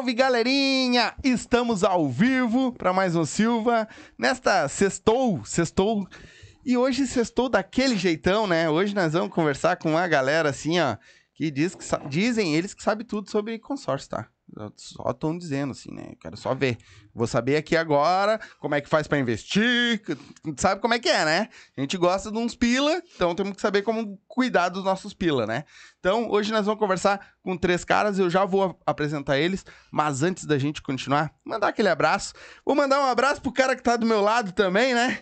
Salve, galerinha! Estamos ao vivo para mais um Silva nesta sextou, sextou. E hoje sextou daquele jeitão, né? Hoje nós vamos conversar com uma galera assim, ó, que diz que dizem eles que sabe tudo sobre consórcio, tá? Só estão dizendo assim, né? Eu quero só ver. Vou saber aqui agora como é que faz para investir. Sabe como é que é, né? A gente gosta de uns pila, então temos que saber como cuidar dos nossos pila, né? Então, hoje nós vamos conversar com três caras, eu já vou apresentar eles, mas antes da gente continuar, mandar aquele abraço. Vou mandar um abraço pro cara que tá do meu lado também, né?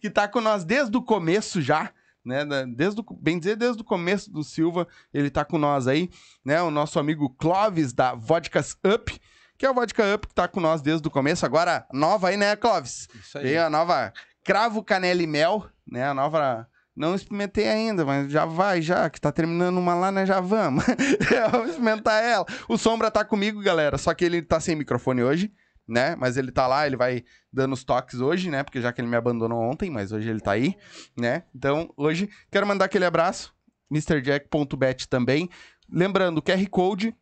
que tá com nós desde o começo já. Né, desde o, bem dizer, desde o começo do Silva, ele tá com nós aí, né? O nosso amigo Clóvis da Vodkas Up, que é o Vodka Up que tá com nós desde o começo. Agora, nova aí, né, Clóvis? Isso Veio a nova Cravo Canela e Mel, né? A nova. Não experimentei ainda, mas já vai, já, que tá terminando uma lá, né? Já vamos. vamos experimentar ela. O Sombra tá comigo, galera, só que ele tá sem microfone hoje, né? Mas ele tá lá, ele vai dando os toques hoje, né? Porque já que ele me abandonou ontem, mas hoje ele tá aí, né? Então, hoje, quero mandar aquele abraço, MrJack.bet também. Lembrando, QR Code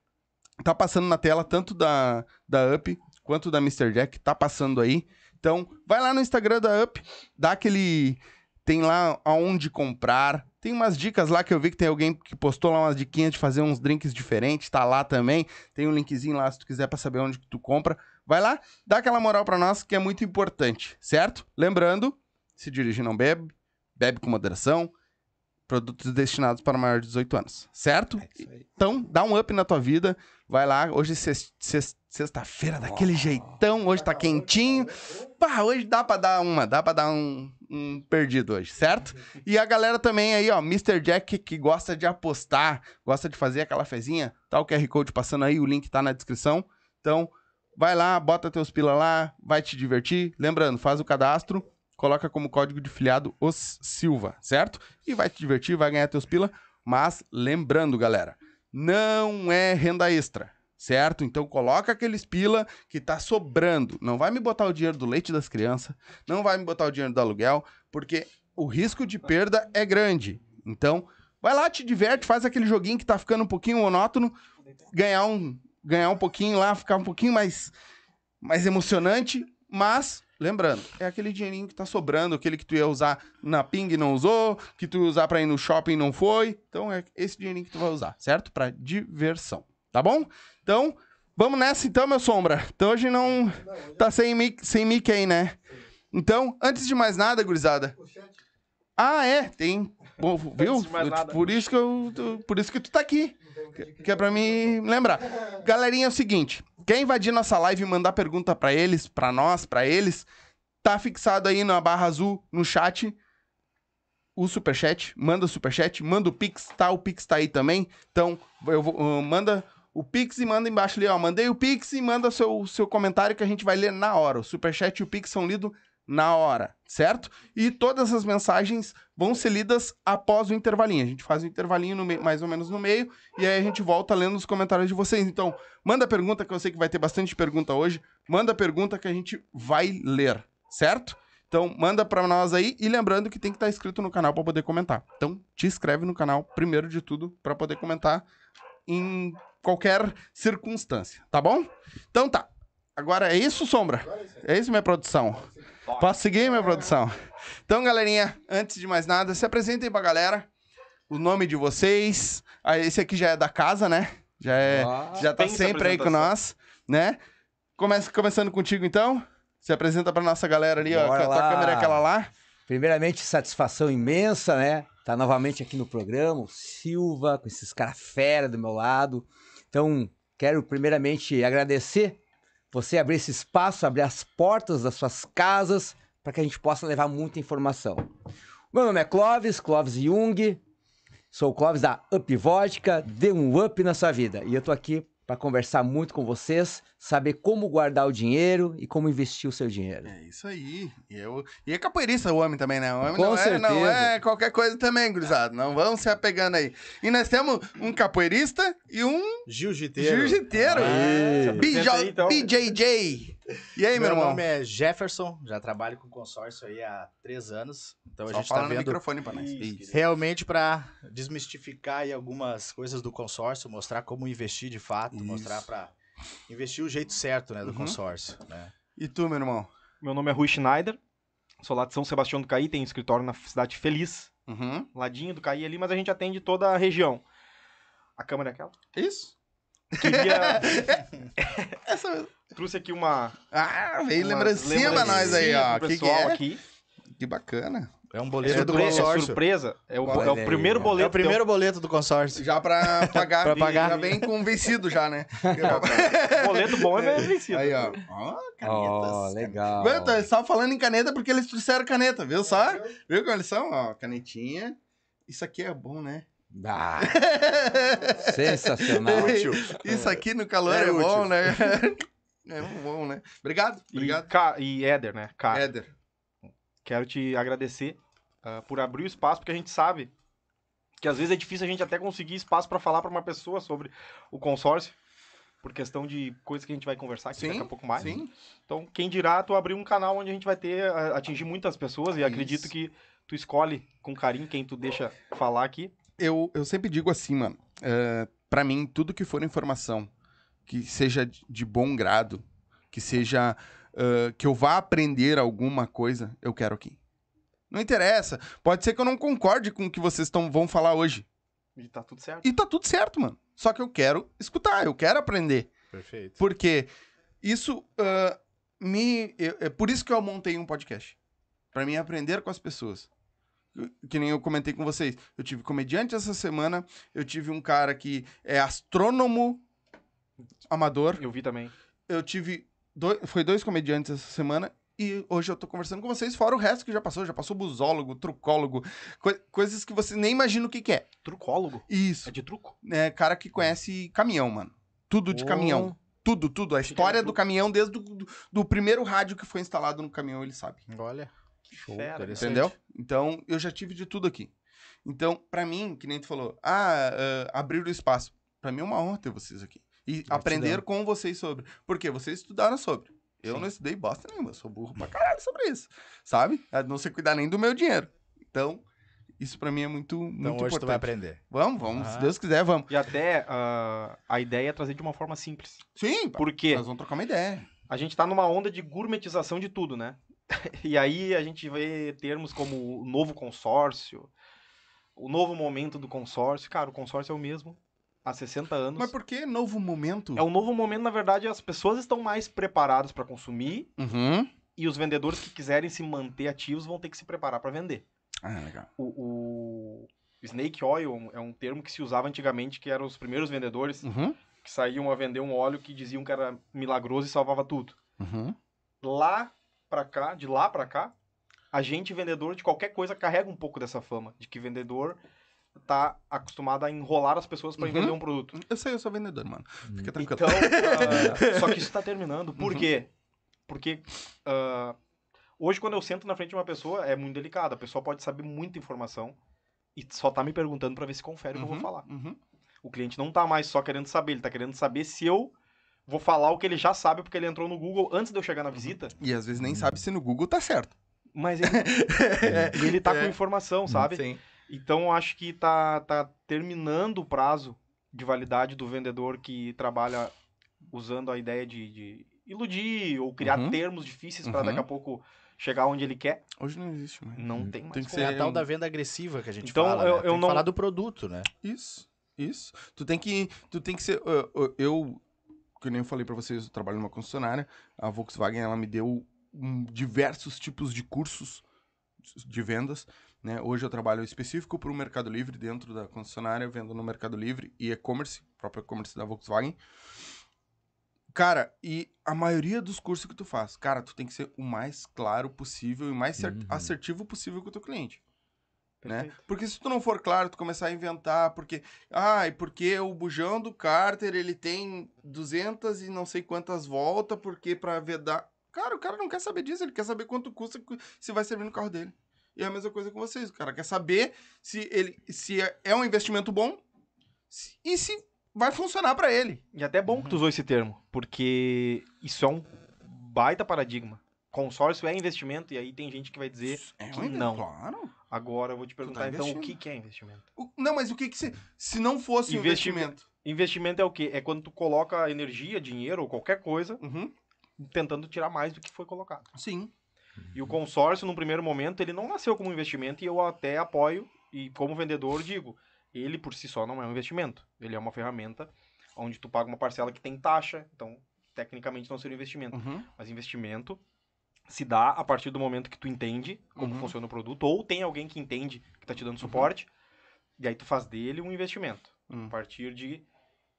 tá passando na tela, tanto da, da Up quanto da Mr. Jack, tá passando aí. Então, vai lá no Instagram da Up, dá aquele. Tem lá aonde comprar. Tem umas dicas lá que eu vi que tem alguém que postou lá umas diquinhas de fazer uns drinks diferentes, tá lá também. Tem um linkzinho lá se tu quiser pra saber onde tu compra. Vai lá, dá aquela moral pra nós que é muito importante, certo? Lembrando, se dirigir não bebe, bebe com moderação. Produtos destinados para maior de 18 anos, certo? Então, dá um up na tua vida. Vai lá, hoje é sex- sex- sexta-feira, daquele jeitão, hoje tá quentinho. Pá, hoje dá pra dar uma, dá pra dar um, um perdido hoje, certo? E a galera também aí, ó, Mr. Jack, que gosta de apostar, gosta de fazer aquela fezinha, tá o QR Code passando aí, o link tá na descrição. Então, vai lá, bota teus pila lá, vai te divertir. Lembrando, faz o cadastro, coloca como código de filiado os Silva, certo? E vai te divertir, vai ganhar teus pila. Mas lembrando, galera, não é renda extra, certo? Então coloca aqueles pila que tá sobrando. Não vai me botar o dinheiro do leite das crianças, não vai me botar o dinheiro do aluguel, porque o risco de perda é grande. Então, vai lá, te diverte, faz aquele joguinho que tá ficando um pouquinho monótono, ganhar um, ganhar um pouquinho lá, ficar um pouquinho mais, mais emocionante, mas lembrando, é aquele dinheirinho que tá sobrando, aquele que tu ia usar na Ping e não usou, que tu ia usar pra ir no shopping e não foi. Então é esse dinheirinho que tu vai usar, certo? Pra diversão, tá bom? Então, vamos nessa então, meu sombra. Então hoje não tá sem mic, sem mic aí, né? Então, antes de mais nada, gurizada. Ah, é, tem. Bom, viu? Por isso que eu, por isso que tu tá aqui. Que, que é pra me lembrar. Galerinha, é o seguinte, quer invadir nossa live e mandar pergunta pra eles, pra nós, pra eles, tá fixado aí na barra azul no chat o superchat, manda o superchat, manda o Pix, tá? O Pix tá aí também. Então, eu vou, uh, manda o Pix e manda embaixo ali, ó. Mandei o Pix e manda seu, seu comentário que a gente vai ler na hora. O superchat e o Pix são lidos na hora, certo? E todas as mensagens vão ser lidas após o intervalinho. A gente faz o intervalinho meio- mais ou menos no meio e aí a gente volta lendo os comentários de vocês. Então, manda pergunta que eu sei que vai ter bastante pergunta hoje. Manda pergunta que a gente vai ler, certo? Então, manda pra nós aí. E lembrando que tem que estar inscrito no canal pra poder comentar. Então, te inscreve no canal, primeiro de tudo, pra poder comentar em qualquer circunstância, tá bom? Então tá. Agora é isso, Sombra? É isso, minha produção. Posso seguir, minha produção? Então, galerinha, antes de mais nada, se apresentem pra galera. O nome de vocês. Ah, esse aqui já é da casa, né? Já, é, Ah, já tá sempre aí com nós, né? Começa, começando contigo, então. Se apresenta pra nossa galera ali, ó. Bora A tua câmera é aquela lá. Primeiramente, satisfação imensa, né? Tá novamente aqui no programa, o Silva, com esses caras fera do meu lado. Então, quero primeiramente agradecer você abrir esse espaço, abrir as portas das suas casas, para que a gente possa levar muita informação. Meu nome é Clóvis, Clóvis Jung. Sou o Clóvis da Up Vodka, dê um up na sua vida. E eu tô aqui para conversar muito com vocês, saber como guardar o dinheiro e como investir o seu dinheiro. É isso aí. E, eu... e é capoeirista o homem também, né? O homem Com não, é, não certeza. é qualquer coisa também, gurizada. Não vão se apegando aí. E nós temos um capoeirista e um Jiu-jiteiro. jiu-jiteiro. Ah, se BJ, então. BJJ. E aí, meu, Meu irmão? nome é Jefferson, já trabalho com consórcio aí há três anos. Então a Só gente tá fala no vendo microfone pra nós. Isso. realmente para desmistificar aí algumas coisas do consórcio, mostrar como investir de fato, Isso. mostrar para investir o jeito certo, né, do Uhum. consórcio, né? E tu, meu irmão? Meu nome é Rui Schneider, sou lá de São Sebastião do Caí, tenho escritório na cidade Feliz, Uhum. ladinho do Caí ali, mas a gente atende toda a região. A câmera é aquela? Isso? Queria... Essa. Trouxe aqui uma... Ah, veio lembrancinha pra nós aí, ó. Que que pessoal é? aqui. Que bacana. É um É boleto do surpre- é consórcio. surpresa. É o, é o primeiro boleto. É o primeiro boleto do consórcio. Já pra pagar. Pra pagar. Já vem com vencido já, né? Boleto bom é vencido. Aí, ó. Ó, canetas. Ó, legal. Aguenta, eles estavam falando em caneta porque eles trouxeram caneta, viu só? Viu como eles são? Ó, canetinha. Isso aqui é bom, né? Ah, sensacional. Isso aqui no calor é, É bom, útil. né? É bom, né? Obrigado, E, obrigado. Ca- e Éder, né? Cara, Éder. quero te agradecer ah, por abrir o espaço, porque a gente sabe que às vezes é difícil a gente até conseguir espaço para falar para uma pessoa sobre o consórcio, por questão de coisas que a gente vai conversar aqui Sim, daqui a pouco mais. Sim. Então, quem dirá tu abrir um canal onde a gente vai ter, a- atingir muitas pessoas, e Isso. acredito que tu escolhe com carinho quem tu deixa falar aqui. Eu, eu sempre digo assim, mano. É, para mim, tudo que for informação que seja de- bom grado, que seja. ah, que eu vá aprender alguma coisa, eu quero aqui. Não interessa. Pode ser que eu não concorde com o que vocês tão, vão falar hoje. E tá tudo certo. E tá tudo certo, mano. Só que eu quero escutar, eu quero aprender. Perfeito. Porque isso ah, me. eu- É por isso que eu montei um podcast. Pra mim aprender com as pessoas. Que nem eu comentei com vocês. Eu tive comediante essa semana. Eu tive um cara que é astrônomo amador. Eu vi também. Eu tive. Dois, foi dois comediantes essa semana. E hoje eu tô conversando com vocês, fora o resto que já passou. Já passou busólogo, trucólogo, coi- coisas que você nem imagina o que, que é. Trucólogo. Isso. É de truco? É cara que conhece caminhão, mano. Tudo de Oh. caminhão. Tudo, tudo. A história do caminhão, desde o do, do primeiro rádio que foi instalado no caminhão, ele sabe. Olha. Show. Fera, interessante. Entendeu? Então, eu já tive de tudo aqui. Então, pra mim, que nem tu falou, ah, ah, abrir o espaço. Pra mim é uma honra ter vocês aqui. E aprender com vocês sobre. Porque vocês estudaram sobre. Eu Sim. não estudei bosta nenhuma, eu sou burro pra caralho sobre isso. Sabe? A não sei cuidar nem do meu dinheiro. Então, isso pra mim é muito, Então muito hoje tu vai importante. aprender. Vamos, vamos. Se Ah. Deus quiser, vamos. E até ah, a ideia é trazer de uma forma simples. Sim, Por quê? nós vamos trocar uma ideia. A gente tá numa onda de gourmetização de tudo, né? E aí a gente vê termos como o novo consórcio, o novo momento do consórcio. Cara, o consórcio é o mesmo há 60 anos. Mas por que novo momento? É um novo momento, na verdade, as pessoas estão mais preparadas para consumir Uhum. e os vendedores que quiserem se manter ativos vão ter que se preparar para vender. Ah, legal. O, o snake oil é um termo que se usava antigamente, que eram os primeiros vendedores Uhum. que saíam a vender um óleo que diziam que era milagroso e salvava tudo. Uhum. Lá pra cá, de lá pra cá, a gente vendedor de qualquer coisa carrega um pouco dessa fama de que vendedor tá acostumado a enrolar as pessoas para Uhum. vender um produto. Eu sei, eu sou vendedor, mano. Fica tranquilo. Então, ah, só que isso tá terminando. Por Uhum. quê? Porque ah, hoje, quando eu sento na frente de uma pessoa, é muito delicado. A pessoa pode saber muita informação e só tá me perguntando para ver se confere o que eu vou Uhum, falar. uhum. O cliente não tá mais só querendo saber, ele tá querendo saber se eu vou falar o que ele já sabe porque ele entrou no Google antes de eu chegar na visita, E às vezes nem sabe se no Google tá certo. mas ele, e ele tá com É. informação, sabe? Sim. Então eu acho que tá, tá terminando o prazo de validade do vendedor que trabalha usando a ideia de, de iludir ou criar Uhum. termos difíceis para Uhum. daqui a pouco chegar onde ele quer. Hoje não existe mais. Não tem mais Tem que como. É a ser tal da venda agressiva que a gente Então, fala, eu- né? eu Tem que não- falar do produto, né? Isso, isso. Tu tem que, tu tem que ser. eu, que nem eu falei pra vocês, eu trabalho numa concessionária. A Volkswagen ela me deu um, diversos tipos de cursos de vendas. Né? Hoje eu trabalho específico para o Mercado Livre dentro da concessionária, vendo no Mercado Livre e e-commerce, próprio e-commerce da Volkswagen. Cara, e a maioria dos cursos que tu faz, cara, tu tem que ser o mais claro possível e mais Uhum. assertivo possível com o teu cliente né? Porque se tu não for claro, tu começar a inventar, porque, ai, porque o bujão do cárter, ele tem 200 e não sei quantas voltas, porque pra vedar... Cara, o cara não quer saber disso, ele quer saber quanto custa, se vai servir no carro dele. E é a mesma coisa com vocês, o cara quer saber se ele se é- é um investimento bom se- e se vai funcionar pra ele. E até é bom que tu usou esse termo, porque isso é um baita paradigma. Consórcio é investimento, e aí tem gente que vai dizer É que não. Claro. Agora eu vou te perguntar, então, o que, que é investimento? O- não, mas o que que se... Se não fosse um Investimento. investimento... Investimento é o quê? É quando tu coloca energia, dinheiro ou qualquer coisa Uhum. tentando tirar mais do que foi colocado. Sim. E o consórcio, num primeiro momento, ele não nasceu como investimento e eu até apoio e como vendedor digo, ele por si só não é um investimento. Ele é uma ferramenta onde tu paga uma parcela que tem taxa, então tecnicamente não seria um investimento. Uhum. Mas investimento se dá a partir do momento que tu entende como Uhum. funciona o produto ou tem alguém que entende que tá te dando suporte e aí tu faz dele um investimento. Uhum. A partir de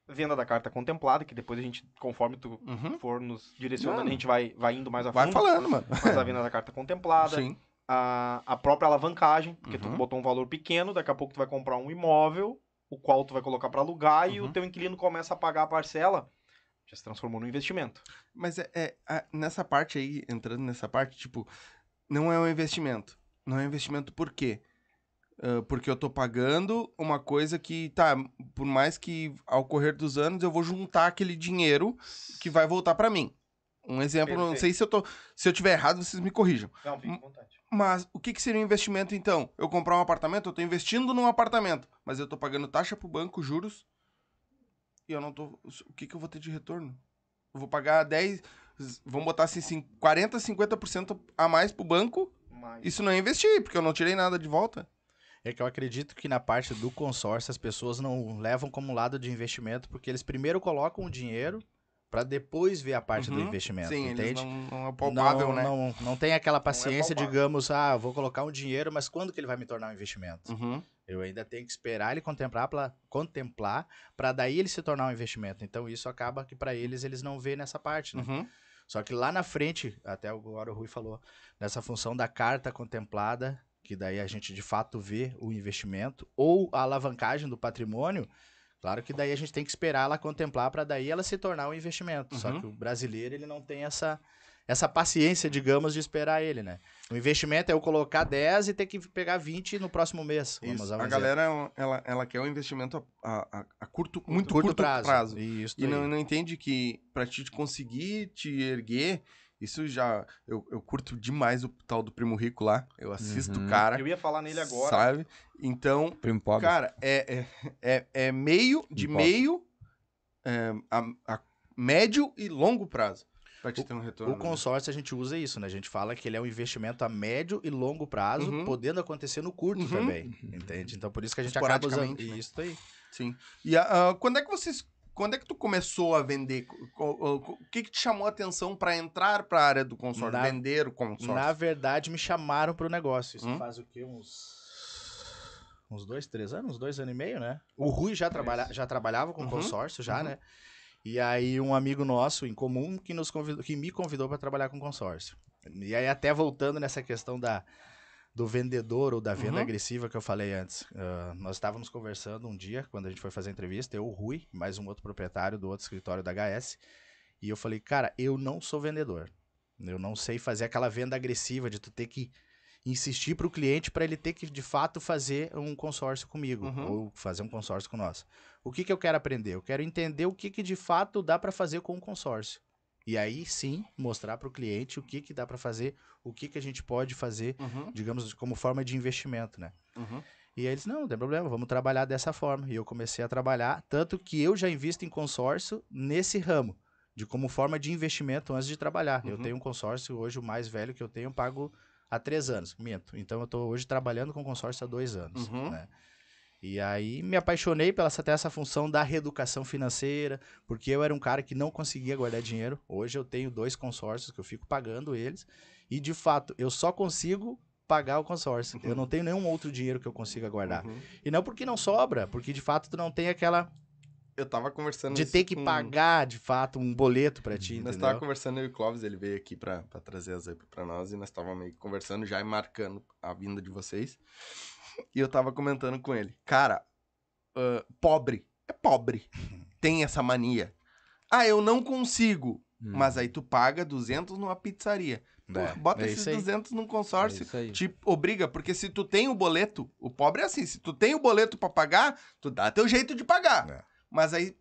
venda da carta contemplada, que depois a gente, conforme tu Uhum. for nos direcionando, Não. a gente vai, vai indo mais a Vai fundo. falando, mano. Mas a venda da carta contemplada, Sim. a, a própria alavancagem, porque tu Uhum. botou um valor pequeno, daqui a pouco tu vai comprar um imóvel, o qual tu vai colocar para alugar e Uhum. o teu inquilino começa a pagar a parcela, já se transformou num investimento. Mas é, é- a- nessa parte aí, entrando nessa parte, tipo, não é um investimento. Não é um investimento por quê? Ah, porque eu tô pagando uma coisa que, tá, por mais que ao correr dos anos eu vou juntar aquele dinheiro que vai voltar pra mim. Um exemplo, não Perfeito. sei se eu tô. Se eu tiver errado, vocês me corrijam. Não, fique à vontade. Mas o que, que seria um investimento então? Eu comprar um apartamento, eu tô investindo num apartamento, mas eu tô pagando taxa pro banco, juros, e eu não tô. O que, que eu vou ter de retorno? Eu vou pagar 10. Vamos botar assim, cin- 40, 50% a mais pro banco. Mas... Isso não é investir, porque eu não tirei nada de volta. É que eu acredito que na parte do consórcio as pessoas não levam como lado de investimento, porque eles primeiro colocam o dinheiro para depois ver a parte do Uhum. investimento, Sim, entende? eles não, não é palpável, não, né? não, não tem aquela paciência, palpável. digamos, ah, vou colocar um dinheiro, mas quando que ele vai me tornar um investimento? Uhum. Eu ainda tenho que esperar ele contemplar para contemplar para daí ele se tornar um investimento. Então isso acaba que para eles eles não vê nessa parte, né? Uhum. Só que lá na frente, até agora o Rui falou, nessa função da carta contemplada, que daí a gente de fato vê o investimento, ou a alavancagem do patrimônio, claro que daí a gente tem que esperar ela contemplar para daí ela se tornar um investimento. Só Uhum. que o brasileiro ele não tem essa, essa paciência, digamos, de esperar ele, né? O investimento é eu colocar 10 e ter que pegar 20 no próximo mês. Vamos Isso. A galera, ela, ela quer um investimento a, a- a curto, muito curto, curto, prazo. prazo. Isso E não, não entende que pra te conseguir te erguer, isso já. Eu, eu curto demais o tal do primo rico lá. Eu assisto o Uhum. cara. Eu ia falar nele agora. Sabe? Então, Primo pobre. cara, é, é, é, é meio, de Pobre. meio, é, a, a médio e longo prazo. Te ter um retorno. O consórcio a gente usa isso, né? A gente fala que ele é um investimento a médio e longo prazo, Uhum. podendo acontecer no curto Uhum. também, entende? Então por isso que a gente acaba usando né? isso aí. Sim. E ah, quando é que vocês. Quando é que tu começou a vender? O que, que te chamou a atenção pra entrar pra área do consórcio? Na- Vender o consórcio? Na verdade, me chamaram pro negócio. Isso Hum? faz o quê? Uns. Uns dois, três anos? Uns dois anos e meio, né? O Rui já, trabalha, já trabalhava com Uhum, consórcio, já, uhum. né? E aí, um amigo nosso em comum que, nos convidou, que me convidou para trabalhar com consórcio. E aí, até voltando nessa questão da, do vendedor ou da venda Uhum. agressiva que eu falei antes. ah, nós estávamos conversando um dia, quando a gente foi fazer a entrevista, eu, o Rui, mais um outro proprietário do outro escritório da HS. E eu falei, cara, eu não sou vendedor. Eu não sei fazer aquela venda agressiva de tu ter que insistir para o cliente para ele ter que de fato fazer um consórcio comigo Uhum. ou fazer um consórcio com nós. O que, que eu quero aprender? Eu quero entender o que, que de fato dá para fazer com um consórcio. E aí sim mostrar para o cliente o que, que dá para fazer, o que, que a gente pode fazer, Uhum, digamos, como forma de investimento, né? uhum. E aí eles, não, não tem problema, vamos trabalhar dessa forma. E eu comecei a trabalhar, tanto que eu já invisto em consórcio nesse ramo, de como forma de investimento antes de trabalhar. Eu Uhum. tenho um consórcio, hoje o mais velho que eu tenho, eu pago há três anos, minto. Então eu estou hoje trabalhando com consórcio há dois anos, Uhum. né? E aí me apaixonei pela até essa função da reeducação financeira, porque eu era um cara que não conseguia guardar dinheiro. Hoje eu tenho dois consórcios que eu fico pagando eles, e de fato eu só consigo pagar o consórcio. Eu não tenho nenhum outro dinheiro que eu consiga guardar. Uhum. E não porque não sobra, porque de fato tu não tem aquela Eu tava conversando de ter que com- pagar de fato um boleto pra ti, Nós entendeu? tava conversando, eu e o Clóvis, ele veio aqui pra, pra trazer as IP pra nós, e nós tava meio conversando já e marcando a vinda de vocês. E eu tava comentando com ele, cara, ah, pobre, é pobre, tem essa mania. Ah, eu não consigo, Hum. mas aí tu paga 200 numa pizzaria. Porra, É, bota é esses isso aí. 200 num É consórcio. aí. Te obriga, porque se tu tem o boleto, o pobre é assim, se tu tem o boleto pra pagar, tu dá teu jeito de pagar. É. Mas aí,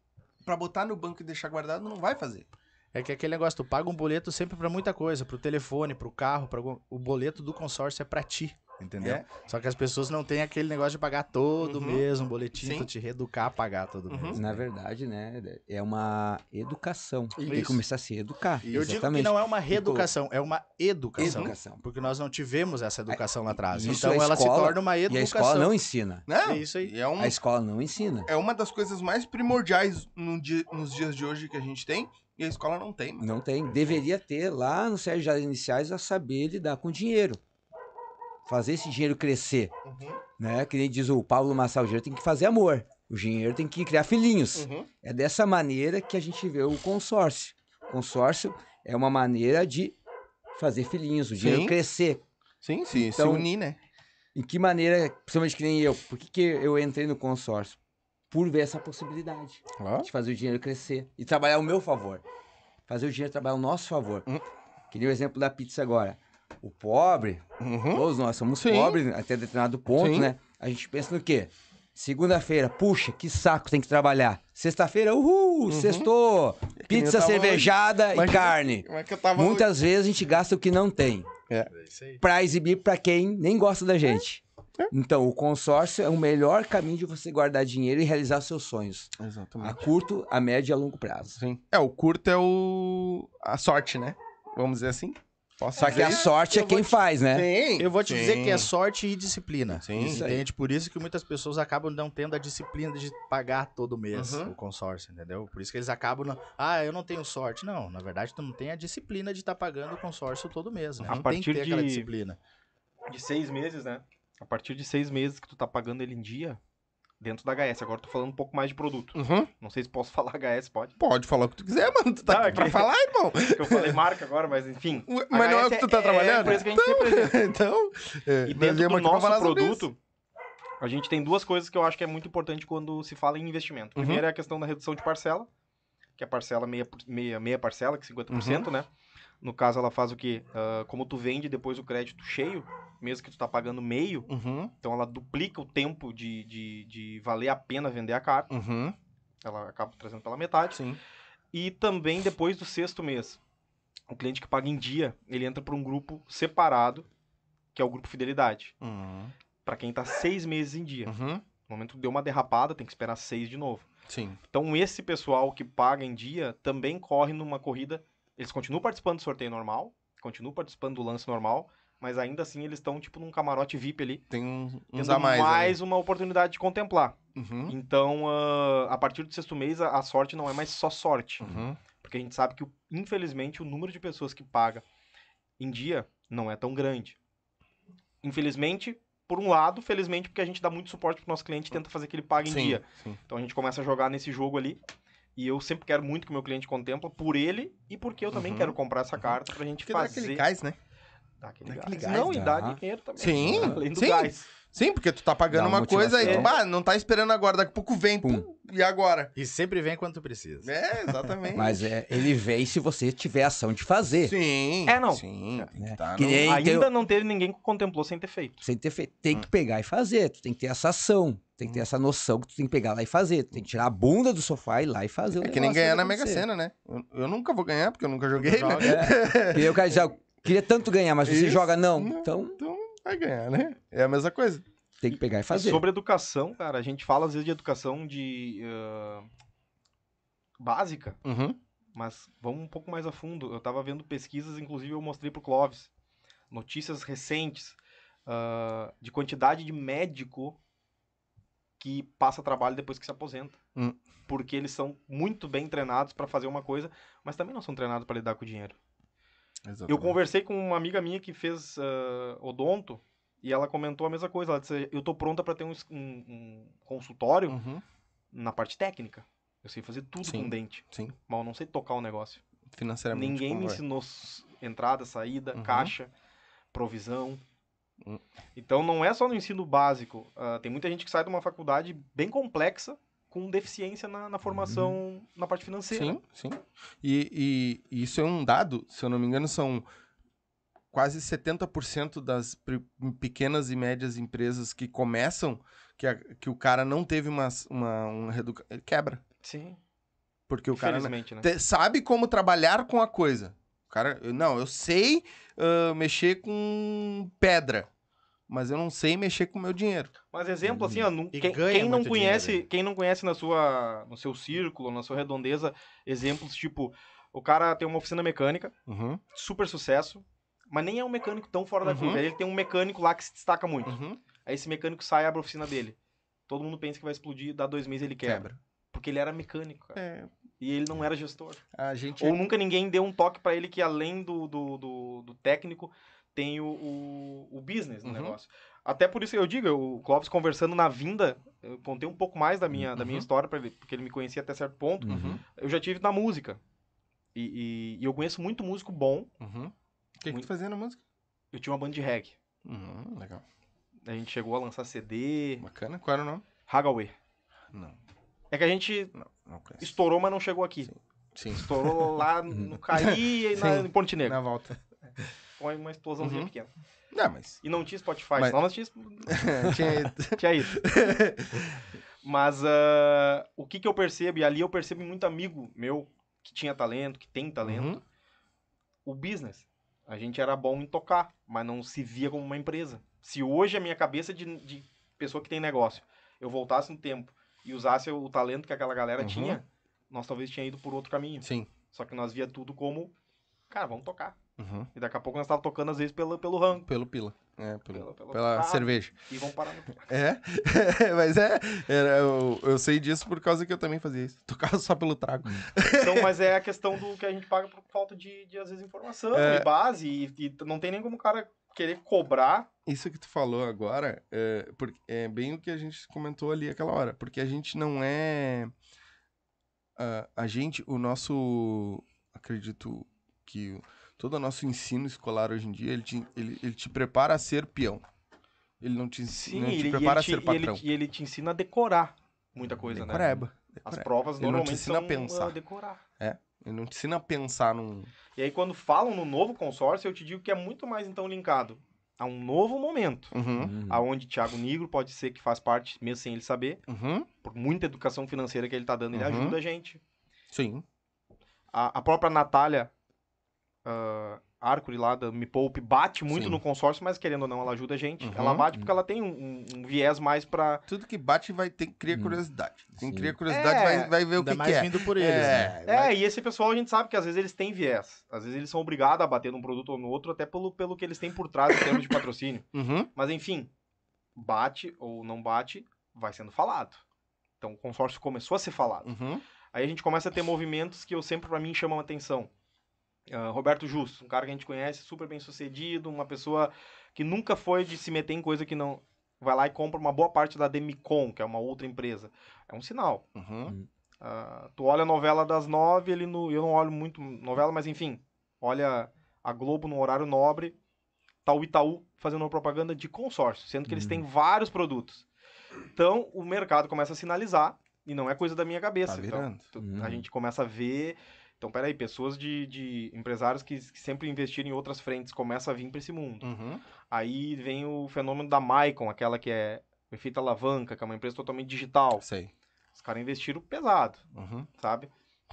pra botar no banco e deixar guardado, não vai fazer. É que aquele negócio, tu paga um boleto sempre pra muita coisa, pro telefone, pro carro, pra... o boleto do consórcio é pra ti, entendeu? É. Só que as pessoas não têm aquele negócio de pagar todo Uhum. mês um boletim Sim. pra te reeducar a pagar todo Uhum. mês. Na verdade, né? É uma educação. Tem que Isso. começar a se educar. Eu digo que Exatamente. não é uma reeducação, é uma educação. Educação. Porque nós não tivemos essa educação lá atrás. Isso então ela escola- se torna uma E a educação. escola não ensina. Não, É isso aí. É, um, A escola não ensina. é uma das coisas mais primordiais no dia- nos dias de hoje que a gente tem, e a escola não tem. mano. Não tem. Deveria ter lá no Sérgio Iniciais a saber lidar com dinheiro. Fazer esse dinheiro crescer. Uhum, Né? Que nem diz o Paulo Massal, o dinheiro tem que fazer amor. O dinheiro tem que criar filhinhos. uhum. É dessa maneira que a gente vê o consórcio. Consórcio é uma maneira de fazer filhinhos, o dinheiro Sim. crescer. Sim, sim, Então- se unir, né? Em que maneira, principalmente que nem eu, por que, que eu entrei no consórcio? Por ver essa possibilidade Ó. de fazer o dinheiro crescer e trabalhar ao meu favor. Fazer o dinheiro trabalhar ao nosso favor. Hum. Que nem o exemplo da pizza agora. O pobre, Uhum. todos nós somos Sim. pobres até determinado ponto, Sim. né? A gente pensa no quê? Segunda-feira, puxa, que saco, tem que trabalhar. Sexta-feira, uhul, sextou. que nem eu Pizza, cervejada Imagina- e carne. Como é que eu tava Muitas vezes a gente gasta o que não tem É aí. pra exibir pra quem nem gosta da gente. Então, o consórcio é o melhor caminho de você guardar dinheiro e realizar seus sonhos. A Exatamente. curto, a médio e a longo prazo. Sim. É, o curto é o. a sorte, né? Vamos dizer assim. Posso Só que a sorte é quem te- faz, né? Sim. Eu vou te sim. dizer que é sorte e disciplina. Sim. Entende? Por isso que muitas pessoas acabam não tendo a disciplina de pagar todo mês Uhum. o consórcio, entendeu? Por isso que eles acabam. Não... Ah, eu não tenho sorte. Não, na verdade, tu não tem a disciplina de estar pagando o consórcio todo mês. Né? A Não tem partir que ter aquela de- disciplina. De seis meses, né? A partir de seis meses que tu tá pagando ele em dia, dentro da HS. Agora eu tô falando um pouco mais de produto. Uhum. Não sei se posso falar HS, pode? Pode falar o que tu quiser, mano. Tu tá Não, aqui é pra que- falar, irmão. Eu falei marca agora, mas enfim. Mas não é o que tu tá HS trabalhando? É a empresa que a gente representa. então. é, E dentro do nosso produto, a gente tem duas coisas que eu acho que é muito importante quando se fala em investimento. Uhum. Primeiro é a questão da redução de parcela, que é a parcela meia, meia, meia parcela, que é 50%, né? No caso, ela faz o quê? Ah, como tu vende depois o crédito cheio, mesmo que tu tá pagando meio. Uhum. então ela duplica o tempo de, de, de valer a pena vender a carta. Uhum. Ela acaba trazendo pela metade. Sim. E também depois do sexto mês. O cliente que paga em dia, ele entra para um grupo separado, que é o grupo Fidelidade. Uhum. Para quem tá seis meses em dia. Uhum. No momento que deu uma derrapada, tem que esperar seis de novo. Sim. Então, esse pessoal que paga em dia também corre numa corrida. Eles continuam participando do sorteio normal, continuam participando do lance normal, mas ainda assim eles estão, tipo, num camarote VIP ali, Tem um- uns a mais. mais uma oportunidade de contemplar. Uhum. Então, ah, a partir do sexto mês, a, a sorte não é mais só sorte. Uhum. Porque a gente sabe que, infelizmente, o número de pessoas que paga em dia não é tão grande. Infelizmente, por um lado, felizmente, porque a gente dá muito suporte pro nosso cliente e tenta fazer que ele pague em Sim, dia. sim. Então a gente começa a jogar nesse jogo ali. E eu sempre quero muito que o meu cliente contempla por ele e porque eu também Uhum. quero comprar essa carta pra gente Porque dá fazer. aquele gás, né? Dá aquele dá gás. aquele gás, Não, e dá dá. dinheiro também. Sim, Além do sim. gás. Sim, porque tu tá pagando Dá uma uma coisa aí tu, bah, não tá esperando agora, daqui a pouco vem, pum, e agora? E sempre vem quando tu precisa. É, exatamente. Mas é, ele vem se você tiver ação de fazer. Sim. É, não. Sim. tem que tá no- nem- Ainda tem- não teve ninguém que contemplou sem ter feito. Sem ter feito. Tem que pegar e fazer. Tu tem que ter essa ação. Tem que Hum. ter essa noção que tu tem que pegar lá e fazer. Tu tem que tirar a bunda do sofá e ir lá e fazer o É que nem ganhar na Mega. Sena, né? Eu, eu nunca vou ganhar, porque eu nunca joguei, né? Joga. É. O cara ah, eu queria tanto ganhar, mas você Isso. joga não. Não. Então Então, vai ganhar, né? É a mesma coisa. tem que pegar e fazer. Sobre educação, cara, a gente fala às vezes de educação de ah, básica, Uhum. mas vamos um pouco mais a fundo. Eu tava vendo pesquisas, inclusive eu mostrei pro Clóvis, notícias recentes ah, de quantidade de médico que passa trabalho depois que se aposenta. Hum. Porque eles são muito bem treinados para fazer uma coisa, mas também não são treinados para lidar com o dinheiro. Eu conversei com uma amiga minha que fez ah, odonto e ela comentou a mesma coisa. Ela disse: Eu tô pronta para ter um, um- um consultório Uhum. na parte técnica. Eu sei fazer tudo Sim. com dente, Sim. mas eu não sei tocar o negócio. Financeiramente. Ninguém me ensinou entrada, saída, Uhum. caixa, provisão. Hum. Então não é só no ensino básico. ah, tem muita gente que sai de uma faculdade bem complexa com deficiência na, na formação na parte financeira. Sim, sim. E, e- e isso é um dado, se eu não me engano, são quase 70% das pequenas e médias empresas que começam, que, a- que o cara não teve uma, uma, reeduca- ele quebra. Sim. Porque o cara né, te- sabe como trabalhar com a coisa. O cara, não, eu sei ah, mexer com pedra, mas eu não sei mexer com o meu dinheiro. Mas exemplo, assim, ó, E quem, quem não conhece, dinheiro, quem não conhece na sua, no seu círculo, na sua redondeza, exemplos tipo, o cara tem uma oficina mecânica, Uhum, super sucesso, mas nem é um mecânico tão fora da Uhum. curva. Aí Ele tem um mecânico lá que se destaca muito. uhum. Aí esse mecânico sai e abre a oficina dele. Todo mundo pensa que vai explodir, dá dois meses ele quebra. Quebra. Porque ele era mecânico, cara. É, E ele não era gestor. a gente Ou nunca ninguém deu um toque pra ele que além do, do, do, do técnico tem o, o, o business no Uhum. negócio. Até por isso eu digo, o Clóvis conversando na vinda, eu contei um pouco mais da minha, da minha Uhum. história para ele, porque ele me conhecia até certo ponto. Uhum. Eu já tive na música. E, e- e eu conheço muito músico bom. Uhum. O que, que Muito- tu fazia na música? Eu tinha uma banda de reggae. Uhum, legal. A gente chegou a lançar CD, Bacana. Qual era o nome? Hagaway. Não, É que a gente não, não estourou, mas não chegou aqui. Sim. Estourou lá no Caí e na, Sim. em Ponte Negra. Na volta. Foi uma explosãozinha Uhum. pequena. Não, mas. E não tinha Spotify, Mas- senão nós tinha, tinha... tinha ido. Mas ah, o que, que eu percebo, e ali eu percebo muito amigo meu que tinha talento, que tem talento, Uhum. o business. A gente era bom em tocar, mas não se via como uma empresa. Se hoje a minha cabeça de, de pessoa que tem negócio, eu voltasse no tempo e usasse o talento que aquela galera Uhum. tinha, nós talvez tinha ido por outro caminho. Sim. Só que nós via tudo como, cara, vamos tocar. Uhum. E daqui a pouco nós tava tocando às vezes pelo, pelo rango. Pelo pila. É, pelo, Pela- pela cerveja. E vamos parar no... É, mas é, era, eu, eu sei disso por causa que eu também fazia isso. Tocava só pelo trago. Então, mas é a questão do que a gente paga por falta de, de às vezes, informação É. e base. E, e não tem nem como o cara querer cobrar. Isso que tu falou agora é, é bem o que a gente comentou ali aquela hora. Porque a gente não é. a- a gente, o nosso. Acredito que o- todo o nosso ensino escolar hoje em dia, ele te, ele, ele te prepara a ser peão. Ele não te, ensi- não te ele, prepara ele a ser e ele, patrão. e ele te ensina a decorar muita coisa, né? Decoreba. As decoreba. provas Ele não te normalmente ensina a são pensar. a decorar. Ele não te ensina a pensar num. E aí, quando falam no novo consórcio, eu te digo que é muito mais, então, linkado a um novo momento. Uhum, Uhum. Aonde Thiago Nigro pode ser que faz parte, mesmo sem ele saber, uhum, por muita educação financeira que ele tá dando, ele Uhum. ajuda a gente. sim. A, a própria Natália ah, Arcuri lá da Me Poupe bate muito Sim. no consórcio, mas querendo ou não, ela ajuda a gente. Uhum. Ela bate porque ela tem um, um- um viés mais pra. Tudo que bate vai ter que criar Hum. curiosidade. Quem cria curiosidade É, vai, vai ver o que, mais que é. vindo por eles, né? é, vai- É, e esse pessoal a gente sabe que às vezes eles têm viés. Às vezes eles são obrigados a bater num produto ou no outro, até pelo, pelo que eles têm por trás em termos de patrocínio. Uhum, Mas enfim, bate ou não bate, vai sendo falado. Então o consórcio começou a ser falado. uhum, Aí a gente começa a ter movimentos que eu sempre, pra mim, chamam a atenção. Ah, Roberto Justo, um cara que a gente conhece, super bem sucedido, uma pessoa que nunca foi de se meter em coisa que não. Vai lá e compra uma boa parte da Demicon, que é uma outra empresa. É um sinal. uhum. Ah, tu olha a novela das nove, ele no. Eu não olho muito novela, mas enfim. Olha a Globo no horário nobre, tá o Itaú fazendo uma propaganda de consórcio, sendo que eles Uhum. têm vários produtos. Então, o mercado começa a sinalizar, e não é coisa da minha cabeça. Tá Então, tu- Uhum. a gente começa a ver. Então, peraí, pessoas de, de empresários que, que sempre investiram em outras frentes começam a vir para esse mundo. Uhum. Aí vem o fenômeno da Maicon, aquela que é efeito alavanca, que é uma empresa totalmente digital. Sei. Os caras investiram pesado Uhum. sabe?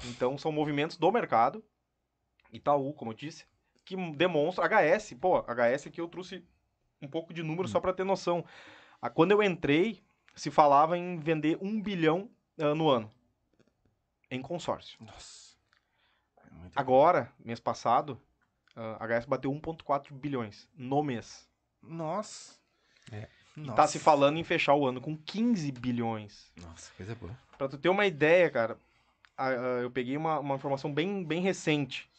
Então são movimentos do mercado. Itaú, como eu disse, que demonstra HS. Pô, HS aqui eu trouxe um pouco de número só para ter noção. Ah, Quando eu entrei, se falava em vender um bilhão ah, no ano em consórcio. Nossa. Muito- Agora, mês passado, ah, a HS bateu 1,4 bilhões no mês. Nossa. É. E tá se falando em fechar o ano com 15 bilhões. Nossa, coisa boa. Pra tu ter uma ideia, cara, a- a- eu peguei uma, uma informação bem, bem recente.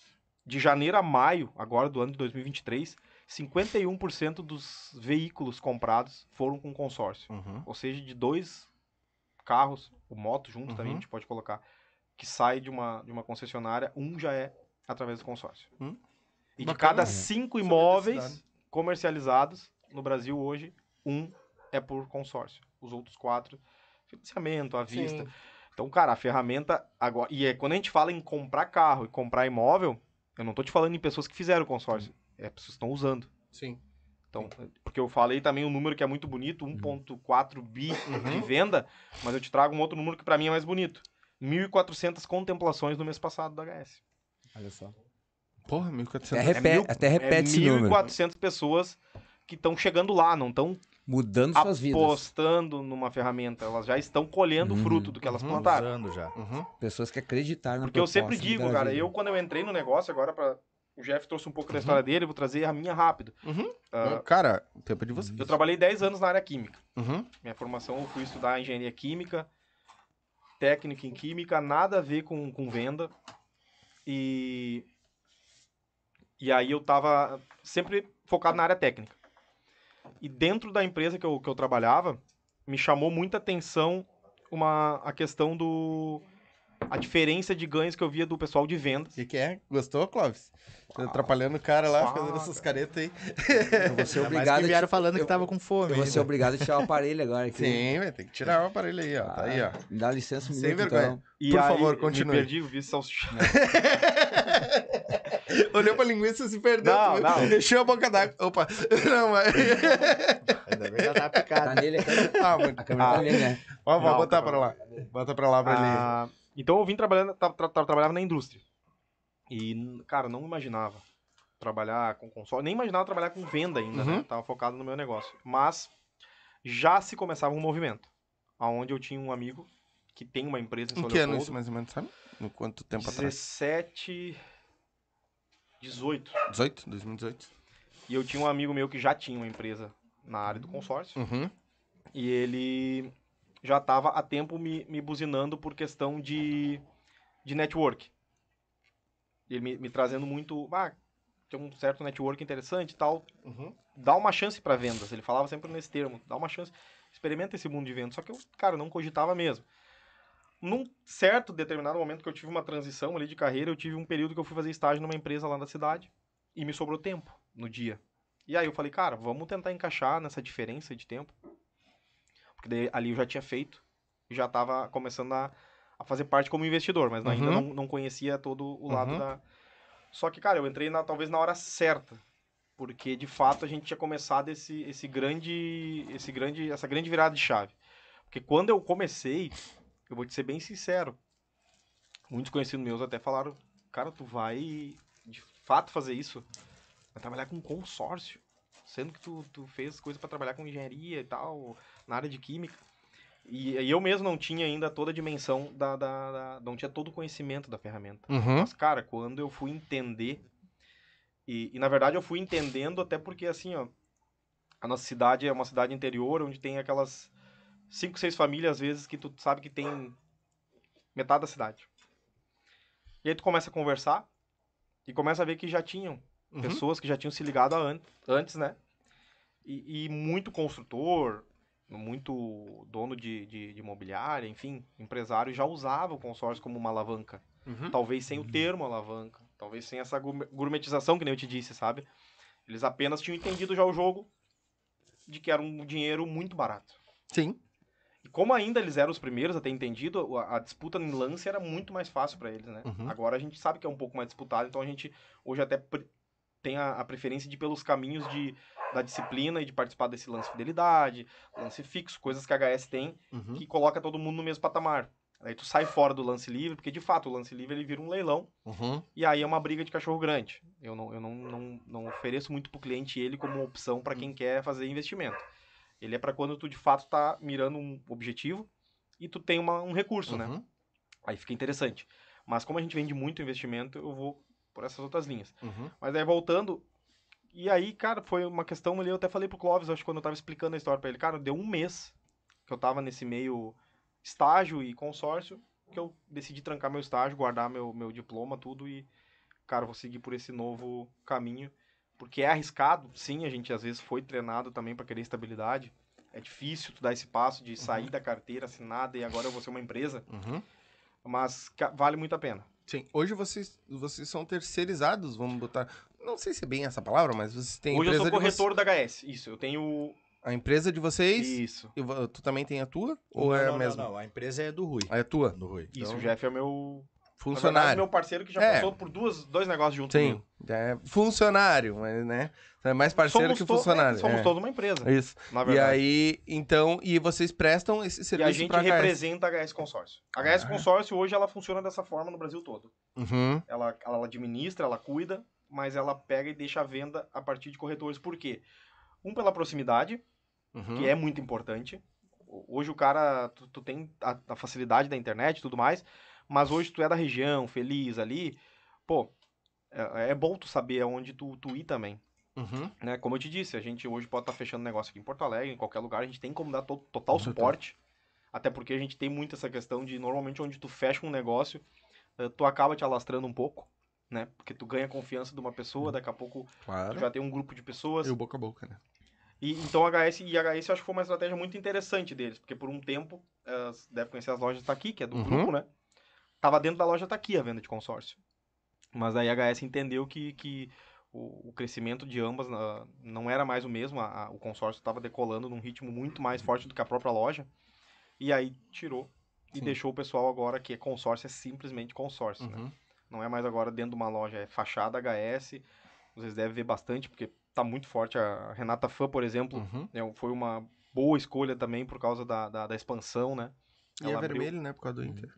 De janeiro a maio, agora do ano de 2023, 51% dos veículos comprados foram com consórcio. Uhum. Ou seja, de dois carros, o moto junto também a Uhum. gente pode colocar, que sai de uma, de uma concessionária, um já é através do consórcio. Hum. E de Bacana. cada cinco Saber imóveis comercializados no Brasil hoje, um é por consórcio. Os outros quatro, financiamento, à vista. Sim. Então, cara, a ferramenta agora. E é, quando a gente fala em comprar carro e comprar imóvel, eu não tô te falando em pessoas que fizeram o consórcio. É pessoas que estão usando. Sim. Então, porque eu falei também um número que é muito bonito, 1.4 bi de venda, mas eu te trago um outro número que pra mim é mais bonito. 1.400 contemplações no mês passado do HS. Olha só. Porra, Até, 1400. repete, mil- até repete esse é número. 1.400 pessoas que estão chegando lá, não estão Mudando suas vidas. apostando numa ferramenta. Elas já estão colhendo o Uhum, fruto do que elas uhum. plantaram. Usando já. Uhum. Pessoas que acreditaram na Porque eu sempre digo, cara, vida. eu quando eu entrei no negócio, agora para O Jeff trouxe um pouco da Uhum. história dele, eu vou trazer a minha rápido. Uhum. Ah, Cara, o tempo é de vocês. eu trabalhei 10 anos na área química. Uhum. Minha formação, eu fui estudar engenharia química, técnica em química, nada a ver com, com venda. E, e aí eu tava sempre focado na área técnica. E dentro da empresa que eu, que eu trabalhava, me chamou muita atenção uma, a questão do... A diferença de ganhos que eu via do pessoal de vendas. O que, que é? Gostou, Clóvis? Tá atrapalhando o cara lá, Ah, fazendo essas caretas aí. Eu vou ser obrigado que a vieram falando que eu- tava com fome. Eu vou ser obrigado a tirar o aparelho agora. aqui. Sim, tem que tirar o aparelho aí, ó. Tá aí, ó. Me dá licença um Sem minuto, vergonha. então. E Por aí, favor, Me continue. perdi, vi salsicha. Olhou pra linguiça e se perdeu. Não, não. Deixou a boca d'água. Opa. Não, mas... Ainda bem que tá picado. Tá nele a câmera. Ah, muito. A câmera Ah. tá nele, né? Ó, vou Não, botar tá pra lá. Bota pra lá pra ele. Ah, então eu vim trabalhando, tra- tra- tra- trabalhava na indústria. E, cara, não imaginava trabalhar com console, nem imaginava trabalhar com venda ainda, Uhum. né? Tava focado no meu negócio. Mas já se começava um movimento, aonde eu tinha um amigo que tem uma empresa em Em São que ano Leopoldo. isso, mais ou menos, sabe? No quanto tempo atrás? 17, 18. 18? 2018? E eu tinha um amigo meu que já tinha uma empresa na área do consórcio. Uhum. E ele já estava há tempo me, me buzinando por questão de, de network. Ele me, me trazendo muito. Ah, tem um certo network interessante e tal. Uhum. Dá uma chance para vendas. Ele falava sempre nesse termo. Dá uma chance. Experimenta esse mundo de vendas. Só que eu, cara, não cogitava mesmo. Num certo determinado momento que eu tive uma transição ali de carreira, eu tive um período que eu fui fazer estágio numa empresa lá na cidade. E me sobrou tempo no dia. E aí eu falei, cara, vamos tentar encaixar nessa diferença de tempo. Porque daí, ali eu já tinha feito. E já estava começando a, a fazer parte como investidor, mas ainda Uhum. não, não conhecia todo o lado Uhum. da. Só que, cara, eu entrei na, talvez na hora certa. Porque de fato a gente tinha começado esse, esse grande. Esse grande. Essa grande virada de chave. Porque quando eu comecei, eu vou te ser bem sincero. Muitos conhecidos meus até falaram, cara, tu vai de fato fazer isso? Vai trabalhar com consórcio. Sendo que tu, tu fez coisa para trabalhar com engenharia e tal, na área de química. E, e eu mesmo não tinha ainda toda a dimensão da, da, da- Não tinha todo o conhecimento da ferramenta. Uhum. Mas, cara, quando eu fui entender. E, e, na verdade eu fui entendendo até porque assim, ó. A nossa cidade é uma cidade interior onde tem aquelas cinco, seis famílias, às vezes, que tu sabe que tem metade da cidade. E aí tu começa a conversar e começa a ver que já tinham Uhum. pessoas que já tinham se ligado an antes, né? E, e muito construtor, muito dono de, de, de imobiliária, enfim, empresário já usava o consórcio como uma alavanca. Uhum. Talvez sem o termo alavanca, talvez sem essa gourme- gourmetização que nem eu te disse, sabe? Eles apenas tinham entendido já o jogo de que era um dinheiro muito barato. Sim. E como ainda eles eram os primeiros a ter entendido, a, a disputa em lance era muito mais fácil para eles, né? Uhum. Agora a gente sabe que é um pouco mais disputado, então a gente hoje até pre- tem a, a preferência de ir pelos caminhos de, da disciplina e de participar desse lance fidelidade, lance fixo, coisas que a HS tem, Uhum. que coloca todo mundo no mesmo patamar. Aí tu sai fora do lance livre, porque de fato o lance livre ele vira um leilão, Uhum. e aí é uma briga de cachorro grande. Eu não, eu não, não, não ofereço muito pro cliente ele como opção para quem quer fazer investimento. Ele é para quando tu de fato tá mirando um objetivo e tu tem uma, um recurso, né? Uhum. Aí fica interessante. Mas como a gente vende muito investimento, eu vou por essas outras linhas. Uhum. Mas aí voltando, e aí, cara, foi uma questão ali, eu até falei pro Clóvis, acho que quando eu tava explicando a história pra ele, cara, deu um mês que eu tava nesse meio estágio e consórcio, que eu decidi trancar meu estágio, guardar meu, meu diploma, tudo, e, cara, vou seguir por esse novo caminho. Porque é arriscado, sim, a gente às vezes foi treinado também para querer estabilidade. É difícil tu dar esse passo de sair da carteira assinada e agora eu vou ser uma empresa, Uhum. mas vale muito a pena. Sim. Hoje vocês, vocês são terceirizados, vamos botar. Não sei se é bem essa palavra, mas vocês têm Hoje eu sou de vocês. corretor da HS, isso, eu tenho... A empresa de vocês. Isso. E tu também tem a tua? Ou não, é não, a mesma? Não, não, a empresa é do Rui. Ah, é a tua? Do Rui. Isso, Então- o Jeff é o meu Funcionário. meu parceiro que já É. passou por duas, dois negócios juntos Sim, é funcionário, mas, né? É mais parceiro Somos que to- funcionário. é, somos é. todos uma empresa, Isso. na E verdade. aí, então, e vocês prestam esse E serviço a gente pra HS. representa a HS Consórcio. A HS Ah. Consórcio hoje ela funciona dessa forma no Brasil todo. Uhum. Ela, ela administra, ela cuida, mas ela pega e deixa a venda a partir de corretores. Por quê? Um, pela proximidade, Uhum. que é muito importante. Hoje o cara, tu, tu tem a, a facilidade da internet e tudo mais, mas hoje tu é da região, feliz ali, pô, é, é bom tu saber aonde tu, tu ir também. Uhum. né? Como eu te disse, a gente hoje pode estar fechando negócio aqui em Porto Alegre, em qualquer lugar, a gente tem como dar to- total certeza. suporte. Até porque a gente tem muito essa questão de, normalmente, onde tu fecha um negócio, eh, tu acaba te alastrando um pouco, né? Porque tu ganha confiança de uma pessoa, daqui a pouco tu Claro. já tem um grupo de pessoas. E o boca a boca, né? E, então, HS, e HS eu acho que foi uma estratégia muito interessante deles, porque por um tempo, eh, deve conhecer as lojas Taqui, que é do Uhum. grupo, né? Tava dentro da loja Taqui a venda de consórcio. Mas aí a HS entendeu que, que o, o crescimento de ambas ah, não era mais o mesmo, a- a- o consórcio estava decolando num ritmo muito mais forte do que a própria loja, e aí tirou e Sim. deixou o pessoal agora que é consórcio, é simplesmente consórcio, né? Uhum. Não é mais agora dentro de uma loja, é fachada HS. Vocês devem ver bastante, porque tá muito forte. A Renata Fã, por exemplo, Uhum. é, foi uma boa escolha também por causa da, da, da expansão, né? E é Ela abriu- vermelho, né? Por causa do Inter.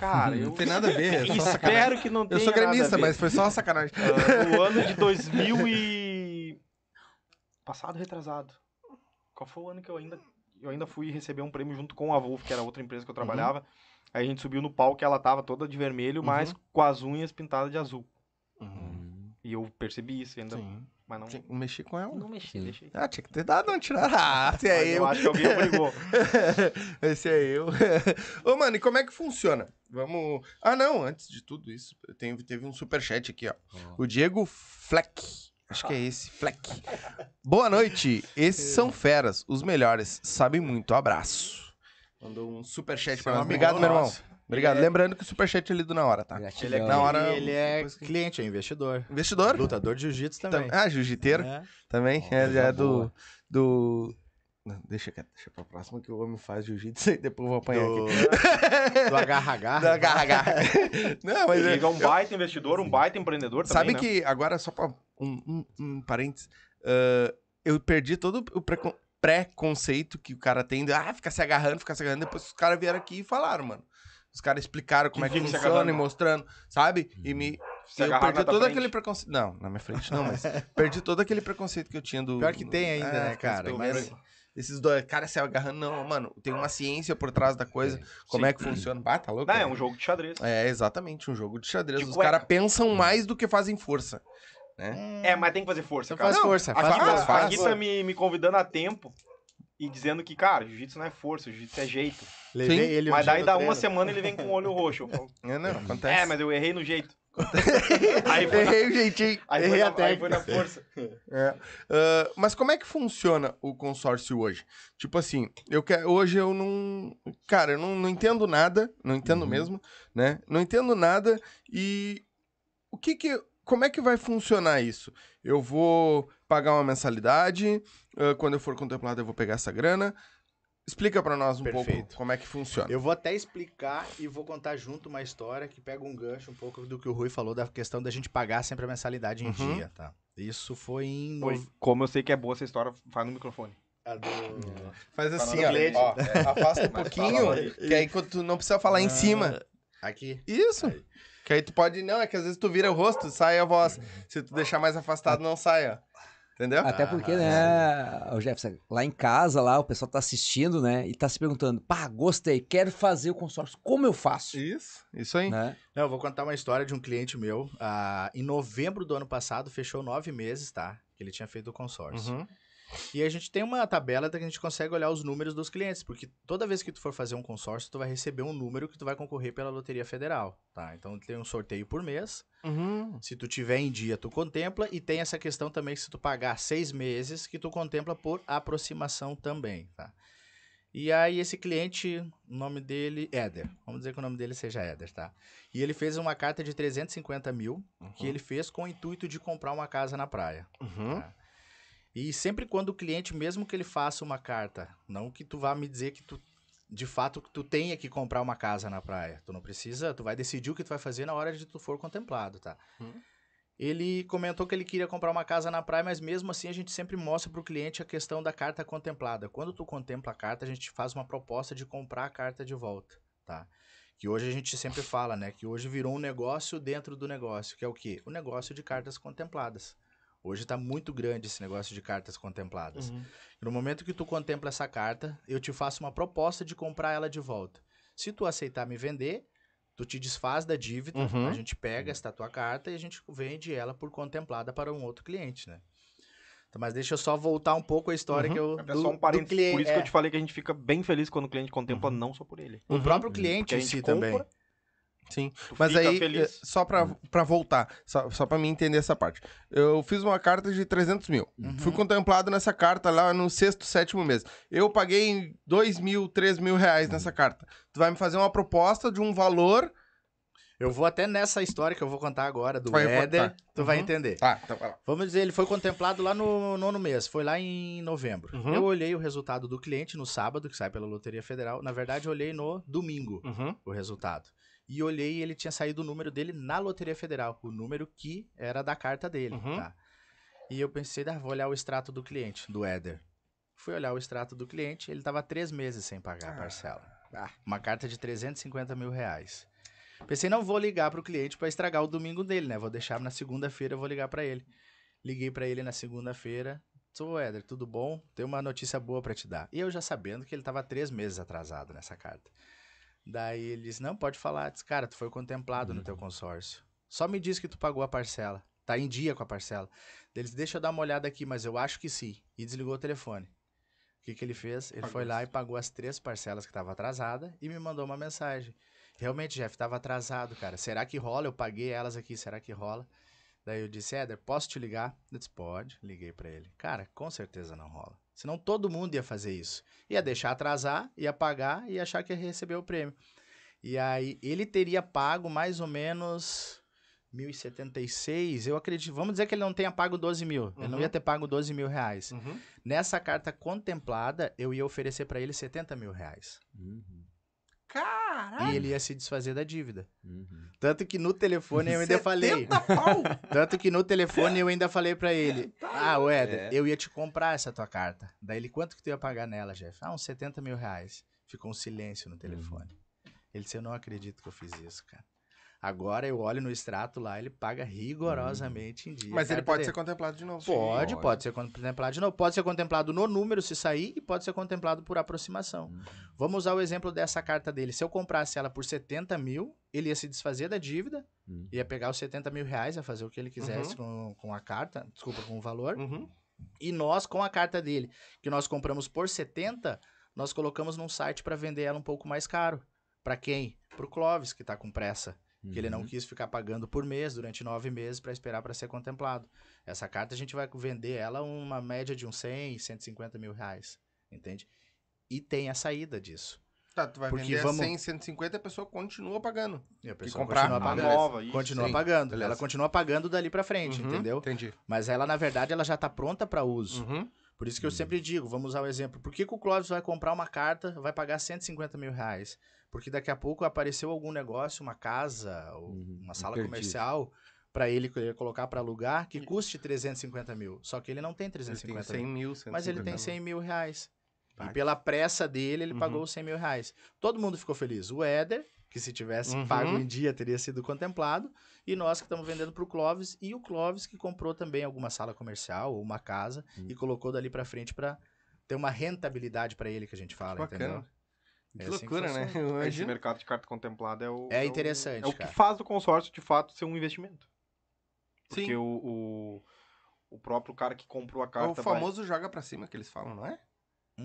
Cara, eu Não tem nada a ver. é espero que não tenha Eu sou gremista, mas foi só uma sacanagem. Ah, no ano de 2000 e... Passado, retrasado. Qual foi o ano que eu ainda... Eu ainda fui receber um prêmio junto com a Wolf, que era outra empresa que eu trabalhava. Aí a gente subiu no palco e ela tava toda de vermelho, mas com as unhas pintadas de azul. Uhum. E eu percebi isso ainda, Sim. Mas não... Mexer com ela. Não mexi, Sim. deixei. Ah, tinha que ter dado uma tirada. Ah, esse é eu eu. acho que alguém obrigou. Esse é eu. Ô, mano, e como é que funciona? Vamos. Ah, não, antes de tudo isso, eu tenho- teve um superchat aqui, ó. O Diego Fleck. Acho que é esse, Fleck. Boa noite. Esses são feras, os melhores. Sabem muito. Abraço. Mandou um superchat pra Seu nós. Obrigado, meu irmão. Obrigado. É- Lembrando que o superchat é lido na hora, tá? Ele é, Na hora- ele é cliente, é investidor. Investidor? Lutador de jiu-jitsu também. Tam- Ah, jiu-jiteiro É. também. Ó, É, é do. do... Não, deixa, deixa pra próxima que o homem faz jiu-jitsu e depois eu vou apanhar Do, aqui. do agarra-agarra. Da garra, garra. Não, mas é, Ele é um baita investidor, um baita empreendedor Sabe também, né? que, agora, só pra um, um, um parênteses, ah, eu perdi todo o precon- preconceito que o cara tem de, ah, ficar se agarrando, ficar se agarrando. Depois os caras vieram aqui e falaram, mano. Os caras explicaram como Que é que funciona e mostrando, sabe? E me. Se eu perdi todo aquele preconceito. Não, na minha frente não, mas perdi todo aquele preconceito que eu tinha do. Pior que tem ainda, Ah, né, cara? Mas- Esses dois caras se agarrando, não, mano. Tem uma ciência por trás da coisa. Como é que funciona? Ah, tá louco? Não, é um jogo de xadrez. É, exatamente, um jogo de xadrez. De Os caras pensam mais do que fazem força. É, mas tem que fazer força, Então cara. faz força, A faz força. a faz. Gui tá me, me convidando a tempo e dizendo que, cara, jiu-jitsu não é força, jiu-jitsu é jeito. Levei Sim. ele mas daí dá uma semana ele vem com o olho roxo. Falo, É, não, acontece. é, mas eu errei no jeito. aí foi na, Errei o jeitinho. aí foi errei na, a aí foi na força. É. Ah, mas como é que funciona o consórcio hoje? Tipo assim, eu quero, hoje eu não. Cara, eu não, não entendo nada, não entendo Uhum. mesmo, né? Não entendo nada e. O que que. Como é que vai funcionar isso? Eu vou pagar uma mensalidade, ah, quando eu for contemplado eu vou pegar essa grana. Explica pra nós um pouco Perfeito. como é que funciona. Eu vou até explicar e vou contar junto uma história que pega um gancho um pouco do que o Rui falou da questão da gente pagar sempre a mensalidade em Uhum. dia, tá? Isso foi em... Foi. nove- Como eu sei que é boa essa história, faz no microfone. a do- Faz assim, no ó, ó, Afasta um pouquinho, aí. que aí quando tu não precisa falar em cima. Aqui. Isso. Aí. Que aí tu pode. Não, é que às vezes tu vira o rosto, sai a voz. Se tu deixar mais afastado, não sai, ó. Entendeu? Até porque, né, o Jefferson, lá em casa, lá, o pessoal tá assistindo, né, e tá se perguntando, pá, gostei, quero fazer o consórcio, como eu faço? Isso, isso aí. Né? Não, eu vou contar uma história de um cliente meu. ah, em novembro do ano passado, fechou nove meses, tá? Que ele tinha feito o consórcio. Uhum. E a gente tem uma tabela que a gente consegue olhar os números dos clientes, porque toda vez que tu for fazer um consórcio, tu vai receber um número que tu vai concorrer pela Loteria Federal, tá? Então tem um sorteio por mês. Uhum. Se tu tiver em dia, tu contempla. E tem essa questão também que se tu pagar seis meses, que tu contempla por aproximação também, tá? E aí esse cliente, o nome dele, Éder. Vamos dizer que o nome dele seja Éder, tá? E ele fez uma carta de 350 mil, que ele fez com o intuito de comprar uma casa na praia. Uhum. E sempre quando o cliente, mesmo que ele faça uma carta, não que tu vá me dizer que tu de fato, tu tenha que comprar uma casa na praia. Tu não precisa, tu vai decidir o que tu vai fazer na hora de tu for contemplado, tá? Hum. Ele comentou que ele queria comprar uma casa na praia, mas mesmo assim a gente sempre mostra pro cliente a questão da carta contemplada. Quando tu contempla a carta, a gente faz uma proposta de comprar a carta de volta, tá? Que hoje a gente sempre fala, né? Que hoje virou um negócio dentro do negócio, que é o quê? O negócio de cartas contempladas. Hoje tá muito grande esse negócio de cartas contempladas. Uhum. No momento que tu contempla essa carta, eu te faço uma proposta de comprar ela de volta. Se tu aceitar me vender, tu te desfaz da dívida, Uhum. a gente pega esta tua carta e a gente vende ela por contemplada para um outro cliente, né? Então, mas deixa eu só voltar um pouco a história Uhum. que eu É do, só um do parênteses. cliente. Por isso que é, eu te falei que a gente fica bem feliz quando o cliente contempla, Uhum. não só por ele. o Uhum. próprio Porque cliente em si compra, também. Sim. tu Mas aí, feliz. eh, só pra, pra voltar, só, só pra mim entender essa parte. Eu fiz uma carta de 300 mil. Uhum. Fui contemplado nessa carta lá no sexto, sétimo mês. Eu paguei 2 mil, 3 mil reais nessa carta. Tu vai me fazer uma proposta de um valor. Eu vou até nessa história que eu vou contar agora do Vai Éder, contar. tu vai Uhum. entender. Tá, então vai lá. Vamos dizer, ele foi contemplado lá no nono mês, foi lá em novembro. Uhum. Eu olhei o resultado do cliente no sábado, que sai pela Loteria Federal. Na verdade, eu olhei no domingo Uhum. o resultado. E olhei e ele tinha saído o número dele na Loteria Federal, o número que era da carta dele, Uhum. tá? E eu pensei, ah, vou olhar o extrato do cliente, do Éder. Fui olhar o extrato do cliente, ele tava três meses sem pagar a parcela. Ah. Uma carta de 350 mil reais. Pensei, não vou ligar pro cliente pra estragar o domingo dele, né? Vou deixar na segunda-feira, vou ligar pra ele. Liguei pra ele na segunda-feira. Sou Éder, tudo bom? Tenho uma notícia boa pra te dar. E eu já sabendo que ele tava três meses atrasado nessa carta. Daí ele disse, não, pode falar. Disse, cara, tu foi contemplado no teu consórcio. Só me diz que tu pagou a parcela. Tá em dia com a parcela. Daí Ele disse, deixa eu dar uma olhada aqui, mas eu acho que sim. E desligou o telefone. O que, que ele fez? Ele Pagou foi lá e pagou as três parcelas que estavam atrasada e me mandou uma mensagem. Realmente, Jeff, tava atrasado, cara. Será que rola? Eu paguei elas aqui, será que rola? Daí eu disse, Éder, posso te ligar? Ele disse, pode. Liguei pra ele. Cara, com certeza não rola. Senão todo mundo ia fazer isso. Ia deixar atrasar, ia pagar e achar que ia receber o prêmio. E aí ele teria pago mais ou menos 1.076, eu acredito. Vamos dizer que ele não tenha pago 12 mil. Ele não Uhum. ia ter pago 12 mil reais. Uhum. Nessa carta contemplada, eu ia oferecer pra ele 70 mil reais. Uhum, Caralho! E ele ia se desfazer da dívida. uhum. Tanto que no telefone eu ainda falei. 70 pau! Tanto que no telefone eu ainda falei pra ele: Ah, o Éder, É. eu ia te comprar essa tua carta. Daí ele, quanto que tu ia pagar nela, Jeff? Ah, uns 70 mil reais. Ficou um silêncio no telefone. Ele disse: Eu não acredito que eu fiz isso, cara. Agora eu olho no extrato lá, ele paga rigorosamente em dia. Mas ele pode dele. ser contemplado de novo. Pode, pode ser contemplado de novo. Pode ser contemplado no número se sair e pode ser contemplado por aproximação. Uhum. Vamos usar o exemplo dessa carta dele. Se eu comprasse ela por 70 mil, ele ia se desfazer da dívida, Uhum. ia pegar os 70 mil reais, ia fazer o que ele quisesse com, com a carta, desculpa, com o valor. Uhum. E nós, com a carta dele, que nós compramos por 70, nós colocamos num site para vender ela um pouco mais caro. Para quem? Pro Clóvis, que tá com pressa. Que ele não Uhum. quis ficar pagando por mês durante nove meses para esperar para ser contemplado. Essa carta a gente vai vender ela uma média de uns 100, 150 mil reais. Entende? E tem a saída disso. Tá, tu vai Porque vender vamos- a 100, 150 e a pessoa continua pagando. E a pessoa comprar continua pagando. nova, isso, continua sim. pagando. Beleza. Ela continua pagando dali para frente, Uhum, entendeu? Entendi. Mas ela, na verdade, ela já tá pronta para uso. Uhum. Por isso que eu sempre digo, vamos usar o exemplo. Por que, que o Clóvis vai comprar uma carta, vai pagar 150 mil reais? Porque daqui a pouco apareceu algum negócio, uma casa, ou Uhum, uma um sala comercial, para ele co- colocar para alugar, que custe 350 mil. Só que ele não tem Ele tem 350 100 mil. mil, Mas ele tem 150 100 mil reais. E pela pressa dele, ele Uhum. pagou os 100 mil reais. Todo mundo ficou feliz. O Éder, que se tivesse Uhum. pago em dia, teria sido contemplado. E nós que estamos vendendo para o Clóvis. E o Clóvis que comprou também alguma sala comercial ou uma casa Hum. e colocou dali para frente para ter uma rentabilidade para ele, que a gente fala, Bacana. entendeu? Que É assim que loucura, né? Esse mercado de carta contemplada é o. É o- interessante, É o que cara. faz do consórcio, de fato, ser um investimento. Porque Sim. o, o, o próprio cara que comprou a É carta. o famoso joga pra cima que eles falam, não é?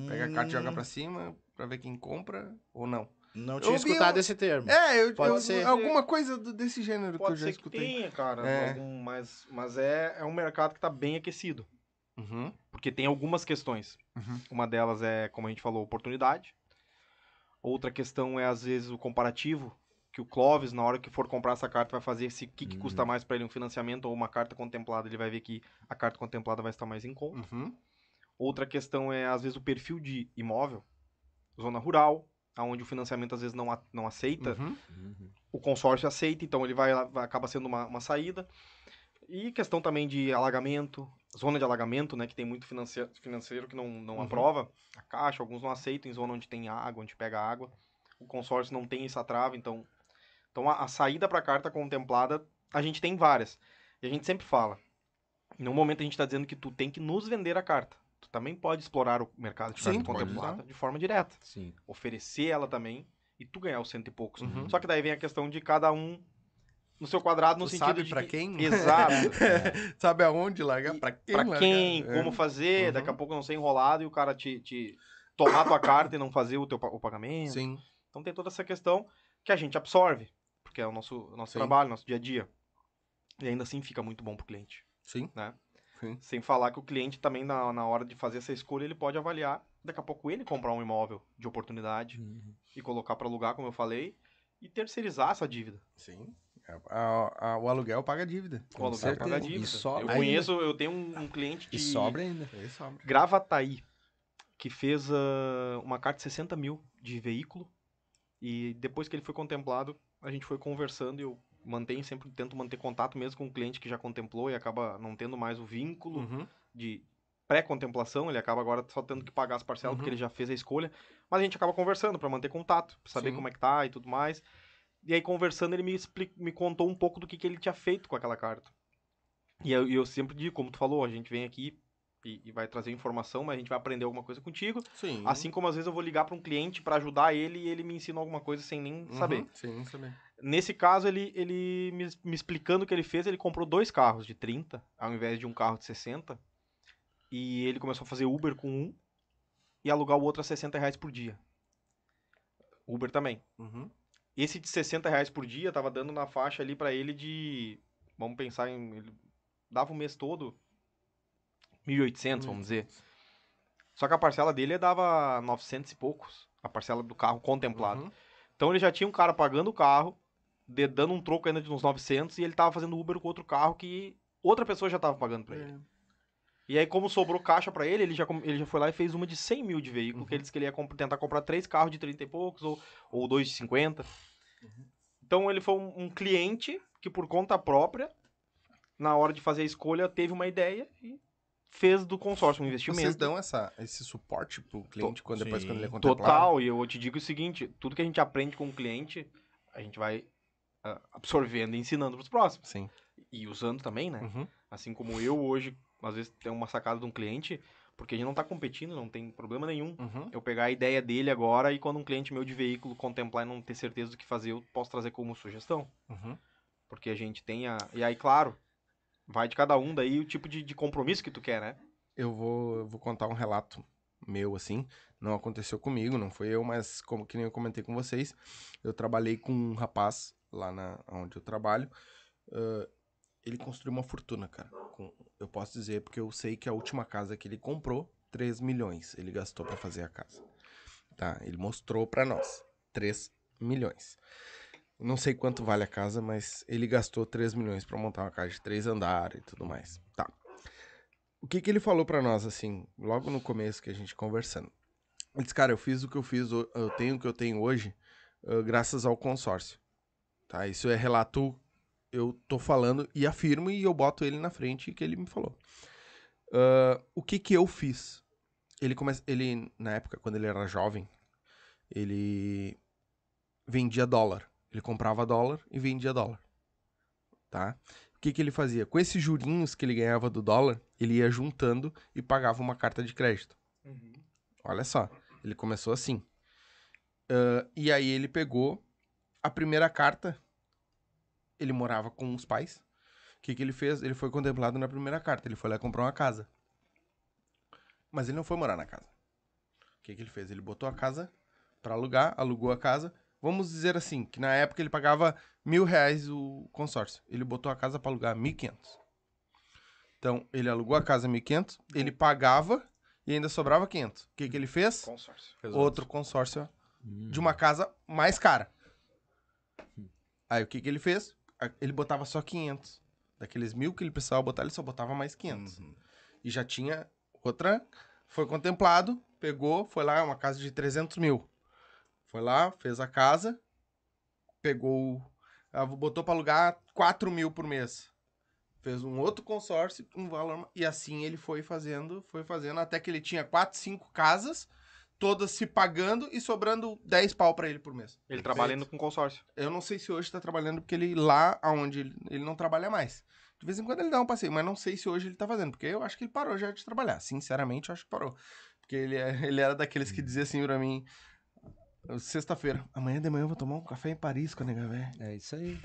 Pega a carta e joga Hum, pra cima pra ver quem compra ou não. Não Eu tinha ouvi escutado um- esse termo. É, eu, Pode eu- ser. alguma coisa do- desse gênero vai- que eu Pode já ser que escutei. tenha, cara. É. algum- mas mas é, é um mercado que tá bem aquecido. Uhum. Porque tem algumas questões. Uhum. Uma delas é, como a gente falou, oportunidade. Outra questão é, às vezes, o comparativo. Que o Clóvis, na hora que for comprar essa carta, vai fazer se o que, que Uhum. custa mais para ele um financiamento ou uma carta contemplada. Ele vai ver que a carta contemplada vai estar mais em conta. Uhum. Outra questão é, às vezes, o perfil de imóvel. Zona rural. Onde o financiamento às vezes não, a- não aceita, Uhum. o consórcio aceita, então ele vai, acaba sendo uma, uma saída. E questão também de alagamento, zona de alagamento, né, que tem muito financeiro, financeiro que não, não Uhum. aprova, a caixa, alguns não aceitam em zona onde tem água, onde pega água. O consórcio não tem essa trava, então, então a, a saída para a carta contemplada, a gente tem várias. E a gente sempre fala, em um momento a gente está dizendo que tu tem que nos vender a carta. Tu também pode explorar o mercado de Sim, de forma direta Sim. oferecer ela também e tu ganhar os cento e poucos. Uhum. Só que daí vem a questão de cada um no seu quadrado, no Tu sentido sabe de pra que- quem? Exato. Sabe aonde largar? Pra quem pra quem, É. como fazer, Uhum. daqui a pouco não ser enrolado e o cara te, te tomar tua carta e não fazer o teu o pagamento. Sim. Então tem toda essa questão que a gente absorve, porque é o nosso, o nosso Sim. trabalho, nosso dia a dia. E ainda assim fica muito bom pro cliente. Sim. Né? Sim. Sem falar que o cliente também, na, na hora de fazer essa escolha, ele pode avaliar, daqui a pouco ele comprar um imóvel de oportunidade e colocar para alugar, como eu falei, e terceirizar essa dívida. Sim. A- a- o aluguel paga a dívida. O aluguel certeza. paga a dívida. eu ainda. conheço, eu tenho um, um cliente de E sobra ainda. Aí sobra. Gravataí, que fez ah, uma carta de 60 mil de veículo. E depois que ele foi contemplado, a gente foi conversando e eu mantenho sempre, tento manter contato mesmo com o cliente que já contemplou e acaba não tendo mais o vínculo Uhum. de pré-contemplação, ele acaba agora só tendo que pagar as parcelas Uhum. porque ele já fez a escolha, mas a gente acaba conversando para manter contato, pra saber Sim. como é que tá e tudo mais. E aí conversando ele me me contou um pouco do que, que ele tinha feito com aquela carta. E eu, eu sempre digo, como tu falou, a gente vem aqui e, e vai trazer informação, mas a gente vai aprender alguma coisa contigo, Sim. assim como às vezes eu vou ligar para um cliente para ajudar ele e ele me ensina alguma coisa sem nem Uhum. saber. Sim, saber. Nesse caso, ele, ele me, me explicando o que ele fez, ele comprou dois carros de 30, ao invés de um carro de 60. E ele começou a fazer Uber com um e alugar o outro a 60 reais por dia. Uber também. Uhum. Esse de 60 reais por dia tava dando na faixa ali pra ele de. Vamos pensar em. Ele dava o mês todo 1.800, vamos dizer. Só que a parcela dele dava 900 e poucos. A parcela do carro contemplado. Uhum. Então ele já tinha um cara pagando o carro, dando um troco ainda de uns 900, e ele tava fazendo Uber com outro carro que outra pessoa já tava pagando ele. É. E aí, como sobrou caixa pra ele, ele já, ele já foi lá e fez uma de 100 mil de veículo, Uhum. que ele disse que ele ia comp- tentar comprar três carros de 30 e poucos, ou, ou dois de 50. Uhum. Então ele foi um, um cliente que, por conta própria, na hora de fazer a escolha, teve uma ideia e fez do consórcio um investimento. Vocês dão essa, esse suporte pro cliente quando, depois sim. quando ele é contemplado? Total, e eu te digo o seguinte: tudo que a gente aprende com o cliente, a gente vai ah, absorvendo e ensinando pros próximos. Sim. E usando também, né? Uhum. Assim como eu hoje, às vezes, tenho uma sacada de um cliente, porque a gente não tá competindo, não tem problema nenhum. Uhum. Eu pegar a ideia dele agora e quando um cliente meu de veículo contemplar e não ter certeza do que fazer, eu posso trazer como sugestão. Uhum. Porque a gente tem a. E aí, claro, vai de cada um daí o tipo de, de compromisso que tu quer, né? Eu vou, eu vou contar um relato meu, assim. Não aconteceu comigo, não foi eu, mas como que nem eu comentei com vocês, eu trabalhei com um rapaz lá na onde eu trabalho. ah, ele construiu uma fortuna, cara. Com- eu posso dizer porque eu sei que a última casa que ele comprou, 3 milhões ele gastou pra fazer a casa. Tá, ele mostrou pra nós, 3 milhões. Não sei quanto vale a casa, mas ele gastou 3 milhões pra montar uma casa de três andares e tudo mais. Tá. O que que ele falou pra nós, assim, logo no começo que a gente conversando? Ele disse, cara, eu fiz o que eu fiz, eu tenho o que eu tenho hoje, ah, graças ao consórcio. Tá? Isso é relato, eu tô falando e afirmo e eu boto ele na frente que ele me falou. Ah, o que que eu fiz? Ele, ele, na época, quando ele era jovem, ele vendia dólar. Ele comprava dólar e vendia dólar. Tá? O que, que ele fazia? Com esses jurinhos que ele ganhava do dólar, ele ia juntando e pagava uma carta de crédito. Olha só, ele começou assim. Ah, e aí ele pegou a primeira carta. Ele morava com os pais. O que, que ele fez? Ele foi contemplado na primeira carta. Ele foi lá comprar uma casa. Mas ele não foi morar na casa. O que, que ele fez? Ele botou a casa para alugar, alugou a casa. Vamos dizer assim, que na época ele pagava mil reais o consórcio. Ele botou a casa para alugar 1.500. Então, ele alugou a casa 1.500, ele pagava e ainda sobrava 500. O que, que ele fez? Consórcio. Outro consórcio de uma casa mais cara. Aí, o que, que ele fez? Ele botava só 500. Daqueles mil que ele precisava botar, ele só botava mais 500. Uhum. E já tinha outra, foi contemplado, pegou, foi lá, uma casa de 300 mil. Foi lá, fez a casa, pegou, ah, botou pra alugar 4 mil por mês. Fez um outro consórcio, um valor, e assim ele foi fazendo, foi fazendo, até que ele tinha 4, 5 casas, todas se pagando e sobrando 10 pau pra ele por mês. Ele trabalhando com consórcio. Eu não sei se hoje tá trabalhando, porque ele lá onde ele, ele não trabalha mais. De vez em quando ele dá um passeio, mas não sei se hoje ele tá fazendo, porque eu acho que ele parou já de trabalhar. Sinceramente, eu acho que parou. Porque ele, é- ele era daqueles que dizia assim pra mim, sexta-feira, amanhã de manhã eu vou tomar um café em Paris com a nega véia. É isso aí.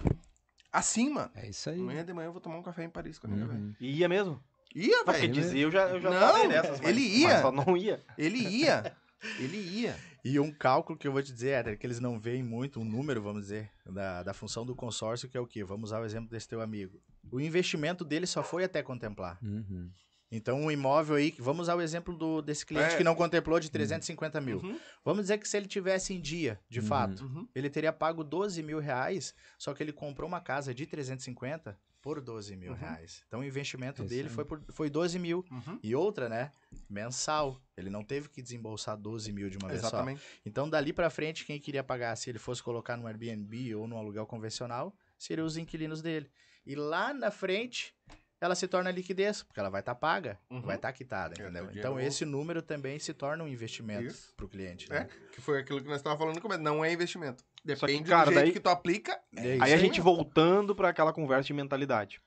Assim, mano. É isso aí. Amanhã de manhã eu vou tomar um café em Paris com a nega véia. Uhum. E ia mesmo. Ia, Não, porque velho. dizer eu já, eu já Não, falei dessas, mas, ele ia. mas só não ia. Ele ia. Ele ia. E um cálculo que eu vou te dizer, Éder, que eles não veem muito, um número, vamos dizer, da, da função do consórcio, que é o quê? Vamos usar o exemplo desse teu amigo. O investimento dele só foi até contemplar. Uhum. Então, um imóvel aí, vamos usar o exemplo do, desse cliente É. que não contemplou de 350 mil. Uhum, Vamos dizer que se ele tivesse em dia, de Uhum. fato, uhum. ele teria pago 12 mil reais, só que ele comprou uma casa de 350 por 12 mil Uhum. reais. Então, o investimento É dele foi, por, foi 12 mil. Uhum. E outra, né? Mensal. Ele não teve que desembolsar 12 mil de uma vez só. Exatamente. Então, dali pra frente, quem queria pagar, se ele fosse colocar no Airbnb ou no aluguel convencional, seriam os inquilinos dele. E lá na frente, ela se torna liquidez, porque ela vai estar paga, Uhum. vai estar quitada, É, entendeu? o Então, esse número também se torna um investimento Isso. pro cliente, É, né? que foi aquilo que nós estávamos falando no começo. Não é investimento. Só que, Depende cara, do jeito daí- que tu aplica. É Aí isso a gente voltando para aquela conversa de mentalidade.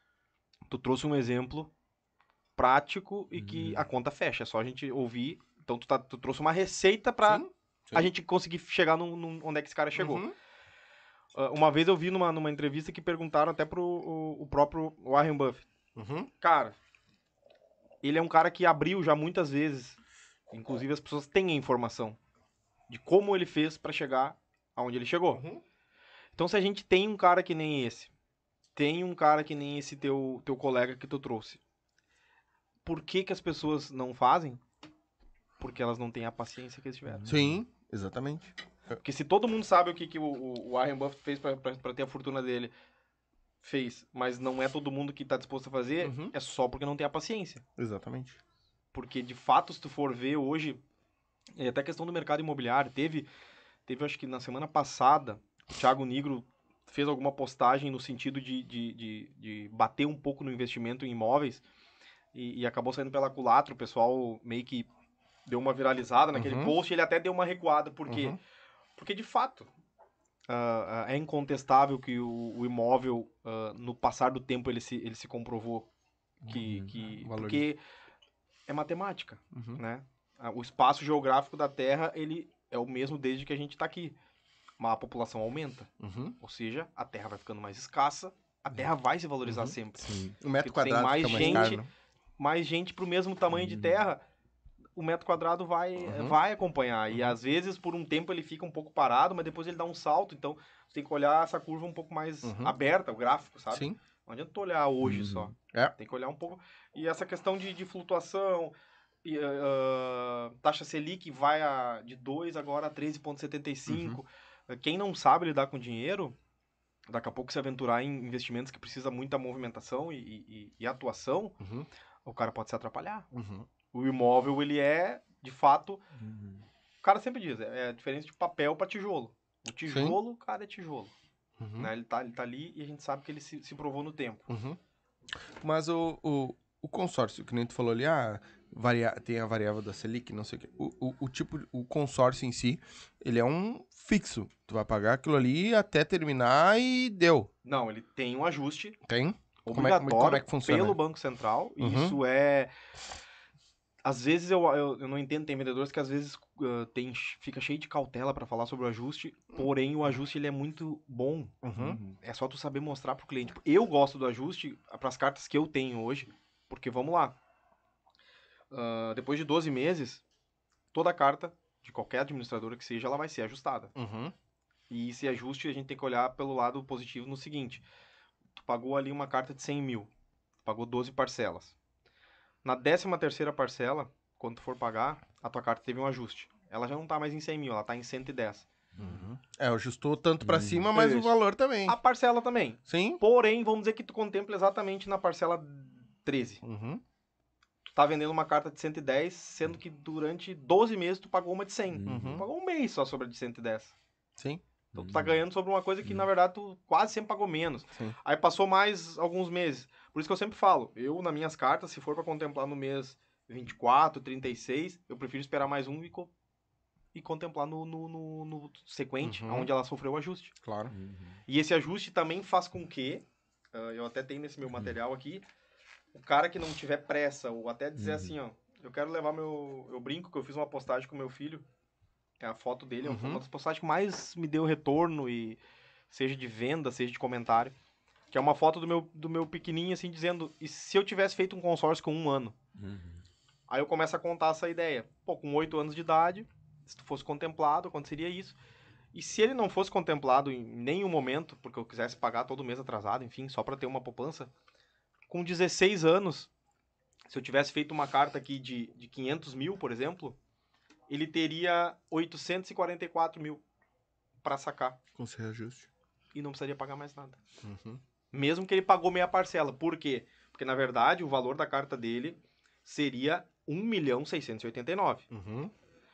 Tu trouxe um exemplo prático e que Uhum. a conta fecha, é só a gente ouvir. Então tu, tá- tu trouxe uma receita para a gente conseguir chegar num, num- onde é que esse cara chegou. Uhum. Ah, uma vez eu vi numa, numa entrevista que perguntaram até pro o, o próprio Warren Buffett. Uhum. Cara, ele é um cara que abriu já muitas vezes, inclusive as pessoas têm a informação de como ele fez para chegar aonde ele chegou. Uhum. Então, se a gente tem um cara que nem esse, tem um cara que nem esse teu, teu colega que tu trouxe, por que, que as pessoas não fazem? Porque elas não têm a paciência que eles tiveram. Sim, exatamente. Porque se todo mundo sabe o que, que o, o Warren Buffett fez pra ter a fortuna dele, fez, mas não é todo mundo que tá disposto a fazer, Uhum. é só porque não tem a paciência. Exatamente. Porque, de fato, se tu for ver hoje, e até a questão do mercado imobiliário, teve, teve acho que na semana passada, o Thiago Nigro fez alguma postagem no sentido de, de, de, de bater um pouco no investimento em imóveis e, e acabou saindo pela culatra, o pessoal meio que deu uma viralizada naquele Uhum. post, ele até deu uma recuada, por quê? Uhum. Porque, de fato, ah, é incontestável que o, o imóvel, ah, no passar do tempo, ele se, ele se comprovou que... Uhum. que Valoriza. porque é matemática Uhum. né? O espaço geográfico da Terra, ele é o mesmo desde que a gente está aqui. Mas a população aumenta, Uhum. ou seja, a Terra vai ficando mais escassa, a Terra vai se valorizar Uhum. sempre. Sim. O metro Porque tem quadrado mais fica mais gente, caro, né? Mais gente para o mesmo tamanho de Uhum. terra, o metro quadrado vai, Uhum. vai acompanhar. E às vezes, por um tempo, ele fica um pouco parado, mas depois ele dá um salto. Então, você tem que olhar essa curva um pouco mais Uhum. aberta, o gráfico, sabe? Sim. Não adianta tu olhar hoje Uhum. só. É. Tem que olhar um pouco. E essa questão de, de flutuação, e, ah, taxa Selic vai a, de 2 agora a 13,75. Uhum. Quem não sabe lidar com dinheiro, daqui a pouco se aventurar em investimentos que precisa muita movimentação e, e- e atuação, Uhum. o cara pode se atrapalhar. Uhum. O imóvel, ele é, de fato, Uhum. o cara sempre diz, é a diferença de papel para tijolo. O tijolo, cara, é tijolo. Uhum. Né? Ele, tá, ele tá ali e a gente sabe que ele se, se provou no tempo. Uhum. Mas o, o, o consórcio, que nem tu falou ali, ah, varia, tem a variável da Selic, não sei o quê. O, o, o tipo, o consórcio em si, ele é um fixo. Tu vai pagar aquilo ali até terminar e deu. Não, ele tem um ajuste Tem? Como é- como é- obrigatório como é que funciona? pelo Banco Central. Uhum. isso é. Às vezes eu, eu, eu não entendo, tem vendedores que às vezes ah, tem, fica cheio de cautela para falar sobre o ajuste, porém o ajuste ele é muito bom. Uhum. É só tu saber mostrar pro cliente. Eu gosto do ajuste para as cartas que eu tenho hoje, porque vamos lá. Ah, depois de 12 meses, toda carta de qualquer administradora que seja, ela vai ser ajustada. Uhum. E esse ajuste a gente tem que olhar pelo lado positivo no seguinte: tu pagou ali uma carta de 100 mil, pagou 12 parcelas. Na 13 terceira parcela, quando tu for pagar, a tua carta teve um ajuste. Ela já não tá mais em 100 mil, ela tá em 110. Uhum. É, ajustou tanto pra Hum. cima, mas o Isso. valor também. A parcela também. Sim? Porém, vamos dizer que tu contempla exatamente na parcela 13. Uhum. Tu tá vendendo uma carta de 110, sendo que durante 12 meses tu pagou uma de 100. Uhum. Tu pagou um mês só sobre a de 110. Sim. Então tu tá ganhando sobre uma coisa que, na verdade, tu quase sempre pagou menos. Sim. Aí passou mais alguns meses. Por isso que eu sempre falo, eu, nas minhas cartas, se for pra contemplar no mês 24, 36, eu prefiro esperar mais um e, co- e contemplar no, no, no- no sequente, Uhum. onde ela sofreu o ajuste. Claro. E esse ajuste também faz com que, ah, eu até tenho nesse meu material aqui, o cara que não tiver pressa, ou até dizer Uhum. assim, ó, eu quero levar meu. Eu brinco que eu fiz uma postagem com meu filho, é a foto dele, é Uhum. uma das postagens que mais me deu retorno, e seja de venda, seja de comentário. Que é uma foto do meu, do meu pequenininho, assim, dizendo, e se eu tivesse feito um consórcio com um ano? Aí eu começo a contar essa ideia. Pô, com oito anos de idade, se tu fosse contemplado, aconteceria isso. E se ele não fosse contemplado em nenhum momento, porque eu quisesse pagar todo mês atrasado, enfim, só pra ter uma poupança, com 16 anos, se eu tivesse feito uma carta aqui de, de 500 mil, por exemplo, ele teria 844 mil pra sacar Com esse reajuste. e não precisaria pagar mais nada. Uhum. Mesmo que ele pagou meia parcela. Por quê? Porque, na verdade, o valor da carta dele seria 1 milhão 689. Uhum.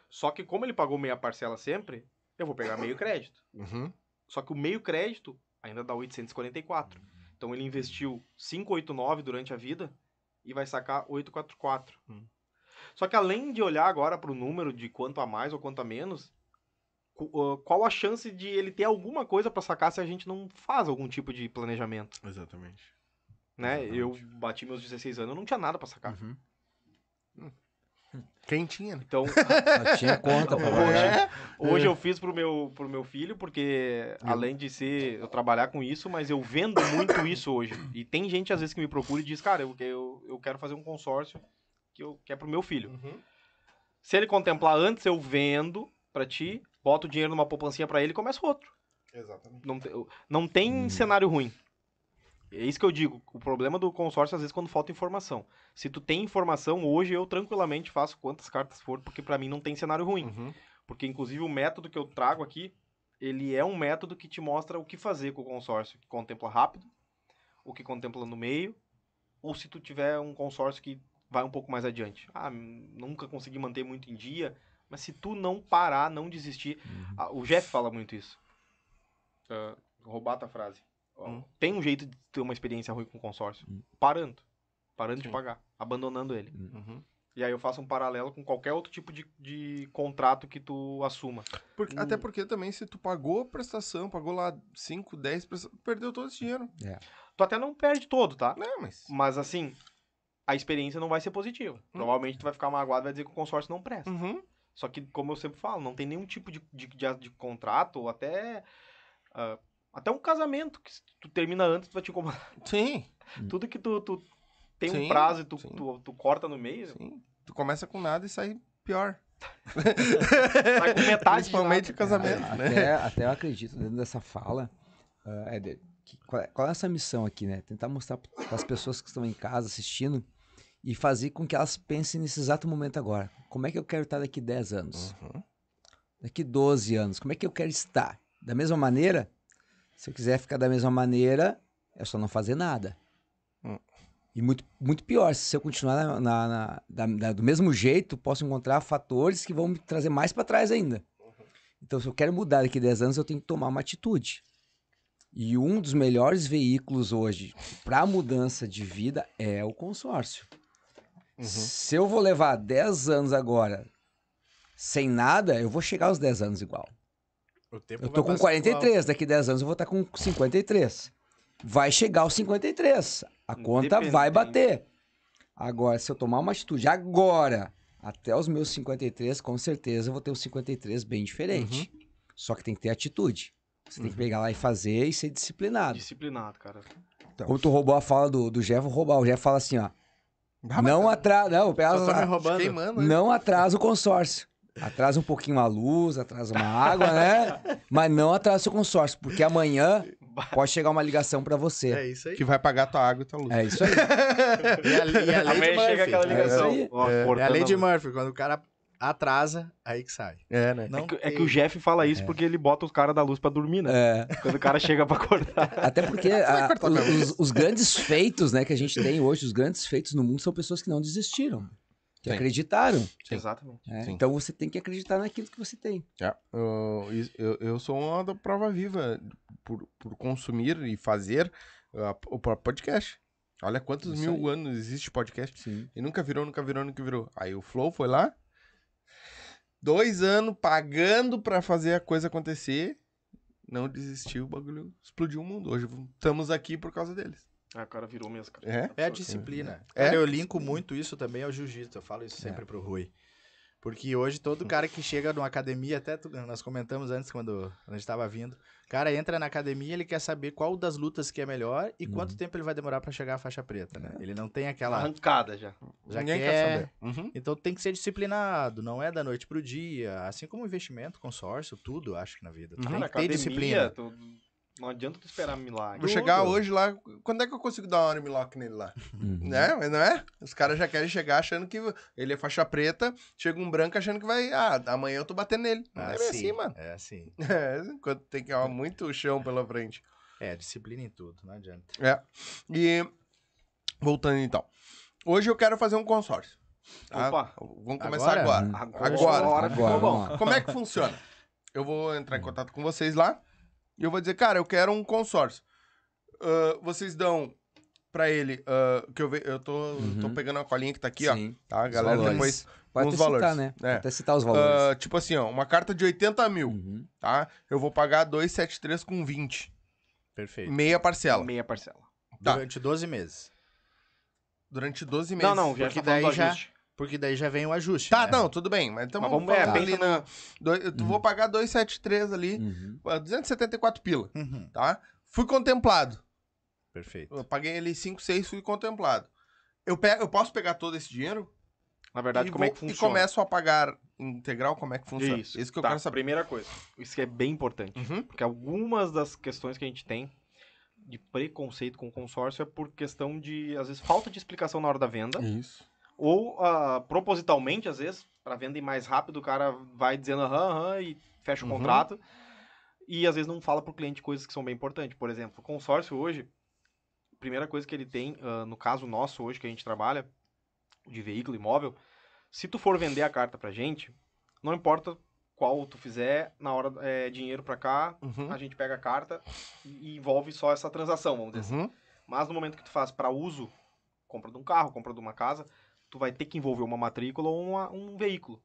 Só que como ele pagou meia parcela sempre, eu vou pegar meio crédito. Uhum. Só que o meio crédito ainda dá 844. Então ele investiu 589 durante a vida e vai sacar 844. Hum. Só que além de olhar agora para o número de quanto a mais ou quanto a menos, ah, qual a chance de ele ter alguma coisa para sacar se a gente não faz algum tipo de planejamento, Exatamente. né? Exatamente. Eu bati meus 16 anos, eu não tinha nada para sacar. Uhum. Quem tinha, né? Então, Só tinha conta pra Hoje-. Hoje eu fiz pro meu, pro meu filho, porque além de ser eu trabalhar com isso, mas eu vendo muito isso hoje. E tem gente às vezes que me procura e diz, cara, eu, eu, eu quero fazer um consórcio que, eu, que é pro meu filho. Uhum. Se ele contemplar antes, eu vendo pra ti, boto o dinheiro numa poupancinha pra ele e começa outro. Exatamente. Não, te- não tem cenário ruim. É isso que eu digo. O problema do consórcio, às vezes, é quando falta informação. Se tu tem informação, hoje eu tranquilamente faço quantas cartas for, porque pra mim não tem cenário ruim. Uhum. Porque, inclusive, o método que eu trago aqui, ele é um método que te mostra o que fazer com o consórcio. Que contempla rápido, o que contempla no meio, ou se tu tiver um consórcio que vai um pouco mais adiante. Ah, hum, nunca consegui manter muito em dia, mas se tu não parar, não desistir... Ah, o Jeff fala muito isso. Ah, roubar a frase. Ó, Hum. Tem um jeito de ter uma experiência ruim com o consórcio. Parando. Parando de Sim. pagar. Abandonando ele. Uhum. E aí eu faço um paralelo com qualquer outro tipo de, de contrato que tu assuma. Porque- Hum. Até porque também, se tu pagou a prestação, pagou lá 5, 10 prestações, perdeu todo esse dinheiro. Tu até não perde todo, tá? Não, mas. Mas assim, a experiência não vai ser positiva. Provavelmente tu vai ficar magoado e vai dizer que o consórcio não presta. Uhum. Só que, como eu sempre falo, não tem nenhum tipo de, de, de, de contrato, ou até. ah, até um casamento que se tu termina antes, tu vai te incomodar. Sim, Tudo que tu, tu tem Sim, um prazo e tu, sim. tu, tu corta no meio, sim. Tu começa com nada e sai pior. sai com metade de Principalmente nada. o casamento, É, né? até, até eu acredito dentro dessa fala, ah, Éder, que qual, é, qual é essa missão aqui, né? Tentar mostrar para as pessoas que estão em casa assistindo e fazer com que elas pensem nesse exato momento agora. Como é que eu quero estar daqui 10 anos? Uhum. Daqui 12 anos? Como é que eu quero estar? Da mesma maneira, se eu quiser ficar da mesma maneira, é só não fazer nada. Hum. E muito, muito pior, se eu continuar na- na- na- da- da- do mesmo jeito, posso encontrar fatores que vão me trazer mais para trás ainda. Então, se eu quero mudar daqui a 10 anos, eu tenho que tomar uma atitude. E um dos melhores veículos hoje para mudança de vida é o consórcio. Uhum. Se eu vou levar 10 anos agora sem nada, eu vou chegar aos 10 anos igual. O tempo Eu tô com passar igual. 43, daqui 10 anos eu vou estar com 53. Vai chegar aos 53. A conta vai Independente. bater. Agora, se eu tomar uma atitude agora, até os meus 53, com certeza eu vou ter os 53 bem diferente. Só que tem que ter atitude. Você tem que pegar lá e fazer e ser disciplinado. Disciplinado, cara. Como tu roubou a fala do, do Jeff, eu vou roubar. O Jeff fala assim, ó. Não atrasa. Não, Só tá me as- roubando. queimando, né? não atrasa o consórcio. Atrasa um pouquinho a luz, atrasa uma água, né? Mas não atrasa o consórcio, porque amanhã pode chegar uma ligação pra você. É isso aí. Que vai pagar tua água e tua luz. É isso aí. E a, e a lei de Amanhã chega aquela Murphy. ligação. É aí. Ó, É a lei de a. Murphy. Quando o cara atrasa, aí que sai. É, né? Não É que, é que o Jeff fala isso porque ele bota os caras da luz pra dormir, né? É, Quando o cara chega pra cortar. até porque a- os, os- grandes feitos né, que a gente tem hoje, os grandes feitos no mundo, são pessoas que não desistiram. que Sim. acreditaram. Sim. Exatamente. né? Sim. Então você tem que acreditar naquilo que você tem. É, eu, eu, eu sou uma da prova viva por, por consumir e fazer uh, o próprio podcast. Olha quantos Isso mil anos existe podcast. Sim. E nunca virou, nunca virou, nunca virou. Aí o Flow foi lá, dois anos pagando pra fazer a coisa acontecer. Não desistiu, o bagulho explodiu o mundo. Hoje estamos aqui por causa deles. Ah, o cara virou mesmo, cara. É? É a disciplina. É? Cara, eu linko muito isso também ao jiu-jitsu. Eu falo isso sempre pro Rui. Porque hoje todo cara que chega numa academia, até tu- nós comentamos antes quando, a gente tava vindo, cara entra na academia, ele quer saber qual das lutas que é melhor e quanto tempo ele vai demorar pra chegar à faixa preta, né? Ele não tem aquela Arrancada já. já Ninguém quer, quer saber. Uhum. Então tem que ser disciplinado, não é da noite pro dia, assim como investimento, consórcio, tudo, acho que na vida. Uhum. tem Na que ter disciplina. tu- não adianta tu esperar milagre. Vou chegar hoje lá. Quando é que eu consigo dar uma armlock nele lá? Uhum. Né? Mas não é? Os caras já querem chegar achando que ele é faixa preta, chega um branco achando que vai. Ah, amanhã eu tô batendo nele. Não é bem assim, mano. É assim. É, enquanto tem que ó, muito chão pela frente. É, disciplina em tudo, não adianta. É. E voltando então. Hoje eu quero fazer um consórcio. tá? Opa. Vamos começar Agora? agora. Agora, Agora. agora ficou Agora. Como é que funciona? Eu vou entrar em contato com vocês lá e eu vou dizer, cara, eu quero um consórcio. Ah, vocês dão pra ele, ah, que eu, ve, eu tô, tô Uhum. pegando a colinha que tá aqui, ó. Sim. Tá, Os galera? valores. Depois. Pode uns até citar, valores. né? É. Até citar os valores. ah, tipo assim, ó, uma carta de 80 mil, Uhum. tá? Eu vou pagar 273 com 20. Perfeito. Meia parcela. Meia parcela. Tá. Durante 12 meses. Durante 12 meses. Não, não, já Porque tá daí já- ajuste. Porque daí já vem o ajuste. Tá, né? não, tudo bem. Mas então Mas vamos, é, ali no... Dois, eu vou pagar 273 ali, Uhum. ah, 274 pila, Uhum. tá? Fui contemplado. Perfeito. Eu paguei ali 5, 6, fui contemplado. Eu, pego, eu posso pegar todo esse dinheiro Na verdade, e, como é vou- que e funciona? começo a pagar integral? Como é que funciona? Isso. Isso que eu Tá, quero saber. Primeira coisa. Isso que é bem importante. Uhum. Porque algumas das questões que a gente tem de preconceito com o consórcio é por questão de, às vezes, falta de explicação na hora da venda. Isso. Ou ah, propositalmente, às vezes, para venda ir mais rápido, o cara vai dizendo aham, aham e fecha o Uhum. contrato. E às vezes não fala pro cliente coisas que são bem importantes. Por exemplo, o consórcio hoje, a primeira coisa que ele tem, ah, no caso nosso hoje que a gente trabalha, de veículo imóvel, se tu for vender a carta pra gente, não importa qual tu fizer, na hora é dinheiro pra cá, Uhum. a gente pega a carta e envolve só essa transação, vamos dizer assim. Uhum. Mas no momento que tu faz para uso, compra de um carro, compra de uma casa, tu vai ter que envolver uma matrícula ou uma- um veículo.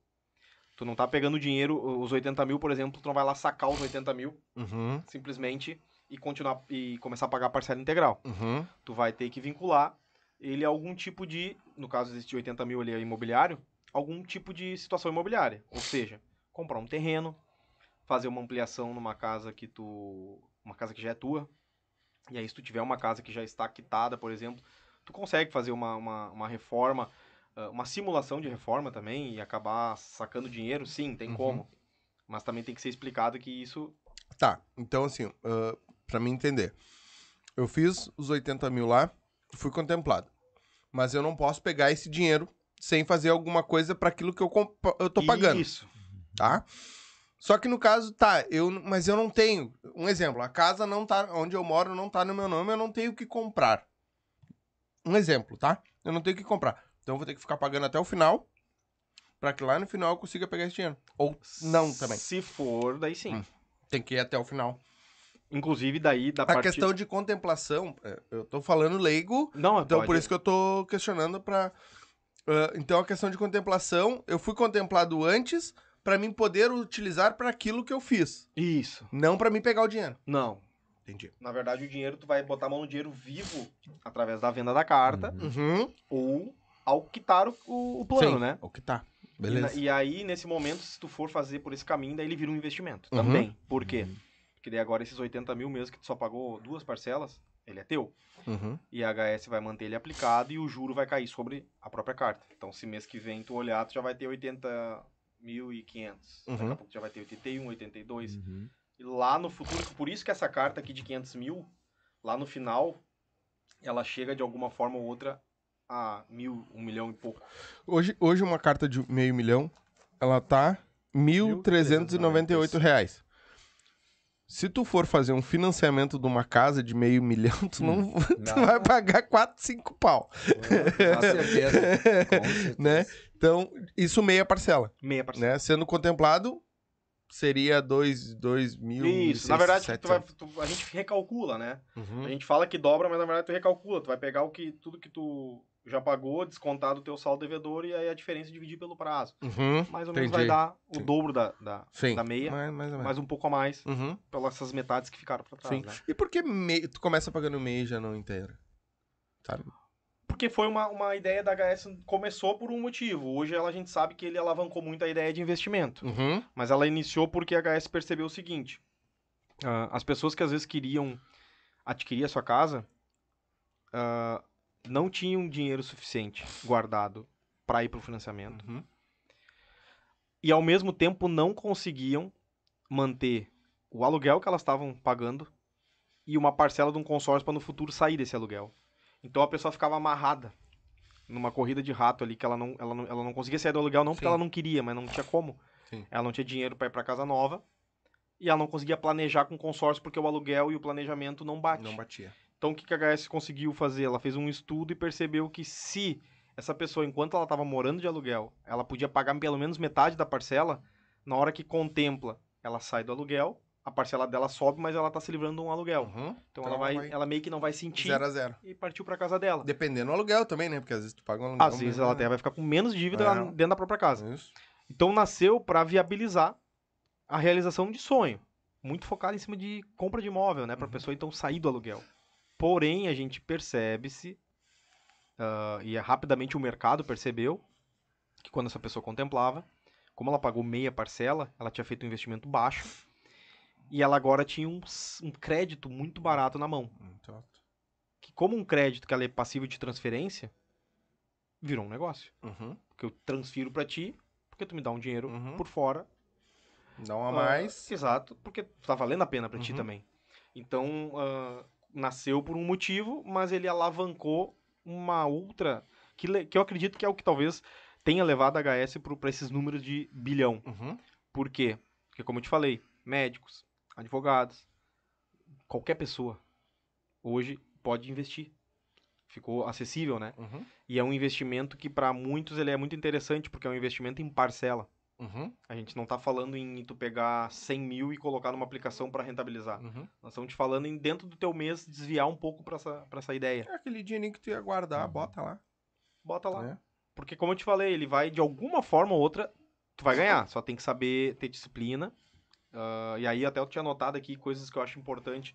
Tu não tá pegando dinheiro, os 80 mil, por exemplo, tu não vai lá sacar os 80 mil Uhum. simplesmente e continuar e começar a pagar a parcela integral. Uhum. Tu vai ter que vincular ele a algum tipo de, no caso desse 80 mil ali é imobiliário, algum tipo de situação imobiliária. Ou seja, comprar um terreno, fazer uma ampliação numa casa que tu. uma casa que já é tua. E aí, se tu tiver uma casa que já está quitada, por exemplo, tu consegue fazer uma, uma, uma reforma, uma simulação de reforma também e acabar sacando dinheiro, sim, tem Uhum. como. Mas também tem que ser explicado que isso. Tá, então assim, ah, pra mim entender. Eu fiz os 80 mil lá, fui contemplado. Mas eu não posso pegar esse dinheiro sem fazer alguma coisa para aquilo que eu, eu tô pagando, Isso. tá? Só que no caso, tá, eu, mas eu não tenho. Um exemplo, a casa não tá. Onde eu moro não tá no meu nome, eu não tenho o que comprar. Um exemplo, tá? Eu não tenho o que comprar. Então eu vou ter que ficar pagando até o final. Pra que lá no final eu consiga pegar esse dinheiro. Ou não também. Se for, daí sim. Hum. Tem que ir até o final. Inclusive, daí da A parte... questão de contemplação, é, eu tô falando leigo, Não, então por isso que eu tô questionando pra. ah, então a questão de contemplação, eu fui contemplado antes pra mim poder utilizar pra aquilo que eu fiz, Isso. não pra mim pegar o dinheiro. Não. Entendi. Na verdade, o dinheiro, tu vai botar a mão no dinheiro vivo através da venda da carta Uhum. ou ao quitar o, o, o plano, Sim, né? O que tá. E, Beleza. na- e aí, nesse momento, se tu for fazer por esse caminho, daí ele vira um investimento Uhum. também. Por quê? Porque daí agora esses 80 mil mesmo que tu só pagou duas parcelas, ele é teu. Uhum. E a HS vai manter ele aplicado e o juro vai cair sobre a própria carta. Então, se mês que vem tu olhar, tu já vai ter 80.500. Daqui Uhum. a pouco tu já vai ter 81, 82. Uhum. E lá no futuro, por isso que essa carta aqui de 500 mil, lá no final, ela chega de alguma forma ou outra a mil, um milhão e pouco. Hoje, hoje uma carta de meio milhão, ela tá 1.398 reais. Se tu for fazer um financiamento de uma casa de meio milhão, tu, não, tu Não. vai pagar 4, 5 pau. Com certeza. Com certeza. Né? Então, isso meia parcela, Meia parcela. né? Sendo contemplado, seria 2 dois mil Isso, na verdade, tu vai- tu- a gente recalcula, né? Uhum. A gente fala que dobra, mas na verdade tu recalcula. Tu vai pegar o que, tudo que tu já pagou, descontar do teu saldo devedor e aí a diferença dividir pelo prazo. Uhum. Mais ou menos Entendi. vai dar o Sim. dobro da, da, Sim. da meia, Mais, mais ou menos. mais um pouco a mais Uhum. pelas essas metades que ficaram pra trás, né? E por que meio, tu começa pagando meio e já não inteiro? Sabe? Porque foi uma, uma ideia da HS, começou por um motivo. Hoje ela, a gente sabe que ele alavancou muito a ideia de investimento. Uhum. Mas ela iniciou porque a HS percebeu o seguinte: ah, as pessoas que às vezes queriam adquirir a sua casa ah, não tinham dinheiro suficiente guardado para ir para o financiamento Uhum. e ao mesmo tempo não conseguiam manter o aluguel que elas estavam pagando e uma parcela de um consórcio para no futuro sair desse aluguel. Então a pessoa ficava amarrada numa corrida de rato ali que ela não, ela não, ela não conseguia sair do aluguel não porque Sim. ela não queria, mas não tinha como. Sim. Ela não tinha dinheiro para ir para casa nova e ela não conseguia planejar com consórcio porque o aluguel e o planejamento não bate. Não batia. Então o que a HS conseguiu fazer? Ela fez um estudo e percebeu que se essa pessoa, enquanto ela estava morando de aluguel, ela podia pagar pelo menos metade da parcela, na hora que contempla, ela sai do aluguel, a parcela dela sobe, mas ela está se livrando de um aluguel. Uhum. Então, Então ela, ela vai, vai- ela meio que não vai sentir Zero a zero. e partiu para casa dela. Dependendo do aluguel também, né? Porque às vezes tu paga um aluguel. Às vezes mesmo, ela né? até vai ficar com menos dívida É. dentro da própria casa. Isso. Então nasceu para viabilizar a realização de sonho, muito focado em cima de compra de imóvel, né, para a Uhum. pessoa então sair do aluguel. Porém, a gente percebe-se ah, e é rapidamente o mercado percebeu que quando essa pessoa contemplava, como ela pagou meia parcela, ela tinha feito um investimento baixo e ela agora tinha um, um crédito muito barato na mão. Que como um crédito que ela é passível de transferência, virou um negócio. uhum. Porque eu transfiro para ti, porque tu me dá um dinheiro Uhum. por fora Dá uma a Ah, mais. exato, porque tá valendo a pena pra ti Uhum. também. Então, ah, nasceu por um motivo, mas ele alavancou uma outra. Que, que eu acredito que é o que talvez tenha levado a HS para esses números de bilhão. Uhum. Por quê? Porque, como eu te falei, médicos, advogados, qualquer pessoa hoje pode investir. Ficou acessível, né? Uhum. E é um investimento que, para muitos, ele é muito interessante, porque é um investimento em parcela. Uhum. A gente não tá falando em tu pegar 100 mil e colocar numa aplicação para rentabilizar. Uhum. Nós estamos te falando em dentro do teu mês desviar um pouco para essa, pra essa ideia. É aquele dinheirinho que tu ia guardar, bota lá. Bota lá. né? Porque como eu te falei, ele vai de alguma forma ou outra, tu vai ganhar. Só tem que saber ter disciplina. Ah, e aí até eu tinha anotado aqui coisas que eu acho importante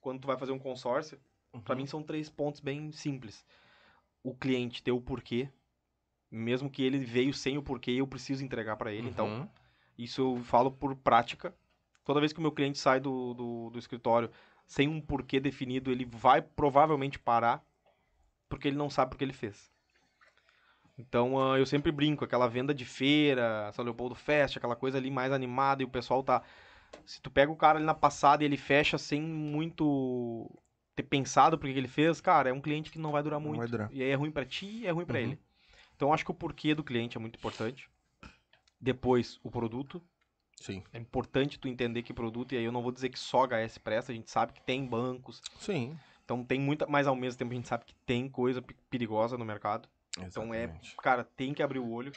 quando tu vai fazer um consórcio. Pra Uhum. mim são três pontos bem simples. O cliente ter o porquê. Mesmo que ele veio sem o porquê, eu preciso entregar para ele. Então, Uhum. Isso eu falo por prática. Toda vez que o meu cliente sai do, do, do escritório sem um porquê definido, ele vai provavelmente parar porque ele não sabe porque ele fez. Então ah, eu sempre brinco, aquela venda de feira, São Leopoldo Fest, aquela coisa ali mais animada e o pessoal tá. Se tu pega o cara ali na passada e ele fecha sem muito ter pensado porque que ele fez, cara, é um cliente que não vai durar Não muito. vai durar. E aí é ruim pra ti e é ruim pra Uhum. ele. Então acho que o porquê do cliente é muito importante. Depois, o produto. Sim. É importante tu entender que produto, e aí eu não vou dizer que só HS presta, a gente sabe que tem bancos, Sim. então tem muita, mas ao mesmo tempo a gente sabe que tem coisa pe- perigosa no mercado. Então é, Exatamente. cara, tem que abrir o olho.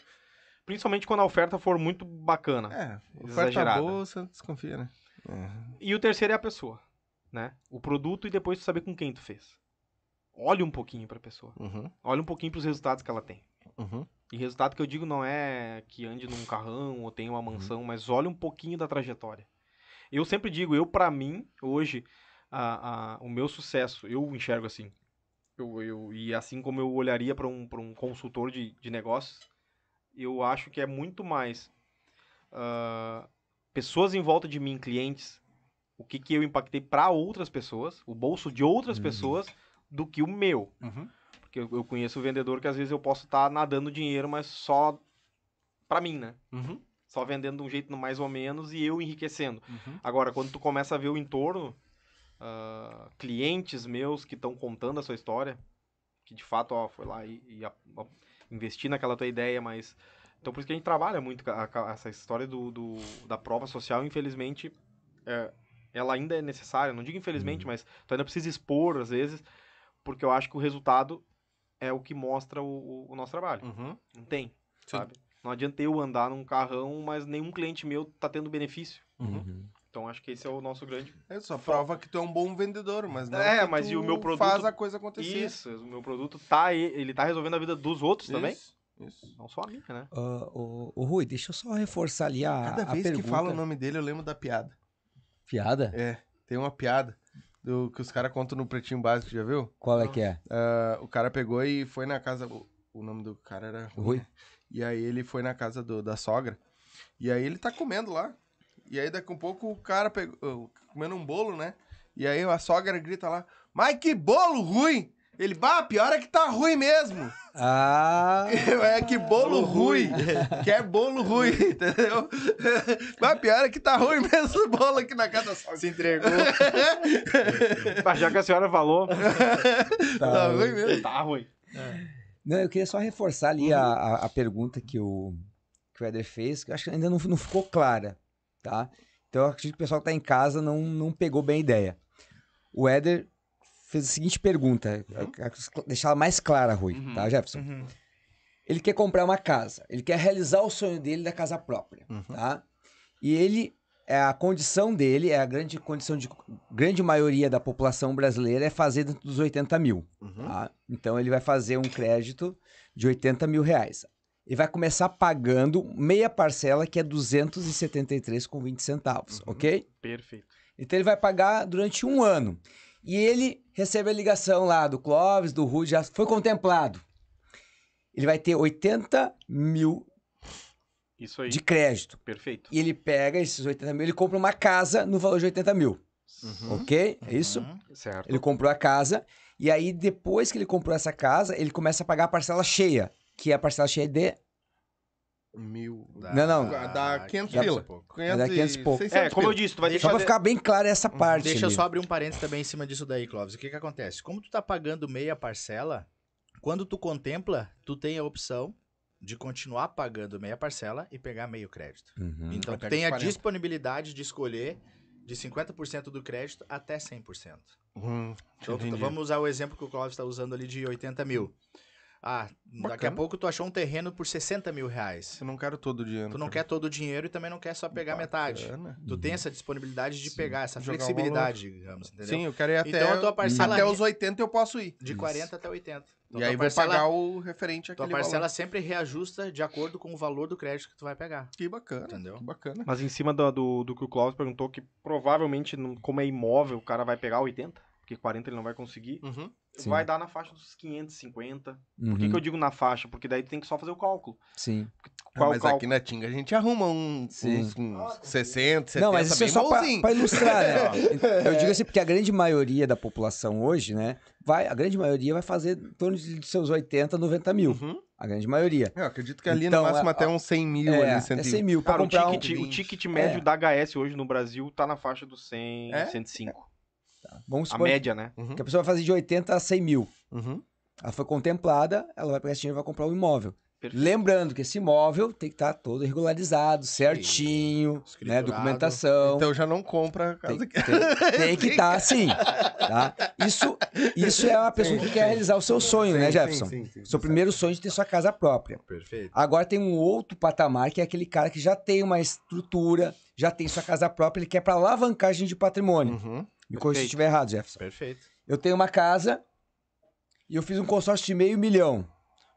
Principalmente quando a oferta for muito bacana. É, oferta boa, você desconfia, né? É. E o terceiro é a pessoa, né? O produto e depois tu saber com quem tu fez. Olhe um pouquinho pra pessoa. Uhum. Olhe um pouquinho pros resultados que ela tem. Uhum. E resultado que eu digo não é que ande num carrão ou tenha uma mansão, mas olha um pouquinho da trajetória. Eu sempre digo, eu pra mim, hoje, a, a- o meu sucesso, eu enxergo assim. Eu, eu, e assim como eu olharia para um, pra um consultor de, de negócios, eu acho que é muito mais ah, pessoas em volta de mim, clientes, o que, que eu impactei para outras pessoas, o bolso de outras Uhum. pessoas, do que o meu. Uhum. Porque eu, eu conheço vendedor que às vezes eu posso estar nadando dinheiro, mas só pra mim, né? Uhum. Só vendendo de um jeito mais ou menos e eu enriquecendo. Uhum. Agora, quando tu começa a ver o entorno, ah, clientes meus que estão contando a sua história, que de fato ó, foi lá e, e a- ó, investir naquela tua ideia, mas. Então por isso que a gente trabalha muito a- a- essa história do, do- da prova social, infelizmente, é, ela ainda é necessária. Não digo infelizmente, mas tu ainda precisa expor às vezes, porque eu acho que o resultado é o que mostra o, o- o nosso trabalho. Uhum. Não tem, Sim. sabe? Não adianta eu andar num carrão, mas nenhum cliente meu tá tendo benefício. Uhum. Então acho que esse é o nosso grande. É só prova que tu é um bom vendedor, mas não É, que mas tu e o meu produto- faz a coisa acontecer. Isso, o meu produto tá, ele tá resolvendo a vida dos outros também. Isso, isso. Não só a minha, né? Ah, ô, ô, Rui, deixa eu só reforçar ali a, Cada a vez pergunta. que fala o nome dele, eu lembro da piada. Piada? É, tem uma piada do que os caras contam no Pretinho Básico, já viu? Qual é que é? Ah, o cara pegou e foi na casa. O, o nome do cara era. Rui? E aí ele foi na casa do- da sogra. E aí ele tá comendo lá. E aí daqui a um pouco o cara pegou. uh, comendo um bolo, né? E aí a sogra grita lá: Mas que bolo ruim! Ele, bah, pior é que tá ruim mesmo. Ah, É que bolo ruim. Que é bolo ruim, entendeu? Mas pior é que tá ruim mesmo o bolo aqui na casa sogra. Se entregou. Mas já que a senhora falou, Tá ruim mesmo. tá ruim. Não, eu queria só reforçar ali a, a, a pergunta que o, que o Éder fez, que eu acho que ainda não, não ficou clara, tá? Então eu acredito que o pessoal que tá em casa não, não pegou bem a ideia. O Éder fez a seguinte pergunta, uhum. deixar ela mais clara, Rui, Uhum. tá, Jefferson? Uhum. Ele quer comprar uma casa, ele quer realizar o sonho dele da casa própria, Uhum. tá? E ele, é a condição dele, é a grande condição de grande maioria da população brasileira é fazer dentro dos 80 mil. Uhum. Tá? Então ele vai fazer um crédito de 80 mil reais. E vai começar pagando meia parcela, que é 273,20 centavos, Uhum. ok? Perfeito. Então ele vai pagar durante um ano. E ele recebe a ligação lá do Clóvis, do Rude, já foi contemplado. Ele vai ter 80 mil Isso aí. de crédito. Perfeito. E ele pega esses 80 mil, ele compra uma casa no valor de 80 mil, Uhum. ok? É isso? Uhum. Certo. Ele comprou a casa e aí depois que ele comprou essa casa, ele começa a pagar a parcela cheia, que é a parcela cheia de Mil. Não, não. Dá 500 Dá pila. pouco. Dá 500 e pouco. 600 É, como eu disse, tu vai que só pra ficar bem clara essa parte. Deixa eu ali. só abrir um parênteses também em cima disso daí, Clóvis. O que que acontece? Como tu tá pagando meia parcela, quando tu contempla, tu tem a opção de continuar pagando meia parcela e pegar meio crédito. Uhum. Então tu tem a 40. disponibilidade de escolher de 50% do crédito até 100%. Hum, Então, tu- vamos usar o exemplo que o Clóvis está usando ali de 80 mil. Ah, daqui a Bacana. pouco tu achou um terreno por 60 mil reais. Eu não quero todo o dinheiro. Tu não cara. quer todo o dinheiro e também não quer só pegar metade. Bacana. Tu tem essa disponibilidade de pegar, essa Jogar flexibilidade, digamos, entendeu? Sim, eu quero ir até, Então a tua parcela até os 80 eu posso ir. de 40 até 80. Então, e aí tua vou parcela, pagar o referente tua àquele parcela valor. sempre reajusta de acordo com o valor do crédito que tu vai pegar. Que bacana, Entendeu? que bacana. Mas em cima do, do, do que o Cláudio perguntou, que provavelmente, como é imóvel, o cara vai pegar 80, porque 40 ele não vai conseguir. Uhum. Sim. Vai dar na faixa dos 550. Uhum. Por que, que eu digo na faixa? Porque daí tu tem que só fazer o cálculo. Sim. Qual Ah, o mas cálculo? aqui na Tinga a gente arruma um, uns, uns 60, 70, Não, mas isso é só pra ilustrar, né? Eu digo assim, porque a grande maioria da população hoje, né? Vai, a grande maioria vai fazer em torno de seus 80, 90 mil. Uhum. A grande maioria. Eu acredito que ali Então, no máximo é- até uns 100 mil é, ali, é 120. 100 mil Cara, o comprar um... ticket, o 20. ticket médio É. da HS hoje no Brasil tá na faixa dos 100, É? 105. Vamos A supor média, né? Uhum. que a pessoa vai fazer de 80 a 100 mil. Uhum. Ela foi contemplada, ela vai pegar esse dinheiro e vai comprar um imóvel. Perfeito. Lembrando que esse imóvel tem que estar todo regularizado, certinho, né? Documentação. Então já não compra a casa tem, que... tem- tem que estar assim, tá? Isso, isso é uma pessoa que quer realizar o seu sonho, né, Sim, Jefferson? sim, sim, sim. Seu primeiro sonho de ter sua casa própria. Perfeito. Agora tem um outro patamar, que é aquele cara que já tem uma estrutura, já tem sua casa própria, ele quer para alavancagem de patrimônio. Uhum. Me corrija se eu estiver errado, Jefferson. Perfeito. Eu tenho uma casa e eu fiz um consórcio de meio milhão.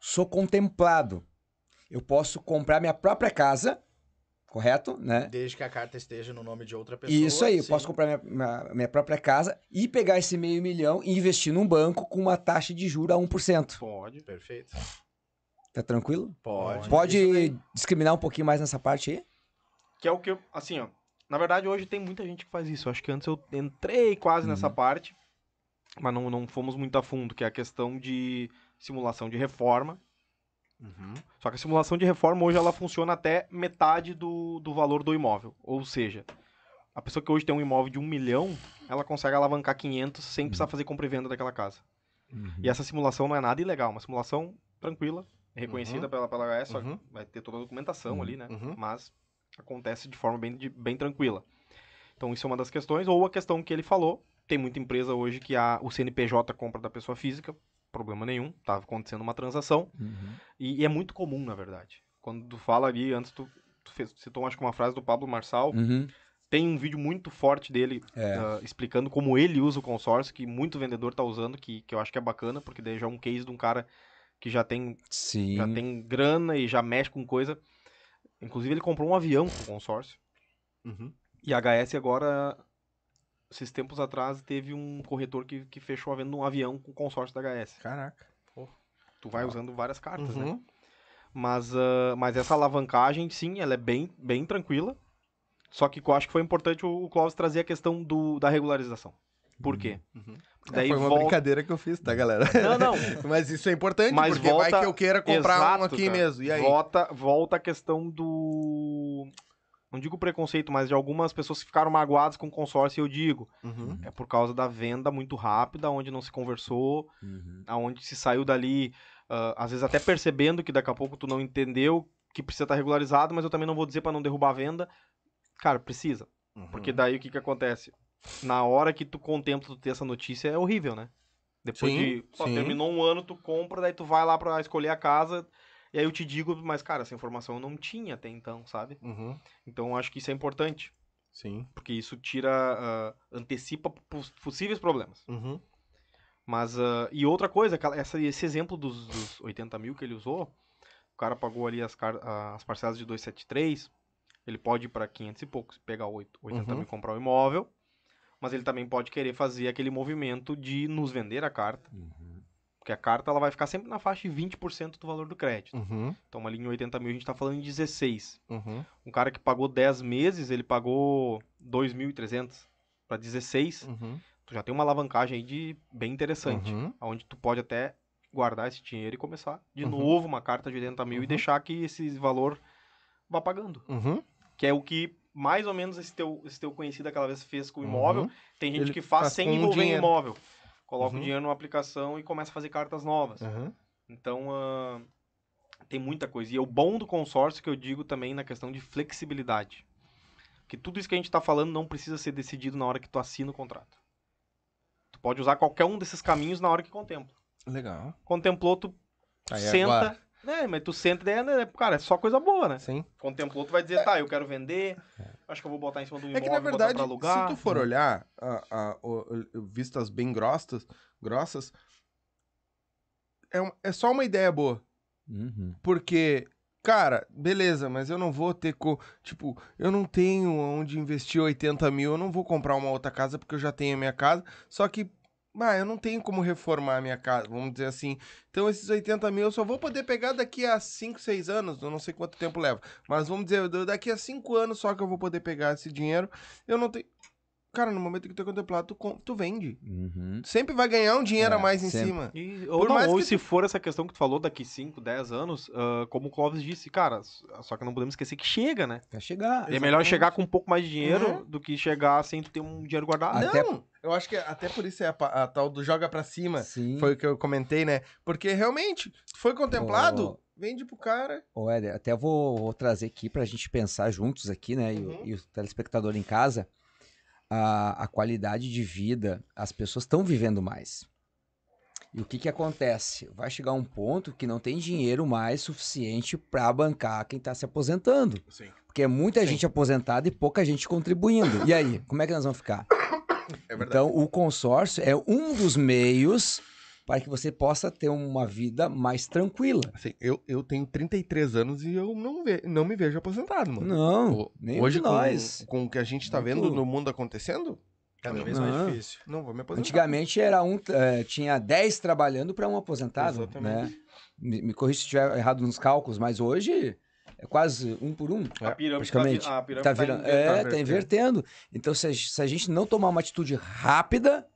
Sou contemplado. Eu posso comprar minha própria casa, correto? Né? Desde que a carta esteja no nome de outra pessoa. Isso aí, eu sim. posso comprar minha, minha, minha própria casa e pegar esse meio milhão e investir num banco com uma taxa de juros a 1%. Pode. Perfeito. Tá tranquilo? Pode. Pode discriminar um pouquinho mais nessa parte aí? Que é o que eu, assim, ó. Na verdade, hoje tem muita gente que faz isso. Acho que antes eu entrei quase nessa Uhum. parte, mas não, não fomos muito a fundo, que é a questão de simulação de reforma. Uhum. Só que a simulação de reforma hoje ela funciona até metade do, do valor do imóvel. Ou seja, a pessoa que hoje tem um imóvel de um milhão, ela consegue alavancar 500 sem precisar fazer compra e venda daquela casa. E essa simulação não é nada ilegal, uma simulação tranquila, reconhecida Uhum. pela, pela HS, só que Uhum. vai ter toda a documentação Uhum. ali, né? Uhum. Mas acontece de forma bem, de- bem tranquila. Então isso é uma das questões. Ou a questão que ele falou, tem muita empresa hoje que a, o CNPJ compra da pessoa física, problema nenhum, tá acontecendo uma transação. Uhum. E, e é muito comum, na verdade. quando tu fala ali, antes tu, tu fez, citou acho que uma frase do Pablo Marçal, Uhum. tem um vídeo muito forte dele É. ah, explicando como ele usa o consórcio, que muito vendedor tá usando, que, que eu acho que é bacana, porque daí já é um case de um cara que já tem, Sim. já tem grana e já mexe com coisa. Inclusive ele comprou um avião com consórcio. Uhum. E a HS agora, esses tempos atrás, teve um corretor que, que fechou a venda de um avião com consórcio da HS. Caraca. Tu vai usando várias cartas, né? Uhum. Mas, ah, mas essa alavancagem, sim, ela é bem, bem tranquila. Só que eu acho que foi importante o, o Clóvis trazer a questão do, da regularização. Por quê? Uhum. É, foi uma volta- brincadeira que eu fiz, tá, galera? Não, não. Mas isso é importante, Mas porque vai volta- que eu queira comprar um Exato, aqui cara. mesmo. E aí? Volta, volta a questão do. Não digo preconceito, mas de algumas pessoas que ficaram magoadas com o consórcio, eu digo. Uhum. É por causa da venda muito rápida, onde não se conversou, Uhum. aonde se saiu dali, ah, às vezes até percebendo que daqui a pouco tu não entendeu que precisa estar regularizado, mas eu também não vou dizer pra não derrubar a venda. Cara, precisa. Uhum. Porque daí o que que acontece? Na hora que tu contempla tu ter essa notícia, é horrível, né? Depois Sim, de. Pô, sim. terminou um ano, tu compra, daí tu vai lá pra escolher a casa. E aí eu te digo, mas, cara, essa informação eu não tinha até então, sabe? Uhum. Então eu acho que isso é importante. Sim. Porque isso tira. ah, antecipa pos- possíveis problemas. Uhum. Mas. ah, e outra coisa, essa, esse exemplo dos, dos 80 mil que ele usou, o cara pagou ali as, car- as parcelas de 273, ele pode ir para 500 e poucos, pegar oito- 80 Uhum. mil e comprar o imóvel, mas ele também pode querer fazer aquele movimento de nos vender a carta, Uhum. porque a carta ela vai ficar sempre na faixa de 20% do valor do crédito. Uhum. Então, uma linha em 80 mil, a gente está falando em 16. Uhum. Um cara que pagou 10 meses, ele pagou 2.300 para 16. Uhum. Tu já tem uma alavancagem aí de bem interessante Uhum. onde tu pode até guardar esse dinheiro e começar de Uhum. novo uma carta de 80 mil e Uhum. deixar que esse valor vá pagando. Que é o que mais ou menos esse teu, esse teu conhecido aquela vez fez com o imóvel. Uhum. Tem gente Ele que faz faz sem envolver dinheiro. imóvel. Coloca Uhum. o dinheiro numa aplicação e começa a fazer cartas novas. Uhum. Então, ah, tem muita coisa. E é o bom do consórcio que eu digo também na questão de flexibilidade. Que tudo isso que a gente está falando não precisa ser decidido na hora que tu assina o contrato. Tu pode usar qualquer um desses caminhos na hora que contempla. Legal. Contemplou, tu Aí senta. agora- né, mas tu senta e daí, né, cara, é só coisa boa, né? Sim. Contemplou, tu vai dizer, tá, eu quero vender, acho que eu vou botar em cima do É imóvel, que, na botar verdade, pra alugar. se tu for olhar a, a- o- vistas bem grossas, grossas é, um- é só uma ideia boa. Uhum. Porque, cara, beleza, mas eu não vou ter. Co... Tipo, eu não tenho onde investir 80 mil, eu não vou comprar uma outra casa porque eu já tenho a minha casa. Só que, ah, eu não tenho como reformar a minha casa, vamos dizer assim. Então, esses 80 mil eu só vou poder pegar daqui a 5, 6 anos, eu não sei quanto tempo leva. Mas vamos dizer, daqui a 5 anos só que eu vou poder pegar esse dinheiro. Eu não tenho. Cara, no momento que tu é contemplado, tu, tu vende. Uhum. Sempre vai ganhar um dinheiro É, a mais em sempre. cima. E, ou não, ou que se for essa questão que tu falou daqui 5, 10 anos, ah, como o Clóvis disse, cara, só que não podemos esquecer que chega, né? Vai chegar. É melhor chegar com um pouco mais de dinheiro Uhum. do que chegar sem tu ter um dinheiro guardado. Até- Não, eu acho que até por isso é a, a tal do joga pra cima. Sim. Foi o que eu comentei, né? Porque realmente, foi contemplado, vende pro cara. Ô, Éder, até vou, vou trazer aqui pra gente pensar juntos aqui, né? E, o- Uhum. e o telespectador em casa. A, a qualidade de vida, as pessoas estão vivendo mais. E o que que acontece? Vai chegar um ponto que não tem dinheiro mais suficiente pra bancar quem tá se aposentando. Sim. Porque é muita Sim. gente aposentada e pouca gente contribuindo. E aí, como é que nós vamos ficar? É. Então, o consórcio é um dos meios para que você possa ter uma vida mais tranquila. Assim, eu, eu tenho 33 anos e eu não, ve, não me vejo aposentado, mano. Não, O- nem Hoje, com, nós. com o que a gente tá Muito- vendo no mundo acontecendo, Cada vez Não. mais difícil. não vou me aposentar. Antigamente era um, eh, tinha 10 trabalhando para um aposentado, Exatamente. né? Me, me corrija se estiver errado nos cálculos, mas hoje é quase um por um. A pirâmide praticamente. tá, a pirâmide Tá tá virando, invertendo. é, tá tá invertendo. Então, se a, se a gente não tomar uma atitude rápida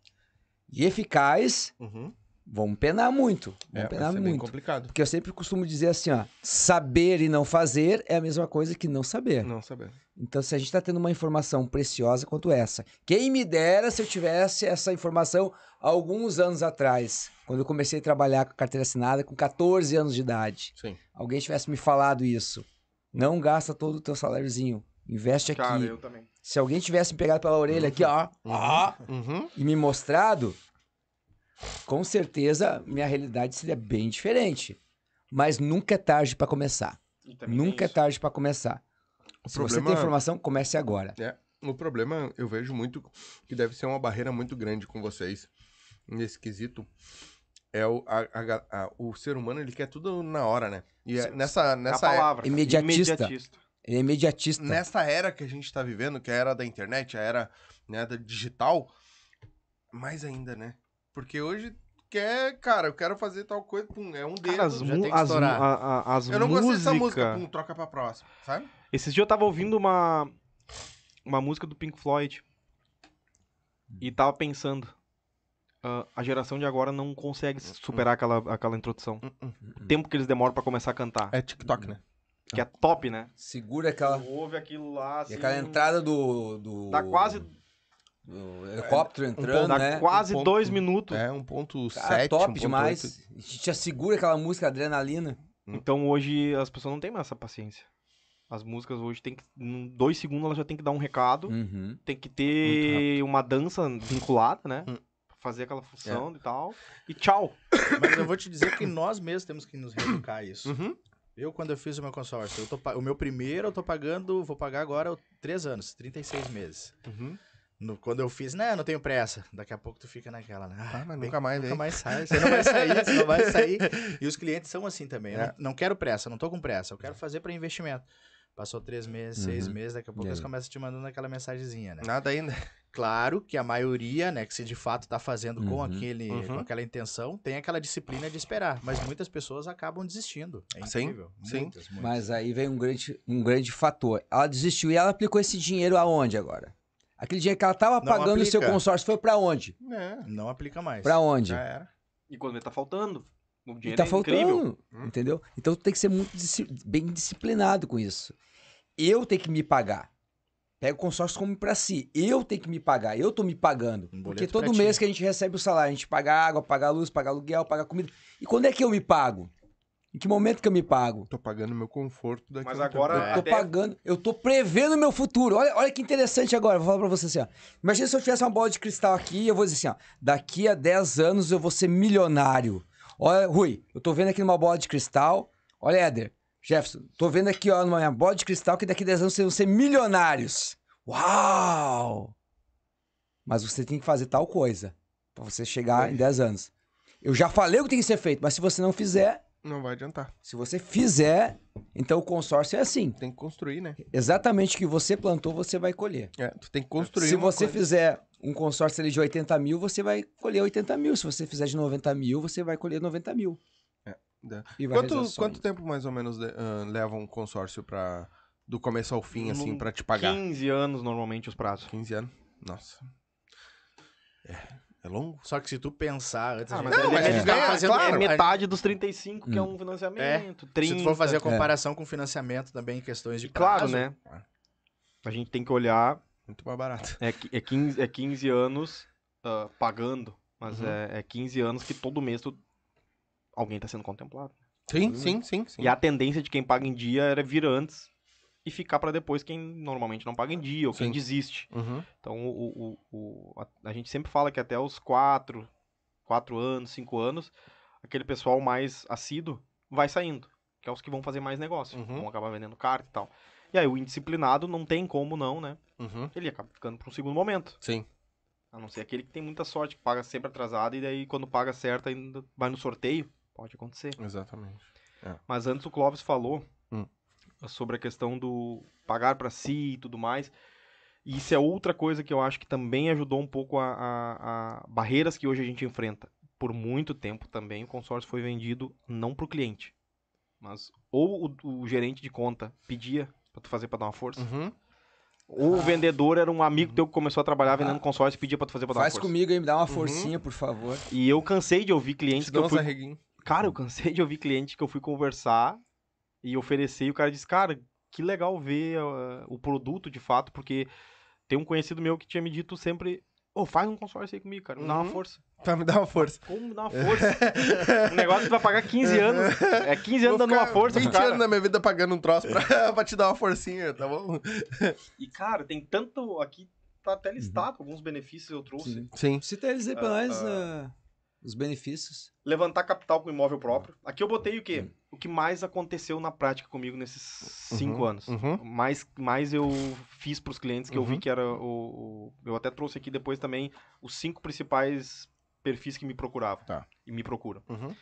e eficaz, Uhum. Vamos penar muito. É, Vamos vai penar ser bem muito. complicado. Porque eu sempre costumo dizer assim, ó, saber e não fazer é a mesma coisa que não saber. Não saber. Então, se a gente está tendo uma informação preciosa quanto essa, quem me dera se eu tivesse essa informação alguns anos atrás, quando eu comecei a trabalhar com carteira assinada com 14 anos de idade. Sim. Alguém tivesse me falado isso. Não gasta todo o teu saláriozinho. Investe aqui. Cara, eu também. Se alguém tivesse me pegado pela orelha aqui, ó, ó, Uhum. e me mostrado, com certeza minha realidade seria bem diferente. Mas nunca é tarde para começar. Nunca é tarde pra começar. O Se você problema- tem informação, comece agora. O problema, eu vejo muito que deve ser uma barreira muito grande com vocês nesse quesito. É o, a- a a- o ser humano, ele quer tudo na hora, né? E é nessa, É a nessa, era, palavra. Imediatista. Imediatista. Ele é imediatista. nessa era que a gente tá vivendo, que é a era da internet, a era né, da digital, mais ainda, né? Porque hoje quer, cara, eu quero fazer tal coisa, pum, é um dedo. Cara, as, já tem que as, estourar. a- a- as eu não gostei dessa música, música- pum, troca pra próxima, sabe? Esses dias eu tava ouvindo uma, uma música do Pink Floyd e tava pensando. ah, a geração de agora não consegue superar aquela, aquela introdução. O tempo que eles demoram pra começar a cantar. É TikTok, né? Que é top, né? Segura aquela. Ouve aquilo lá, assim... E aquela entrada do. do Dá quase, do helicóptero entrando, ponto- dá né? quase Um ponto- dois minutos. É 1.7, Cara, top 1.8. demais. A gente já segura aquela música adrenalina. Então hoje as pessoas não têm mais essa paciência. As músicas hoje tem que. Em dois segundos ela já tem que dar um recado. Uhum. Tem que ter uma dança vinculada, né? Hum. Pra fazer aquela função e tal. E tchau. Mas eu vou te dizer que nós mesmos temos que nos reeducar a isso. Uhum. Eu, quando eu fiz o meu consórcio, eu tô o meu primeiro eu tô pagando, vou pagar agora 3 anos, 36 meses. Uhum. No- quando eu fiz, né, não tenho pressa. Daqui a pouco tu fica naquela, né? Ah, mas bem- nunca mais, Nunca hein? mais sai, você não vai sair, você não vai sair. E os clientes são assim também. É. não, não quero pressa, não tô com pressa. Eu quero fazer para investimento. Passou três meses, seis Uhum. meses, daqui a pouco E eles aí? começam te mandando aquela mensagenzinha, né? Nada ainda. Claro que a maioria, né, que se de fato tá fazendo com Uhum. aquele, Uhum. com aquela intenção, tem aquela disciplina de esperar. Mas muitas pessoas acabam desistindo. É Sim, incrível. sim. Muitas, muitas. Mas aí vem um grande, um grande fator. Ela desistiu e ela aplicou esse dinheiro aonde agora? Aquele dinheiro que ela tava Não pagando o seu consórcio foi pra onde? É, Não aplica mais. Pra onde? já era. E quando vê, tá faltando. O E dinheiro tá é incrível. faltando, entendeu? Então tu tem que ser muito disci- bem disciplinado com isso. Eu tenho que me pagar. Pega o consórcio como pra si. Eu tenho que me pagar. Eu tô me pagando. Um Porque todo pra ti. mês que a gente recebe o salário, a gente paga água, paga luz, paga aluguel, paga comida. E quando é que eu me pago? Em que momento que eu me pago? Tô pagando meu conforto daqui Mas agora- Eu tô Até- pagando, eu tô prevendo o meu futuro. Olha, olha que interessante agora, vou falar pra você assim, ó. Imagina se eu tivesse uma bola de cristal aqui e eu vou dizer assim, ó. Daqui a 10 anos eu vou ser milionário. Olha, Rui, eu tô vendo aqui numa bola de cristal. Olha, Éder, Jefferson, tô vendo aqui, ó, numa minha bola de cristal que daqui a 10 anos vocês vão ser milionários. Uau! Mas você tem que fazer tal coisa pra você chegar em 10 anos. Eu já falei o que tem que ser feito, mas se você não fizer, Não vai adiantar. se você fizer, então o consórcio é assim. Tem que construir, né? Exatamente o que você plantou, você vai colher. É, tu tem que construir Se uma você coisa. fizer um consórcio ali de 80 mil, você vai colher 80 mil. Se você fizer de 90 mil, você vai colher 90 mil. É, dá. E vai Quanto, quanto tempo mais ou menos ah, leva um consórcio pra, do começo ao fim, assim, pra te pagar? 15 anos normalmente os prazos. 15 anos? Nossa. É, é longo? Só que se tu pensar antes Ah, mas a gente gente tá ganha, fazendo claro. é metade dos 35, que é Hum. um financiamento. 30. Se tu for fazer a É. comparação com financiamento também em questões de E claro, prazo, né? A gente tem que olhar. Muito mais barato. É, é, 15, é 15 anos ah, pagando, mas Uhum. é, é 15 anos que todo mês tu- alguém tá sendo contemplado. Sim, sim, sim, sim. E a tendência de quem paga em dia era vir antes e ficar pra depois quem normalmente não paga em dia ou quem Sim. desiste. Uhum. Então o, o- o- a, a gente sempre fala que até os 4, 4 anos, 5 anos, aquele pessoal mais assíduo vai saindo. Que é os que vão fazer mais negócio. Uhum. Vão acabar vendendo carta e tal. E aí o indisciplinado não tem como não, né? Uhum. Ele acaba ficando para um segundo momento. Sim. A não ser aquele que tem muita sorte, que paga sempre atrasado e daí quando paga certo ainda vai no sorteio. Pode acontecer. Exatamente. Mas antes o Clóvis falou Hum. Sobre a questão do pagar pra si e tudo mais. E isso é outra coisa que eu acho que também ajudou um pouco a, a- a barreiras que hoje a gente enfrenta. Por muito tempo também o consórcio foi vendido não pro cliente, mas ou o, o gerente de conta pedia pra tu fazer pra dar uma força, Uhum. ou o vendedor era um amigo teu que começou a trabalhar vendendo consórcio e pedia pra tu fazer pra dar Faz uma força. comigo aí, me dá uma Uhum. forcinha, por favor. E eu cansei de ouvir clientes Te que eu fui. Cara, eu cansei de ouvir cliente que eu fui conversar e oferecer, e o cara disse, cara, que legal ver ah, o produto de fato, porque tem um conhecido meu que tinha me dito sempre, ô, faz um consórcio aí comigo, cara, me dá uma Uhum. força. Pra me dar uma força. Como me dá uma força? um negócio que tu vai pagar 15 anos, é 15 anos dando uma força pro 20 cara. anos da minha vida pagando um troço pra, pra te dar uma forcinha, tá bom? E, cara, tem tanto, aqui tá até listado alguns benefícios eu trouxe. Sim. Sim. Cita eles aí pra Ah, nós, ah. ah, os benefícios. Levantar capital com imóvel próprio. Aqui eu botei o quê? O que mais aconteceu na prática comigo nesses cinco Uhum, anos. uhum. Mais, mais eu fiz para os clientes que eu vi Uhum. que era o, o- Eu até trouxe aqui depois também os cinco principais perfis que me procuravam. Tá. E me procuram. Uhum.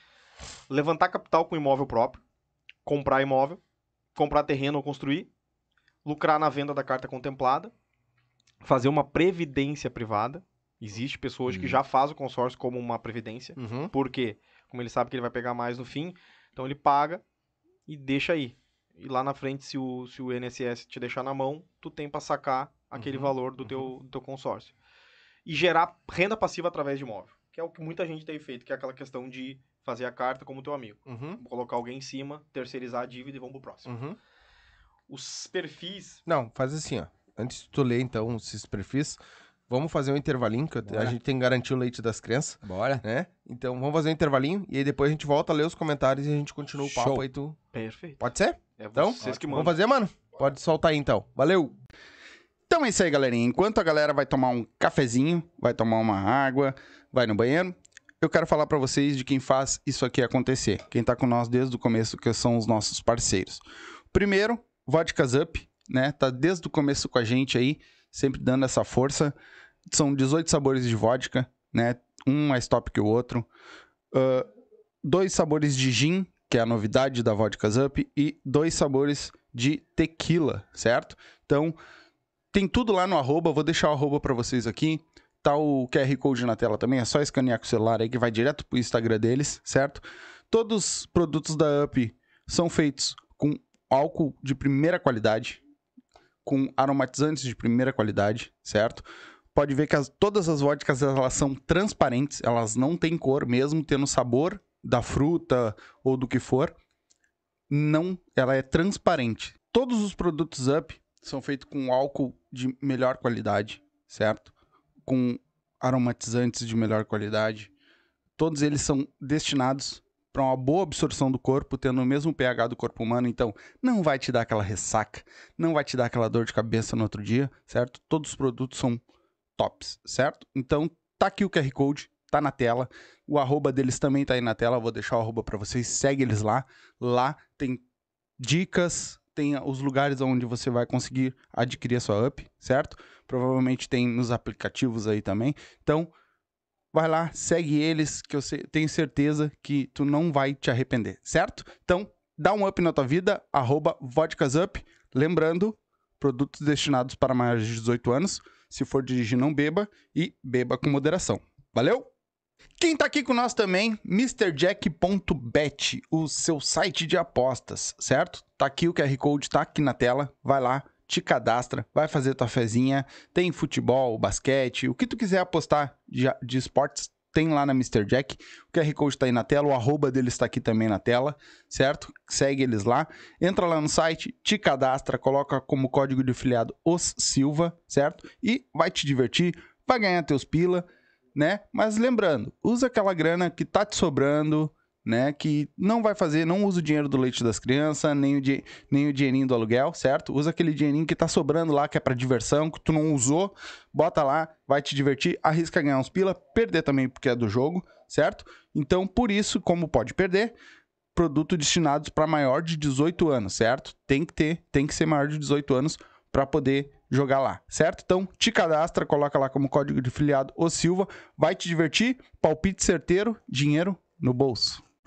Levantar capital com imóvel próprio. Comprar imóvel. Comprar terreno ou construir. Lucrar na venda da carta contemplada. Fazer uma previdência privada. Existe pessoa hoje que já faz o consórcio como uma previdência. Uhum. Por quê? Como ele sabe que ele vai pegar mais no fim, então ele paga e deixa aí. E lá na frente, se o, se o INSS te deixar na mão, tu tem para sacar aquele Uhum, valor do, teu, do teu consórcio. E gerar renda passiva através de imóvel. Que é o que muita gente tem feito, que é aquela questão de fazer a carta como teu amigo. Uhum. Colocar alguém em cima, terceirizar a dívida e vamos pro próximo. Uhum. Os perfis. Não, faz assim, ó. Antes de tu ler, então, esses perfis, vamos fazer um intervalinho, que eu- a Bora. gente tem que garantir o leite das crianças, Bora. né? Então, vamos fazer um intervalinho e aí depois a gente volta a ler os comentários e a gente continua o papo Show. aí, tu... Perfeito. Pode ser? É Então, vocês que vamos mandam. fazer, mano? Pode soltar aí, então. Valeu! Então é isso aí, galerinha. Enquanto a galera vai tomar um cafezinho, vai tomar uma água, vai no banheiro, eu quero falar pra vocês de quem faz isso aqui acontecer. Quem tá com nós desde o começo, que são os nossos parceiros. Primeiro, Vodkas Up, né? Tá desde o começo com a gente aí, sempre dando essa força. São 18 sabores de vodka, né? Um mais top que o outro. Ah, dois sabores de gin, que é a novidade da Vodkas Up, e dois sabores de tequila, certo? Então, tem tudo lá no arroba, vou deixar o arroba pra vocês aqui. Tá o QR Code na tela também, é só escanear com o celular aí que vai direto pro Instagram deles, certo? Todos os produtos da UP são feitos com álcool de primeira qualidade, com aromatizantes de primeira qualidade, certo? Pode ver que as- todas as vodkas elas são transparentes, elas não têm cor, mesmo tendo sabor da fruta ou do que for. Não, ela é transparente. Todos os produtos Up são feitos com álcool de melhor qualidade, certo? Com aromatizantes de melhor qualidade. Todos eles são destinados para uma boa absorção do corpo, tendo o mesmo pH do corpo humano, então não vai te dar aquela ressaca, não vai te dar aquela dor de cabeça no outro dia, certo? Todos os produtos são tops, certo? Então tá aqui o QR Code, tá na tela. O arroba deles também tá aí na tela, vou deixar o arroba para vocês, segue eles lá. Lá tem dicas, tem os lugares onde você vai conseguir adquirir a sua up, certo? Provavelmente tem nos aplicativos aí também. Então, vai lá, segue eles, que eu tenho certeza que tu não vai te arrepender, certo? Então, dá um up na tua vida, arroba. Lembrando, produtos destinados para maiores de 18 anos. Se for dirigir, não beba e beba com moderação. Valeu? Quem tá aqui com nós também, MrJack.bet, o seu site de apostas, certo? Tá aqui o QR Code, tá aqui na tela. Vai lá, te cadastra, vai fazer tua fezinha. Tem futebol, basquete, o que tu quiser apostar de, de esportes, tem lá na Mr. Jack. O QR Code tá aí na tela, o arroba deles tá aqui também na tela, certo? Segue eles lá. Entra lá no site, te cadastra, coloca como código de filiado os Silva, certo? E vai te divertir, vai ganhar teus pila né? Mas lembrando, usa aquela grana que tá te sobrando, né? Que não vai fazer, não usa o dinheiro do leite das crianças, nem o, nem o dinheirinho do aluguel, certo? Usa aquele dinheirinho que tá sobrando lá, que é pra diversão, que tu não usou, bota lá, vai te divertir, arrisca ganhar uns pila, perder também porque é do jogo, certo? Então, por isso, como pode perder, produto destinados para maior de 18 anos, certo? Tem que ter, tem que ser maior de 18 anos para poder jogar lá, certo? Então, te cadastra, coloca lá como código de filiado o Silva, vai te divertir, palpite certeiro, dinheiro no bolso.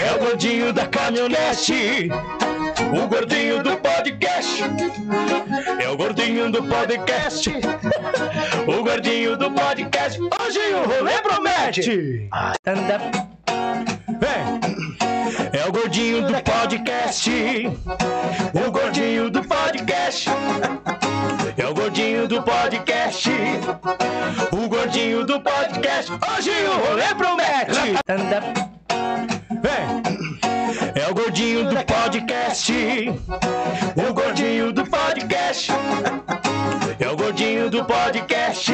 É o gordinho da caminhonete. O gordinho do podcast. É o gordinho do podcast. O gordinho do podcast. Hoje o rolê promete. Anda. Vem. É o gordinho do podcast. O gordinho do podcast. É o gordinho do podcast. O gordinho do podcast. Hoje o rolê promete. Anda. É gordinho do podcast. O gordinho do podcast. É o gordinho do podcast.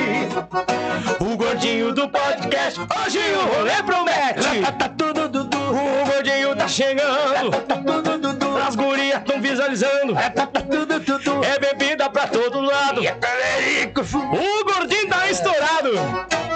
O gordinho do podcast. Hoje o rolê promete. Tá tudo dudu. O gordinho tá chegando. Tá tudo dudu. As gurias tão visualizando. Tá tudo dudu. É bebida pra todo lado. O gordinho tá estourado.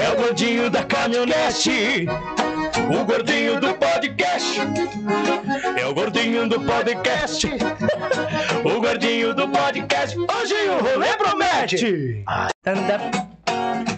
É o gordinho da caminhonete. O gordinho do podcast. É o gordinho do podcast. O gordinho do podcast. Hoje o rolê promete. Anda.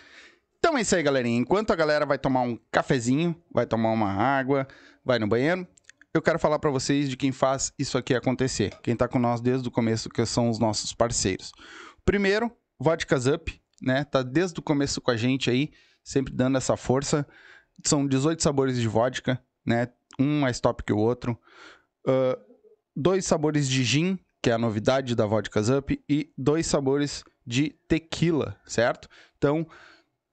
Então é isso aí, galerinha. Enquanto a galera vai tomar um cafezinho, vai tomar uma água, vai no banheiro, eu quero falar pra vocês de quem faz isso aqui acontecer. Quem tá com nós desde o começo, que são os nossos parceiros. Primeiro, Vodkas Up, né? Tá desde o começo com a gente aí, sempre dando essa força. São 18 sabores de vodka, né? Um mais top que o outro. Ah, dois sabores de gin, que é a novidade da Vodkas Up, e dois sabores de tequila, certo? Então,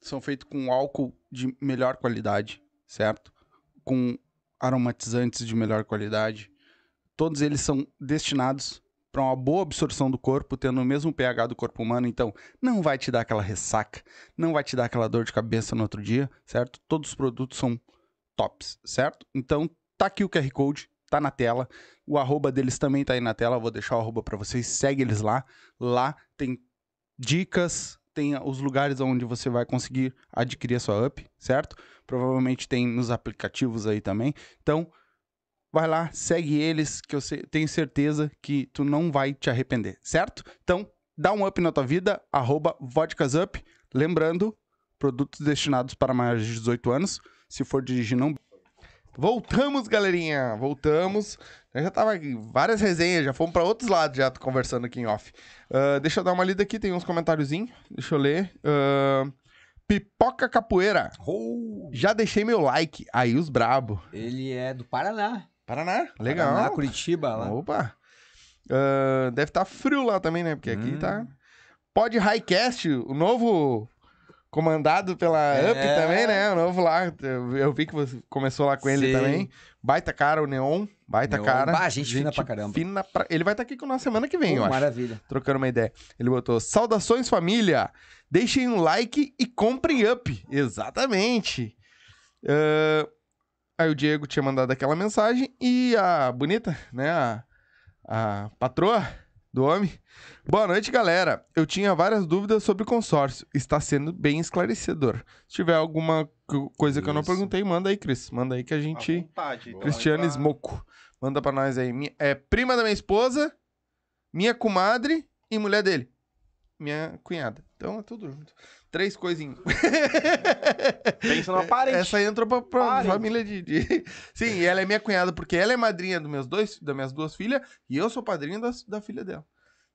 são feitos com álcool de melhor qualidade, certo? Com aromatizantes de melhor qualidade. Todos eles são destinados para uma boa absorção do corpo, tendo o mesmo pH do corpo humano, então não vai te dar aquela ressaca, não vai te dar aquela dor de cabeça no outro dia, certo? Todos os produtos são tops, certo? Então tá aqui o QR Code, tá na tela. O arroba deles também tá aí na tela, vou deixar o arroba para vocês, segue eles lá. Lá tem dicas, tem os lugares onde você vai conseguir adquirir a sua up, certo? Provavelmente tem nos aplicativos aí também. Então, vai lá, segue eles, que eu tenho certeza que tu não vai te arrepender, certo? Então, dá um up na tua vida, arroba vodkasup. Lembrando, produtos destinados para maiores de 18 anos. Se for dirigir, não Voltamos, galerinha. Voltamos. Eu já tava aqui, várias resenhas, já fomos pra outros lados já tô conversando aqui em off. Ah, deixa eu dar uma lida aqui, tem uns comentáriozinhos. Deixa eu ler. Ah, Pipoca Capoeira. Oh, Já deixei meu like. Aí os brabo. ele é do Paraná. Paraná, legal. Paraná, Curitiba, lá. Opa. Ah, deve estar frio lá também, né? Porque aqui Hum. tá. Pod Highcast, o novo comandado pela É. Up também, né? O novo lá. Eu vi que você começou lá com ele Sim. também. Baita cara, o Neon. Baita Neon. cara. Bah, gente fina pra caramba. fina pra- Ele vai estar aqui com nós semana que vem, Pô, eu acho. maravilha. Trocando uma ideia. Ele botou: Saudações, família! Deixem um like e comprem up. Exatamente. Ah, Aí o Diego tinha mandado aquela mensagem e a bonita, né? A, a patroa do homem. Boa noite, galera. Eu tinha várias dúvidas sobre o consórcio. Está sendo bem esclarecedor. Se tiver alguma co- coisa que eu não Isso. perguntei, manda aí, Cris. Manda aí que a À gente. vontade. Vai pra- Smoco. Manda pra nós aí. É prima da minha esposa, minha comadre e mulher dele. Minha cunhada. Então é tudo junto. Três coisinhas. Pensa numa parente. Essa aí entrou pra, pra Parente. família de, de- Sim, e ela é minha cunhada, porque ela é madrinha dos meus dois, das minhas duas filhas, e eu sou padrinho das, da filha dela.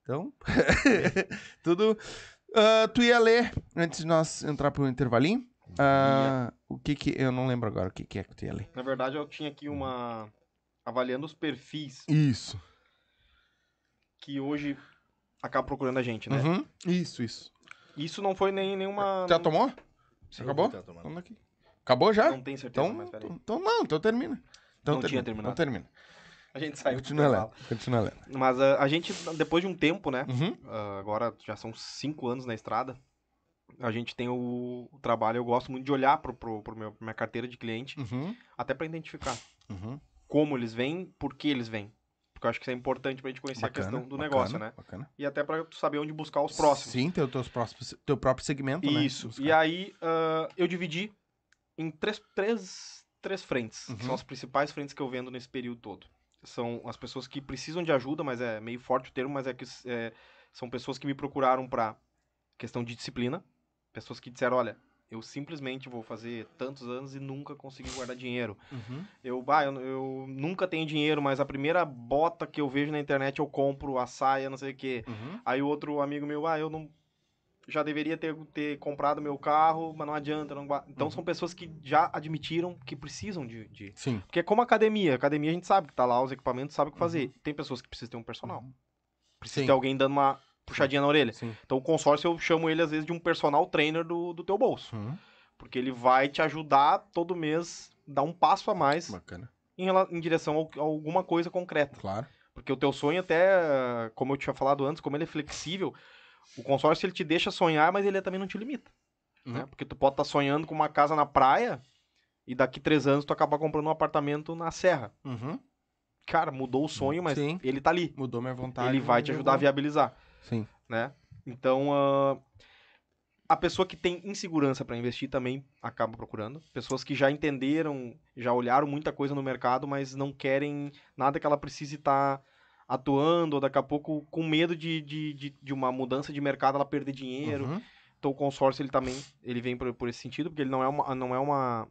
Então, tudo. Ah, tu ia ler, antes de nós entrar pro intervalinho, ah, o que que. Eu não lembro agora o que que é que tu ia ler. Na verdade, eu tinha aqui uma. Avaliando os perfis Isso. que hoje acabam procurando a gente, né? Uhum. Isso, isso. Isso não foi nem nenhuma. Já tomou? Sim, Acabou? tá. Vamos aqui. Acabou já? Não tenho certeza, Então, mas peraí. então não, então termina. Então Não termina. tinha terminado. Então termina. A gente saiu. Continua lendo. Continua lendo. Mas ah, a gente, depois de um tempo, né? Uhum. ah, agora já são cinco anos na estrada. A gente tem o, o trabalho. Eu gosto muito de olhar pro, pro, pro meu, minha carteira de cliente, Uhum. até pra identificar Uhum. como eles vêm, por que eles vêm. Porque eu acho que isso é importante pra gente conhecer a questão do bacana, negócio, né? Bacana. E até pra tu saber onde buscar os próximos. Sim, teu, teus próximos, teu próprio segmento, né? Isso. E aí ah, eu dividi em três, três, três frentes, que Uhum. são as principais frentes que eu vendo nesse período todo. São as pessoas que precisam de ajuda, mas é meio forte o termo, mas é que é, são pessoas que me procuraram para questão de disciplina. Pessoas que disseram, olha, eu simplesmente vou fazer tantos anos e nunca consegui guardar dinheiro. Uhum. Eu, bah, eu, eu nunca tenho dinheiro, mas a primeira bota que eu vejo na internet eu compro, a saia, não sei o quê. Uhum. Aí o outro amigo meu, ah, eu não. Já deveria ter, ter comprado meu carro, mas não adianta. Não... gua-" Então Uhum. são pessoas que já admitiram que precisam de, de. Sim. Porque é como academia. Academia a gente sabe que tá lá os equipamentos, sabe o que fazer. Uhum. Tem pessoas que precisam ter um personal. Precisa Sim. ter alguém dando uma puxadinha na orelha. Sim. Então o consórcio eu chamo ele às vezes de um personal trainer do, do teu bolso. Uhum. Porque ele vai te ajudar todo mês, dar um passo a mais Bacana. em, em direção ao- a alguma coisa concreta. Claro. Porque o teu sonho até, como eu tinha falado antes, como ele é flexível, o consórcio ele te deixa sonhar, mas ele também não te limita. Uhum. Né? Porque tu pode estar sonhando com uma casa na praia e daqui três anos tu acabar comprando um apartamento na serra. Uhum. Cara, mudou o sonho, mas Sim. ele tá ali. Mudou minha vontade. ele vai mas te ajudar a viabilizar, Sim. né? Então, ah, a pessoa que tem insegurança para investir também acaba procurando. Pessoas que já entenderam, já olharam muita coisa no mercado, mas não querem nada que ela precise estar atuando, ou daqui a pouco com medo de, de, de, de uma mudança de mercado ela perder dinheiro. Uhum. Então o consórcio ele também ele vem por, por esse sentido, porque ele não é uma, não é uma,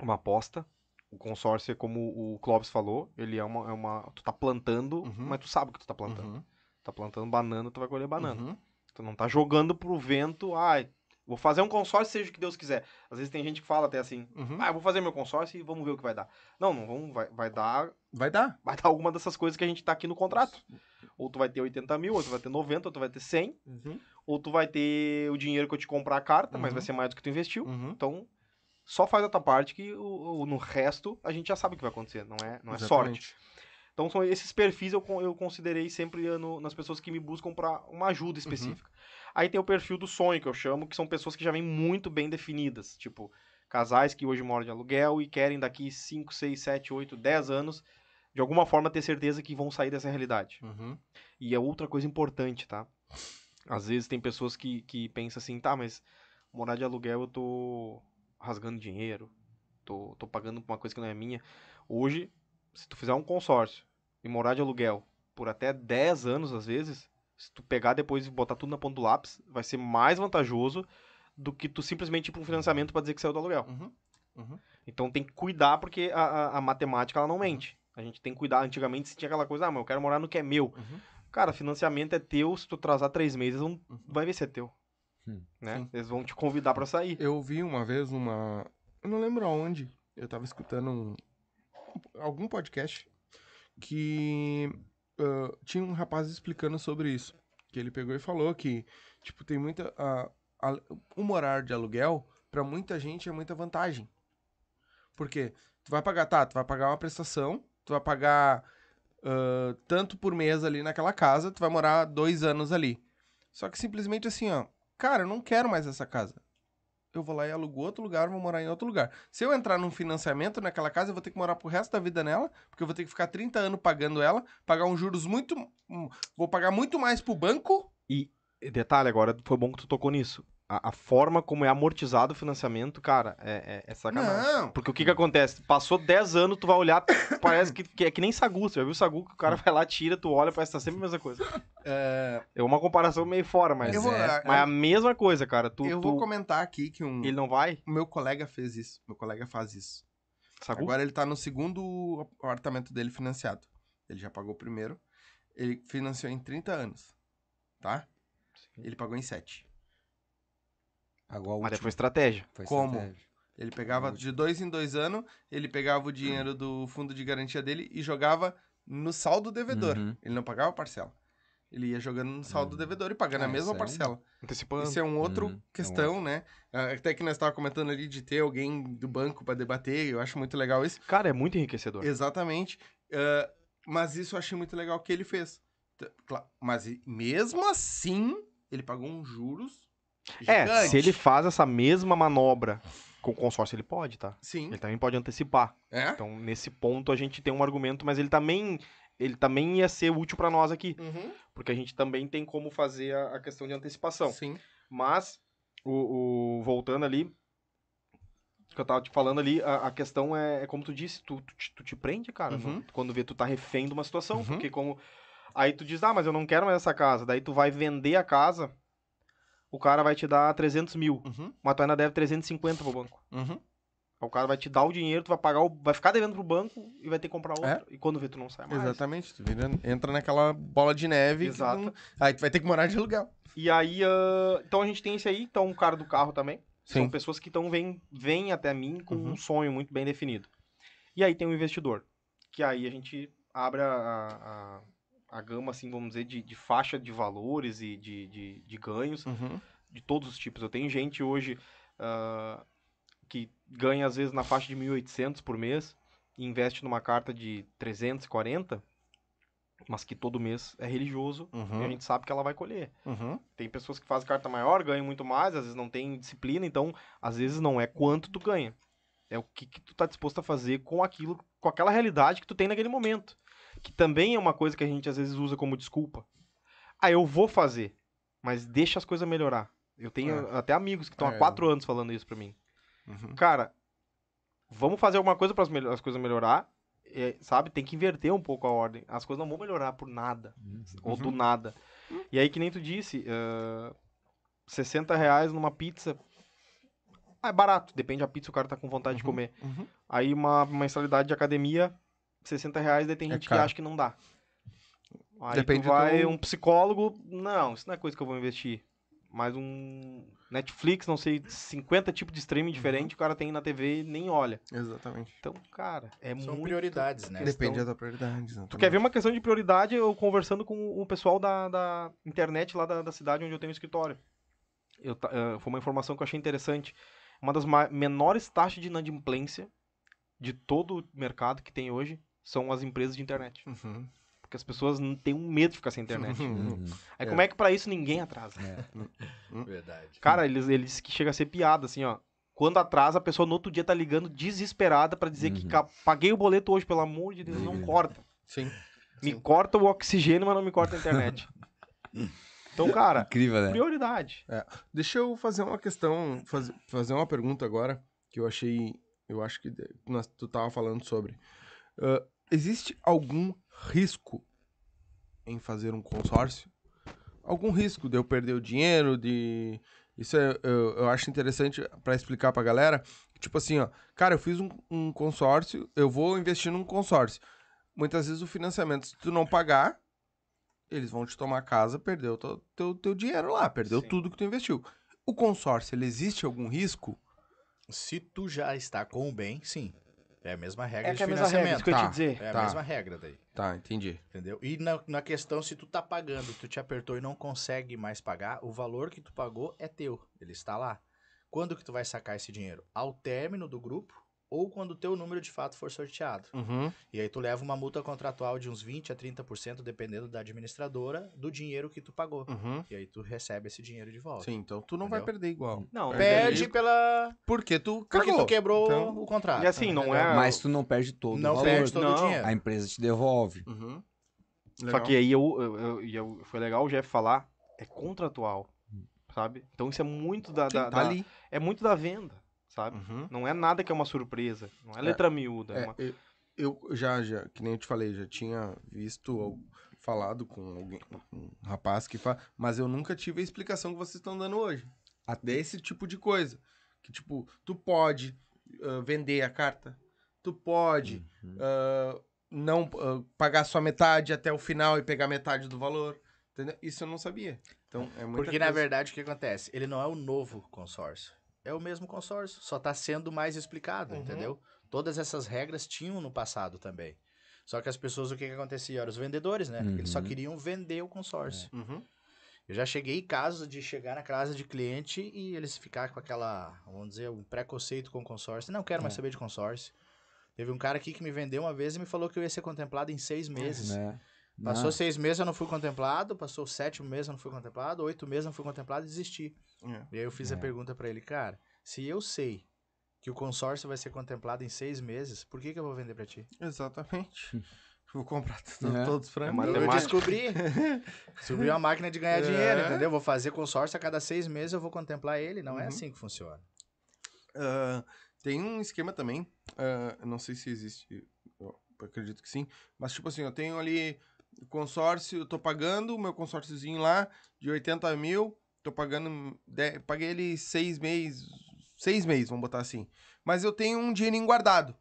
uma aposta. O consórcio é como o Clóvis falou, ele é uma, é uma. Tu tá plantando, Uhum. mas tu sabe o que tu tá plantando. Uhum. Tá plantando banana, tu vai colher banana. Uhum. Tu não tá jogando pro vento, ai, vou fazer um consórcio, seja o que Deus quiser. Às vezes tem gente que fala até assim, Uhum. ah, eu vou fazer meu consórcio e vamos ver o que vai dar. Não, não vamos, vai, vai dar, Vai dar. vai dar alguma dessas coisas que a gente tá aqui no contrato. Ou tu vai ter 80 mil, ou tu vai ter 90, ou tu vai ter 100, Uhum. ou tu vai ter o dinheiro que eu te comprar a carta, mas Uhum. vai ser mais do que tu investiu. Uhum. Então, só faz a tua parte que o, o- no resto a gente já sabe o que vai acontecer, não é, não é sorte. Então, são esses perfis eu, eu considerei sempre eh, no- nas pessoas que me buscam para uma ajuda específica. Aí tem o perfil do sonho, que eu chamo, que são pessoas que já vêm muito bem definidas. Tipo, casais que hoje moram de aluguel e querem daqui 5, 6, 7, 8, 10 anos, de alguma forma, ter certeza que vão sair dessa realidade. Uhum. E é outra coisa importante, tá? Às vezes tem pessoas que, que pensam assim, tá, mas morar de aluguel eu tô rasgando dinheiro, tô, tô pagando por uma coisa que não é minha. Hoje, se tu fizer um consórcio e morar de aluguel por até 10 anos, às vezes, se tu pegar depois e botar tudo na ponta do lápis, vai ser mais vantajoso do que tu simplesmente ir pra um financiamento pra dizer que saiu do aluguel. Uhum. Uhum. Então tem que cuidar porque a, a, a matemática ela não mente. A gente tem que cuidar. Antigamente se tinha aquela coisa, ah, mas eu quero morar no que é meu. Uhum. Cara, financiamento é teu, se tu atrasar três meses, não Uhum. vai ver se é teu. Né? Sim. Eles vão te convidar pra sair. Eu vi uma vez uma. Eu não lembro aonde. Eu tava escutando um... algum podcast que ah, tinha um rapaz explicando sobre isso. Que ele pegou e falou que, tipo, tem muita. a- o morar de aluguel, pra muita gente, é muita vantagem. Porque tu vai pagar, tá, tu vai pagar uma prestação, tu vai pagar ah, tanto por mês ali naquela casa, tu vai morar dois anos ali. Só que simplesmente assim, ó, cara, eu não quero mais essa casa eu vou lá e alugo outro lugar, vou morar em outro lugar. Se eu entrar num financiamento naquela casa, eu vou ter que morar pro resto da vida nela, porque eu vou ter que ficar 30 anos pagando ela, pagar uns juros muito. hum, Vou pagar muito mais pro banco. E detalhe agora, foi bom que tu tocou nisso. A, a forma como é amortizado o financiamento, cara, é, é, é sacanagem. Não. Porque o que que acontece? Passou 10 anos, tu vai olhar, parece que, que é que nem sagu. Você já viu sagu que o cara vai lá, tira, tu olha, parece que tá sempre a mesma coisa. É, É uma comparação meio fora, mas, vou, é. mas é a mesma coisa, cara. Tu, eu tu- vou comentar aqui que um, Ele não vai? o meu colega fez isso. Meu colega faz isso. Sagu? Agora ele tá no segundo apartamento dele financiado. Ele já pagou o primeiro. Ele financiou em 30 anos. Tá? Ele pagou em 7. Agora Mas foi estratégia. foi Como? estratégia. Ele pegava de dois em dois anos, ele pegava o dinheiro do fundo de garantia dele e jogava no saldo devedor. Uhum. Ele não pagava parcela. Ele ia jogando no saldo devedor e pagando Ah, a mesma isso aí. parcela. Antecipando. Isso é um outro Uhum. questão, né? Ah, Até que nós estávamos comentando ali de ter alguém do banco para debater, eu acho muito legal isso. Cara, é muito enriquecedor. Exatamente. Ah, mas isso eu achei muito legal que ele fez. Mas mesmo assim, ele pagou uns juros. É, gigantes. se ele faz essa mesma manobra com o consórcio, ele pode, tá? Sim. Ele também pode antecipar. É? Então, nesse ponto, a gente tem um argumento, mas ele também, ele também ia ser útil pra nós aqui. Uhum. Porque a gente também tem como fazer a, a questão de antecipação. Sim. Mas, o, o- voltando ali, que eu tava te falando ali, a, a questão é, é como tu disse, tu, tu, te- tu te prende, cara, Uhum. quando vê tu tá refém de uma situação, Uhum. porque como... Aí tu diz, ah, mas eu não quero mais essa casa. Daí tu vai vender a casa, o cara vai te dar 300 mil, Uhum. mas tu ainda deve 350 pro banco. Uhum. O cara vai te dar o dinheiro, tu vai pagar, o, vai ficar devendo pro banco e vai ter que comprar outro. É. E quando vê, tu não sai mais. Exatamente. Tu vira- entra naquela bola de neve. Exato. não- Aí tu vai ter que morar de aluguel. E aí, ah, então a gente tem esse aí, então o cara do carro também. São Sim. pessoas que então vêm, vêm até mim com Uhum. um sonho muito bem definido. E aí tem o investidor, que aí a gente abre a, a, a gama, assim, vamos dizer, de, de faixa de valores e de, de, de ganhos Uhum. de todos os tipos. Eu tenho gente hoje ah, que ganha às vezes na faixa de 1.800 por mês e investe numa carta de 340, mas que todo mês é religioso e a Uhum. gente sabe que ela vai colher. Uhum. Tem pessoas que fazem carta maior, ganham muito mais, às vezes não tem disciplina, então às vezes não é quanto tu ganha. É o que, que tu tá disposto a fazer com aquilo, com aquela realidade que tu tem naquele momento. Que também é uma coisa que a gente às vezes usa como desculpa. Ah, eu vou fazer, mas deixa as coisas melhorar. Eu tenho até amigos que estão É. há quatro anos falando isso pra mim. Uhum. Cara, vamos fazer alguma coisa para as coisas melhorar, é, sabe? Tem que inverter um pouco a ordem. As coisas não vão melhorar por nada ou do nada. E aí, que nem tu disse, ah, 60 reais numa pizza. Ah, é barato, depende da pizza, o cara tá com vontade de Uhum. comer. Uhum. Aí uma mensalidade de academia, 60 reais, daí tem É gente que caro. acha que não dá. Aí Depende tu do vai, teu- um psicólogo, não, isso não é coisa que eu vou investir. mais um Netflix, não sei, 50 tipos de streaming diferente, o cara tem na TV e nem olha. Exatamente. Então, cara, é São muito... prioridades, né? Depende da prioridade. Tu exatamente. quer ver uma questão de prioridade? Eu conversando com o pessoal da, da internet lá da, da cidade onde eu tenho escritório. Eu, eh, foi uma informação que eu achei interessante. Uma das menores taxas de inadimplência de todo o mercado que tem hoje são as empresas de internet. Uhum. Porque as pessoas não têm um medo de ficar sem internet. Uhum. Aí É. como é que pra isso ninguém atrasa? Verdade. Cara, eles, eles que chega a ser piada, assim, ó. Quando atrasa, a pessoa no outro dia tá ligando desesperada pra dizer que Uhum. ca- paguei o boleto hoje, pelo amor de Deus, não corta. Sim. Me Sim. corta o oxigênio, mas não me corta a internet. então, cara, Incrível, né? prioridade. Deixa eu fazer uma questão, faz- fazer uma pergunta agora, que eu achei, eu acho que nós, tu tava falando sobre. Ah, existe algum risco em fazer um consórcio? Algum risco de eu perder o dinheiro, de... Isso é, eu, eu acho interessante pra explicar pra galera. Tipo assim, ó, cara, eu fiz um, um consórcio, eu vou investir num consórcio. Muitas vezes o financiamento, se tu não pagar, eles vão te tomar a casa, perdeu teu, teu, teu dinheiro lá, perdeu Sim. tudo que tu investiu. O consórcio, ele existe algum risco? Se tu já está com o bem, sim. É a mesma regra É de que é a mesma regra, financiamento. isso que eu ia Tá. te dizer. É a Tá. mesma regra daí. Tá, entendi. Entendeu? E na, na questão, se tu tá pagando, tu te apertou e não consegue mais pagar, o valor que tu pagou é teu. Ele está lá. Quando que tu vai sacar esse dinheiro? Ao término do grupo ou quando o teu número de fato for sorteado. Uhum. E aí tu leva uma multa contratual de uns 20 a 30%, dependendo da administradora, do dinheiro que tu pagou. Uhum. E aí tu recebe esse dinheiro de volta. Sim, então tu não vai Entendeu? perder igual. Não, Perde pela... Porque tu Porque cagou. tu quebrou Então- o contrato. E assim, não é. Mas tu não perde todo Não o valor. perde todo Não. o dinheiro. A empresa te devolve. Uhum. Só que aí eu, eu, eu- eu- foi legal o Jeff falar, é contratual. Sabe? Então isso é muito da. Sim, da- tá da- ali. É muito da venda, sabe? Uhum. Não é nada que é uma surpresa. Não é letra miúda. É, É, uma- eu, eu já, já, que nem eu te falei, já tinha visto ou falado com alguém, um rapaz que fala, mas eu nunca tive a explicação que vocês estão dando hoje. Até esse tipo de coisa. Que, tipo, tu pode ah, vender a carta, tu pode Uhum. ah, não ah, pagar só metade até o final e pegar metade do valor. Entendeu? Isso eu não sabia. Então, é Porque, na coisa. verdade, o que acontece? Ele não é o novo consórcio. É o mesmo consórcio, só está sendo mais explicado, Uhum. entendeu? Todas essas regras tinham no passado também. Só que as pessoas, o que, que acontecia? Eram os vendedores, né? Eles só Uhum. queriam vender o consórcio. Uhum. Eu já cheguei em casos de chegar na casa de cliente e eles ficar com aquela, vamos dizer, um preconceito com o consórcio. Não quero mais É. saber de consórcio. Teve um cara aqui que me vendeu uma vez e me falou que eu ia ser contemplado em seis meses. Né? Passou Não. seis meses, eu não fui contemplado. Passou sete meses, eu não fui contemplado. Oito meses, eu não fui contemplado e desisti. É. E aí eu fiz a É. pergunta pra ele, cara, se eu sei que o consórcio vai ser contemplado em seis meses, por que, que eu vou vender pra ti? Exatamente. Vou comprar tudo- É. todos pra É mim. Eu descobri. Descobri uma máquina de ganhar É. dinheiro, entendeu? Vou fazer consórcio a cada seis meses, eu vou contemplar ele. Não é Uhum. assim que funciona. Ah, tem um esquema também, eu não sei se existe, eu acredito que sim, mas tipo assim, eu tenho ali o consórcio, eu tô pagando o meu consórciozinho lá de 80 mil, tô pagando, de- paguei ele seis meses, seis meses, vamos botar assim, mas eu tenho um dinheirinho guardado.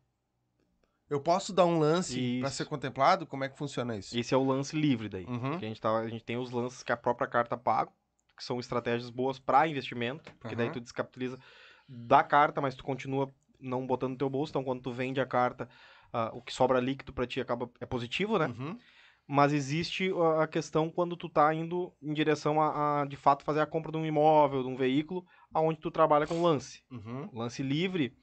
Eu posso dar um lance pra Isso. ser contemplado? Como é que funciona isso? Esse é o lance livre daí. Uhum. A, gente tá, a gente tem os lances que a própria carta paga, que são estratégias boas para investimento, porque daí Aham. tu descapitaliza da carta, mas tu continua não botando no teu bolso. Então, quando tu vende a carta, ah, o que sobra líquido para ti acaba é positivo, né? Uhum. Mas existe a- questão quando tu tá indo em direção a, a, de fato, fazer a compra de um imóvel, de um veículo, aonde tu trabalha com lance. Uhum. Lance livre,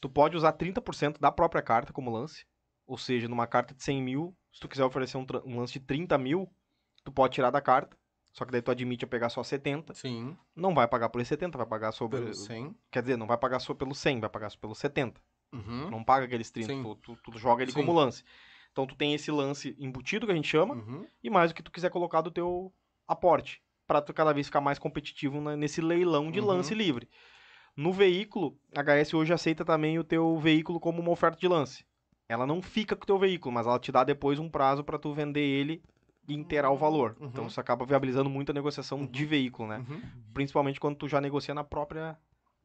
tu pode usar 30% da própria carta como lance. Ou seja, numa carta de 100 mil, se tu quiser oferecer um, um lance de 30 mil, tu pode tirar da carta. Só que daí tu admite a pegar só 70. Sim, Não vai pagar por esse 70, vai pagar sobre. pelo 100. Quer dizer, não vai pagar só pelo 100, vai pagar só pelo 70. Uhum. Não paga aqueles 30. Sim. Tu, tu- tu joga ele Sim. como lance. Então tu tem esse lance embutido que a gente chama Uhum. e mais o que tu quiser colocar do teu aporte, para tu cada vez ficar mais competitivo nesse leilão de Uhum. lance livre. No veículo, a HS hoje aceita também o teu veículo como uma oferta de lance. Ela não fica com o teu veículo, mas ela te dá depois um prazo para tu vender ele e inteirar o valor. Uhum. Então isso acaba viabilizando muito a negociação de veículo, né? Uhum. Principalmente quando tu já negocia na própria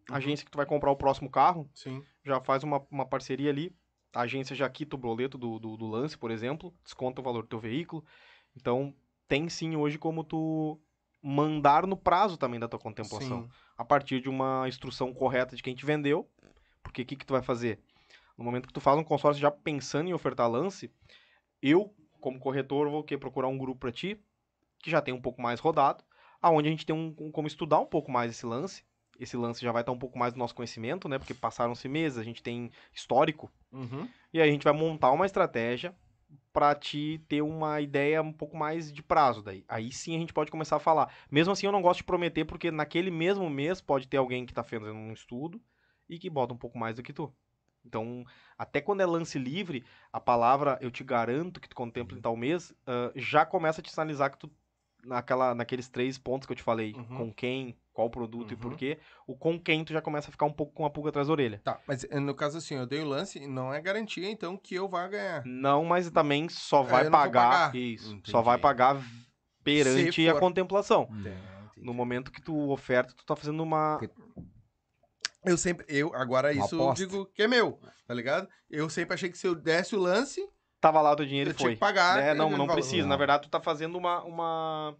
agência que tu vai comprar o próximo carro, Sim. já faz uma, uma parceria ali. A agência já quita o boleto do, do, do lance, por exemplo, desconta o valor do teu veículo. Então, tem sim hoje como tu mandar no prazo também da tua contemplação. Sim. A partir de uma instrução correta de quem te vendeu. Porque o que, que tu vai fazer? No momento que tu faz um consórcio já pensando em ofertar lance, eu, como corretor, vou quê? procurar um grupo para ti, que já tem um pouco mais rodado, aonde a gente tem um, um- como estudar um pouco mais esse lance. Esse lance já vai estar um pouco mais no nosso conhecimento, né? Porque passaram-se meses, a gente tem histórico. Uhum. E aí a gente vai montar uma estratégia para te ter uma ideia um pouco mais de prazo daí. Aí sim a gente pode começar a falar. Mesmo assim eu não gosto de prometer porque naquele mesmo mês pode ter alguém que tá fazendo um estudo e que bota um pouco mais do que tu. Então, até quando é lance livre, a palavra eu te garanto que tu contempla em tal mês, ah, já começa a te sinalizar que tu naquela naqueles três pontos que eu te falei, Uhum. com quem, qual produto e Uhum. por quê, o com quem tu já começa a ficar um pouco com a pulga atrás da orelha. Tá, mas eh, no caso assim, eu dei o lance e não é garantia, então, que eu vá ganhar. Não, mas também só É, vai eu pagar, pagar. isso, Entendi. só vai pagar perante a contemplação. Entendi. No momento que tu oferta, tu tá fazendo uma Eu sempre, eu, agora Uma isso eu aposta. digo que é meu, tá ligado? Eu sempre achei que se eu desse o lance, tava lá o teu dinheiro eu e tinha foi. que pagar. né? Não, não valor. precisa. Na verdade, tu tá fazendo uma uma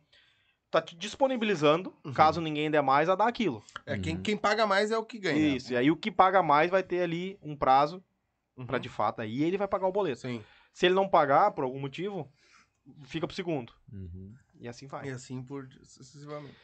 tá te disponibilizando, Uhum. caso ninguém der mais, a dar aquilo. É, quem, Uhum. quem paga mais é o que ganha. Isso. E aí o que paga mais vai ter ali um prazo Uhum. pra de fato aí ele vai pagar o boleto. Sim. Se ele não pagar por algum motivo, fica pro segundo. Uhum. E assim vai. E assim por sucessivamente.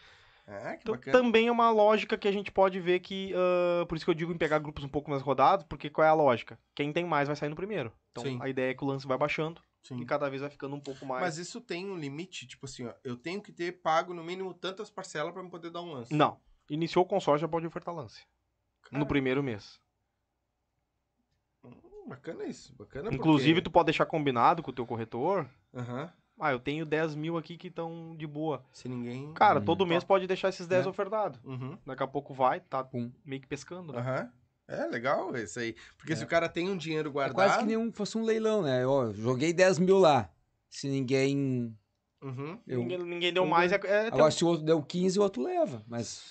Ah, que Então, bacana. também é uma lógica que a gente pode ver que. ah, por isso que eu digo em pegar grupos um pouco mais rodados, porque qual é a lógica? Quem tem mais vai sair no primeiro. Então Sim. a ideia é que o lance vai baixando Sim. e cada vez vai ficando um pouco mais. Mas isso tem um limite, tipo assim, ó, eu tenho que ter pago no mínimo tantas parcelas pra me poder dar um lance. Não. Iniciou o consórcio, já pode ofertar lance. Cara, No primeiro mês. hum, Bacana isso, bacana Inclusive, tu pode deixar combinado com o teu corretor. Aham. Ah, eu tenho 10 mil aqui que estão de boa. Se ninguém... Cara, Hum. todo mês pode deixar esses 10 É. ofertados. Uhum. Daqui a pouco vai, tá Pum. meio que pescando. né? Aham. É legal isso aí. Porque É. se o cara tem um dinheiro É guardado... quase que nem fosse um leilão, né? Ó, joguei 10 mil lá. Se ninguém. Uhum. Eu... Ninguém, ninguém deu eu- mais. É, é teu- Agora, se o outro deu 15, o outro leva. Mas.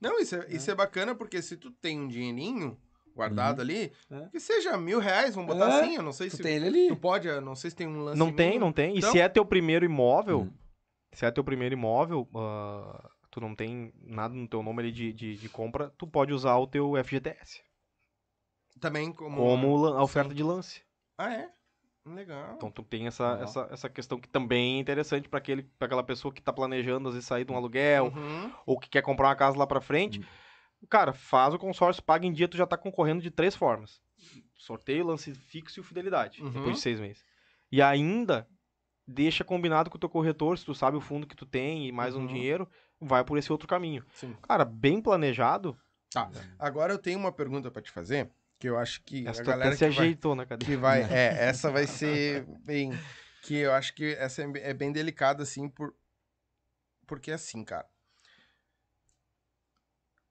Não, isso é, isso é bacana porque se tu tem um dinheirinho guardado ali, É. que seja mil reais, vamos botar É, assim, eu não sei Tu se... tem ele ali. Tu pode, eu não sei se tem um lance Não tem, mínimo. não tem. E Então- se é teu primeiro imóvel, Hum. se é teu primeiro imóvel, ah, tu não tem nada no teu nome ali de, de, de compra, tu pode usar o teu FGTS Também como... como a oferta Sim. de lance. Ah, é? Legal. Então tu tem essa, essa, essa questão que também é interessante para aquela pessoa que tá planejando às vezes sair de um aluguel Uhum. ou que quer comprar uma casa lá pra frente. Cara, faz o consórcio, paga em dia, tu já tá concorrendo de três formas. Sorteio, lance fixo e fidelidade, Uhum. depois de seis meses. E ainda deixa combinado com o teu corretor, se tu sabe o fundo que tu tem e mais um Uhum. dinheiro, vai por esse outro caminho. Sim. Cara, bem planejado, Tá. Agora eu tenho uma pergunta pra te fazer, que eu acho que essa a galera até se que vai, ajeitou na cadeira. que vai... É, essa vai ser bem... Que eu acho que essa é bem- é delicada, assim, por... Porque assim, cara...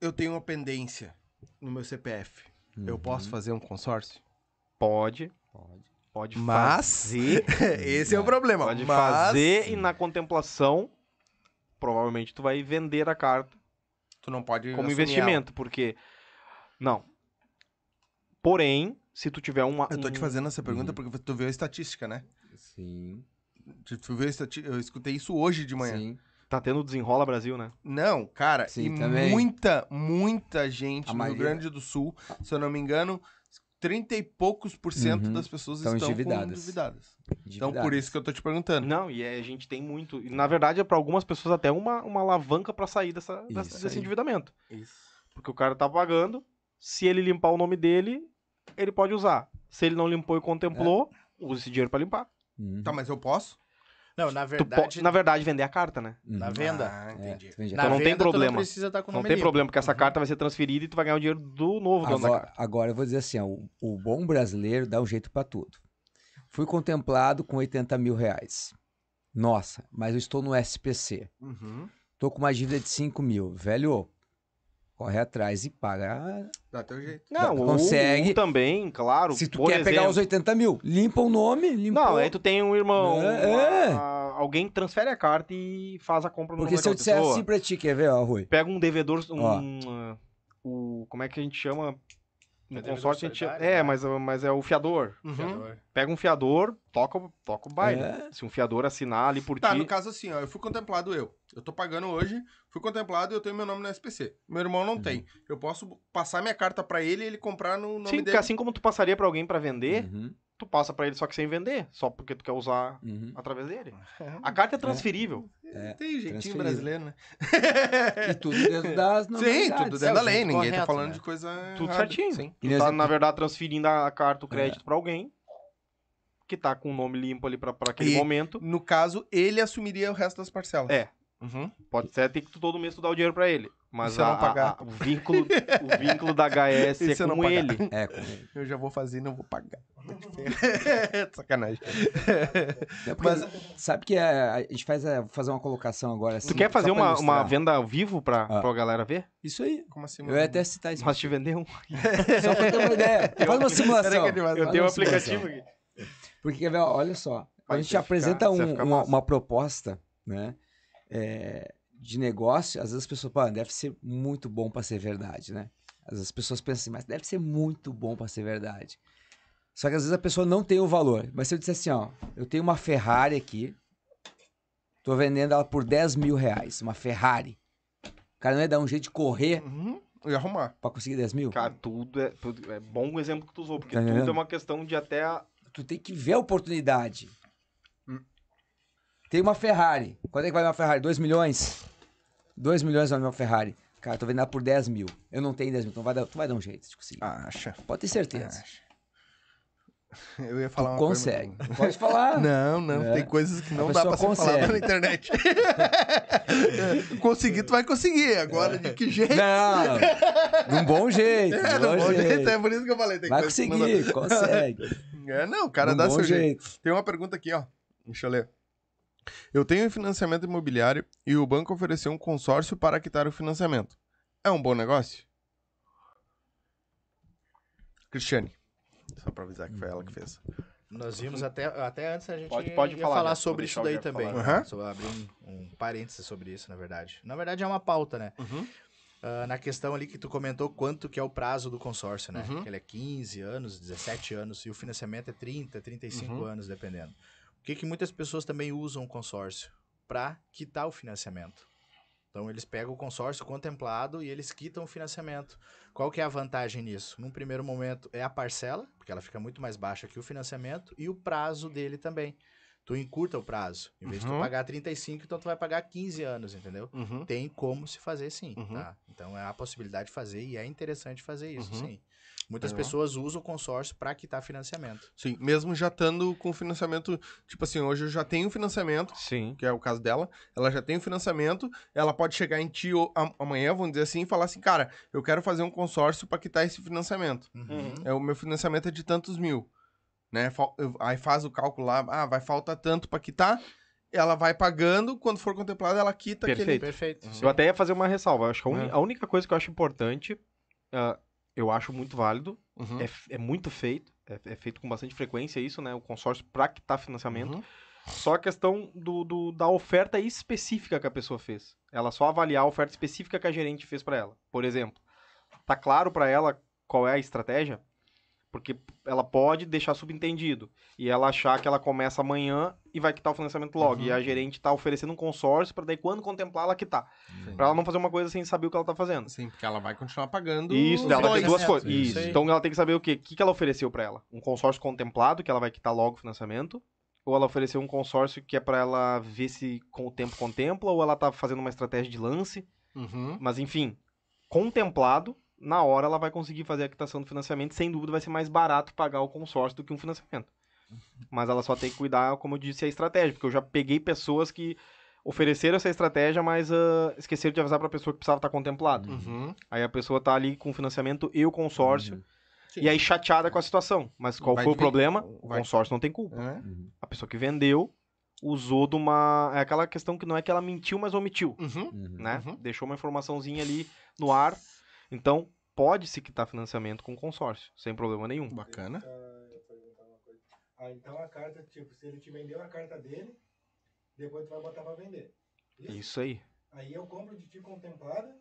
Eu tenho uma pendência no meu CPF. Eu Uhum. posso fazer um consórcio? Pode, Pode. pode Mas- fazer, Esse é o problema. pode mas... fazer e na contemplação, provavelmente tu vai vender a carta Tu não pode como assumir investimento, porque não. Porém, se tu tiver uma. Eu tô te um- fazendo essa pergunta Uhum. porque tu viu a estatística, né? Sim. Tu tu viu a estati... Eu escutei isso hoje de manhã. Sim. tá tendo desenrola Brasil, né? Não, cara, Sim, e também. muita, muita gente A no Rio. Grande do Sul, se eu não me engano, 30 e poucos por cento Uhum. das pessoas Estão estão endividadas. com endividadas. Então, por isso que eu tô te perguntando. Não, e é, a gente tem muito. E, na verdade, é para algumas pessoas até uma, uma alavanca para sair dessa, dessa- Isso desse aí. endividamento. Isso. Porque o cara tá pagando, se ele limpar o nome dele, ele pode usar. Se ele não limpou e contemplou, usa esse dinheiro para limpar. Uhum. Tá, mas eu posso? Não, na Tu po- verdade, na verdade, vender a carta, né? na Uhum. venda. Ah, É, entendi. vende a Na Então não tem venda, tu problema. não precisa estar com o Não tem problema, porque essa carta vai ser transferida e tu vai ganhar o dinheiro do novo dono da Agora, carta. agora eu vou dizer assim, ó, o, o bom brasileiro dá um jeito pra tudo. Fui contemplado com 80 mil reais. Nossa, mas eu estou no SPC. Uhum. Tô com uma dívida de 5 mil. Velho, corre atrás e paga. Dá teu jeito. Não, consegue- ou também, claro. Se tu por quer pegar exemplo- os 80 mil, limpa o nome, limpa Não, aí tu tem um irmão. É, uma- é. alguém transfere a carta e faz a compra no Porque se eu disser assim pra ti, quer ver, ó, Rui? Pega um devedor. Um, Ó. uh, o, como é que a gente chama? No Devedor consórcio a gente. É, né? mas, mas é o fiador. Uhum. Fiador. Pega um fiador, toca, o- toca o baile. É. Se um fiador assinar ali por Tá, ti. no caso assim, ó, eu fui contemplado eu. Eu tô pagando hoje, fui contemplado e eu tenho meu nome no SPC. Meu irmão não tem. Eu posso passar minha carta pra ele e ele comprar no nome Sim, porque dele. assim como tu passaria pra alguém pra vender, Uhum, tu passa pra ele só que sem vender, só porque tu quer usar uhum. através dele. A carta é transferível. É, Tem jeitinho brasileiro, né? E tudo dentro das Sim, tudo dentro da É, lei. Ninguém tá correto, falando né? de coisa. Tudo errada. certinho. Sim. Tu tá, na verdade, transferindo a carta, o crédito É. pra alguém que tá com o nome limpo ali pra, pra aquele E- momento. No caso, ele assumiria o resto das parcelas. É. Uhum. Pode ser ter que tu todo mês tu dar o dinheiro pra ele. Mas a- a- pagar? a- o, vínculo, o vínculo da HS E é com ele. É, com ele. Eu já vou fazer e não vou pagar. Sacanagem. É porque, sabe que a, a gente faz a, fazer uma colocação agora assim. Tu quer fazer uma, uma venda ao vivo pra, Ah. pra galera ver? Isso aí. Como assim, Eu ia até citar isso. Mas te vender um. Só pra ter uma ideia. Faz uma simulação. Faz Eu tenho um aplicativo aqui. Porque, quer ver, olha só. Vai a gente ficar- apresenta um- uma, uma proposta, né? é, de negócio, às vezes as pessoas, pô, deve ser muito bom pra ser verdade, né? Às vezes as pessoas pensam assim, mas deve ser muito bom pra ser verdade. Só que às vezes a pessoa não tem o valor. Mas se eu disser assim, ó, eu tenho uma Ferrari aqui, tô vendendo ela por 10 mil reais, uma Ferrari. O cara não ia dar um jeito de correr Uhum. Ia arrumar. pra conseguir 10 mil? Cara, tudo é, tudo é bom o exemplo que tu usou, porque Tá tudo entendendo? é uma questão de até. a- tu tem que ver a oportunidade. Hum. Tem uma Ferrari. Quanto é que vale uma Ferrari? 2 milhões? 2 milhões vale uma Ferrari. Cara, tô vendendo por 10 mil. Eu não tenho 10 mil, então vai dar, tu vai dar um jeito de conseguir. Acha. Pode ter certeza. Eu ia falar tu uma consegue. coisa. Pode falar. Não, não. É. Tem coisas que não dá pra ser falada consegue. na internet. Conseguir, tu vai conseguir. Agora, de que jeito? Não, de um bom jeito. de É, um não, bom jeito. jeito. É por isso que eu falei. Tem Vai não conseguir, consegue. É, não, o cara De um dá seu jeito. jeito. Tem uma pergunta aqui, ó. Deixa eu ler. Eu tenho um financiamento imobiliário e o banco ofereceu um consórcio para quitar o financiamento. É um bom negócio? Cristiane. Só pra avisar que foi ela que fez. Nós vimos até, até antes a gente Pode- pode ia falar, falar vou sobre isso daí também. falar. né? Só abrir um, um parênteses sobre isso, na verdade. Na verdade é uma pauta, né? Uhum. Ah, na questão ali que tu comentou quanto que é o prazo do consórcio, né? Uhum. Que ele é 15 anos, 17 anos e o financiamento é 30, 35 Uhum. anos, dependendo. Que que muitas pessoas também usam o consórcio? Para quitar o financiamento. Então eles pegam o consórcio contemplado e eles quitam o financiamento. Qual que é a vantagem nisso? Num primeiro momento é a parcela, porque ela fica muito mais baixa que o financiamento, e o prazo dele também. Tu encurta o prazo. Em vez de tu Uhum. pagar 35, então tu vai pagar 15 anos, entendeu? Uhum. tem como se fazer sim, Uhum. tá? Então é a possibilidade de fazer e é interessante fazer isso, Uhum. sim. Muitas Legal. pessoas usam o consórcio para quitar financiamento. Sim, mesmo já estando com financiamento. Tipo assim, hoje eu já tenho financiamento, Sim. que é o caso dela. Ela já tem o financiamento. Ela pode chegar em ti amanhã, vamos dizer assim, e falar assim: cara, eu quero fazer um consórcio para quitar esse financiamento. Uhum. É, o meu financiamento é de tantos mil. Né? Aí faz o cálculo lá, ah, vai faltar tanto para quitar. Ela vai pagando, quando for contemplada, ela quita aquele. Perfeito. Perfeito. Eu até ia fazer uma ressalva. Acho que a, uni- É. a única coisa que eu acho importante, ah, eu acho muito válido, Uhum. é, é muito feito, é, é feito com bastante frequência isso, né? O consórcio para quitar financiamento. Uhum. Só a questão do, do- da oferta específica que a pessoa fez. Ela só avaliar a oferta específica que a gerente fez para ela. Por exemplo, tá claro para ela qual é a estratégia? Porque ela pode deixar subentendido e ela achar que ela começa amanhã e vai quitar o financiamento logo. Uhum. E a gerente tá oferecendo um consórcio para daí quando contemplar ela quitar. Sim. Para ela não fazer uma coisa sem saber o que ela tá fazendo. Sim, porque ela vai continuar pagando. Isso, os ela tem duas certo, coisas. isso Isso. Então ela tem que saber o quê? O que, que ela ofereceu para ela? Um consórcio contemplado, que ela vai quitar logo o financiamento? Ou ela ofereceu um consórcio que é para ela ver se com o tempo contempla? Ou ela tá fazendo uma estratégia de lance? Uhum. Mas enfim, contemplado, na hora ela vai conseguir fazer a quitação do financiamento. Sem dúvida vai ser mais barato pagar o consórcio do que um financiamento. Mas ela só tem que cuidar, como eu disse, a estratégia. Porque eu já peguei pessoas que ofereceram essa estratégia, mas ah, esqueceram de avisar para a pessoa que precisava estar contemplado. Uhum. Aí a pessoa tá ali com o financiamento e o consórcio. Sim. E aí chateada com a situação. Mas qual Vai foi o problema? O consórcio não tem culpa. É. A pessoa que vendeu usou de uma. É aquela questão que não é que ela mentiu, mas omitiu. Uhum. Uhum. Né? Uhum. Deixou uma informaçãozinha ali no ar. Então, pode se quitar financiamento com consórcio, sem problema nenhum. Bacana. Ah, então a carta, tipo, se ele te vendeu a carta dele, depois tu vai botar pra vender. Isso aí. Aí eu compro de ti contemplada.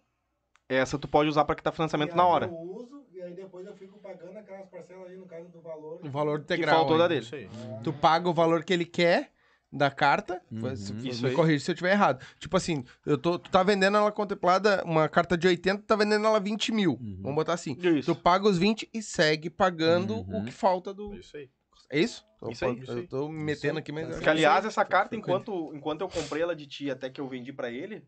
Essa tu pode usar para quitar e financiamento aí na hora. Eu uso, e aí depois eu fico pagando aquelas parcelas ali no caso do valor. O valor Que integral. faltou da aí. dele. Isso aí. Tu paga o valor que ele quer da carta. Se- Uhum. Isso me aí. corrige se eu estiver errado. Tipo assim, eu tô, tu tá vendendo ela contemplada, uma carta de 80, tu tá vendendo ela 20 mil. Uhum. Vamos botar assim. Isso. Tu paga os 20 e segue pagando Uhum. o que falta do. Isso aí. É isso? Tô, Isso aí, eu isso aí. tô me metendo aqui, mas. acho Que, aliás, essa carta, enquanto, enquanto eu comprei ela de ti até que eu vendi pra ele,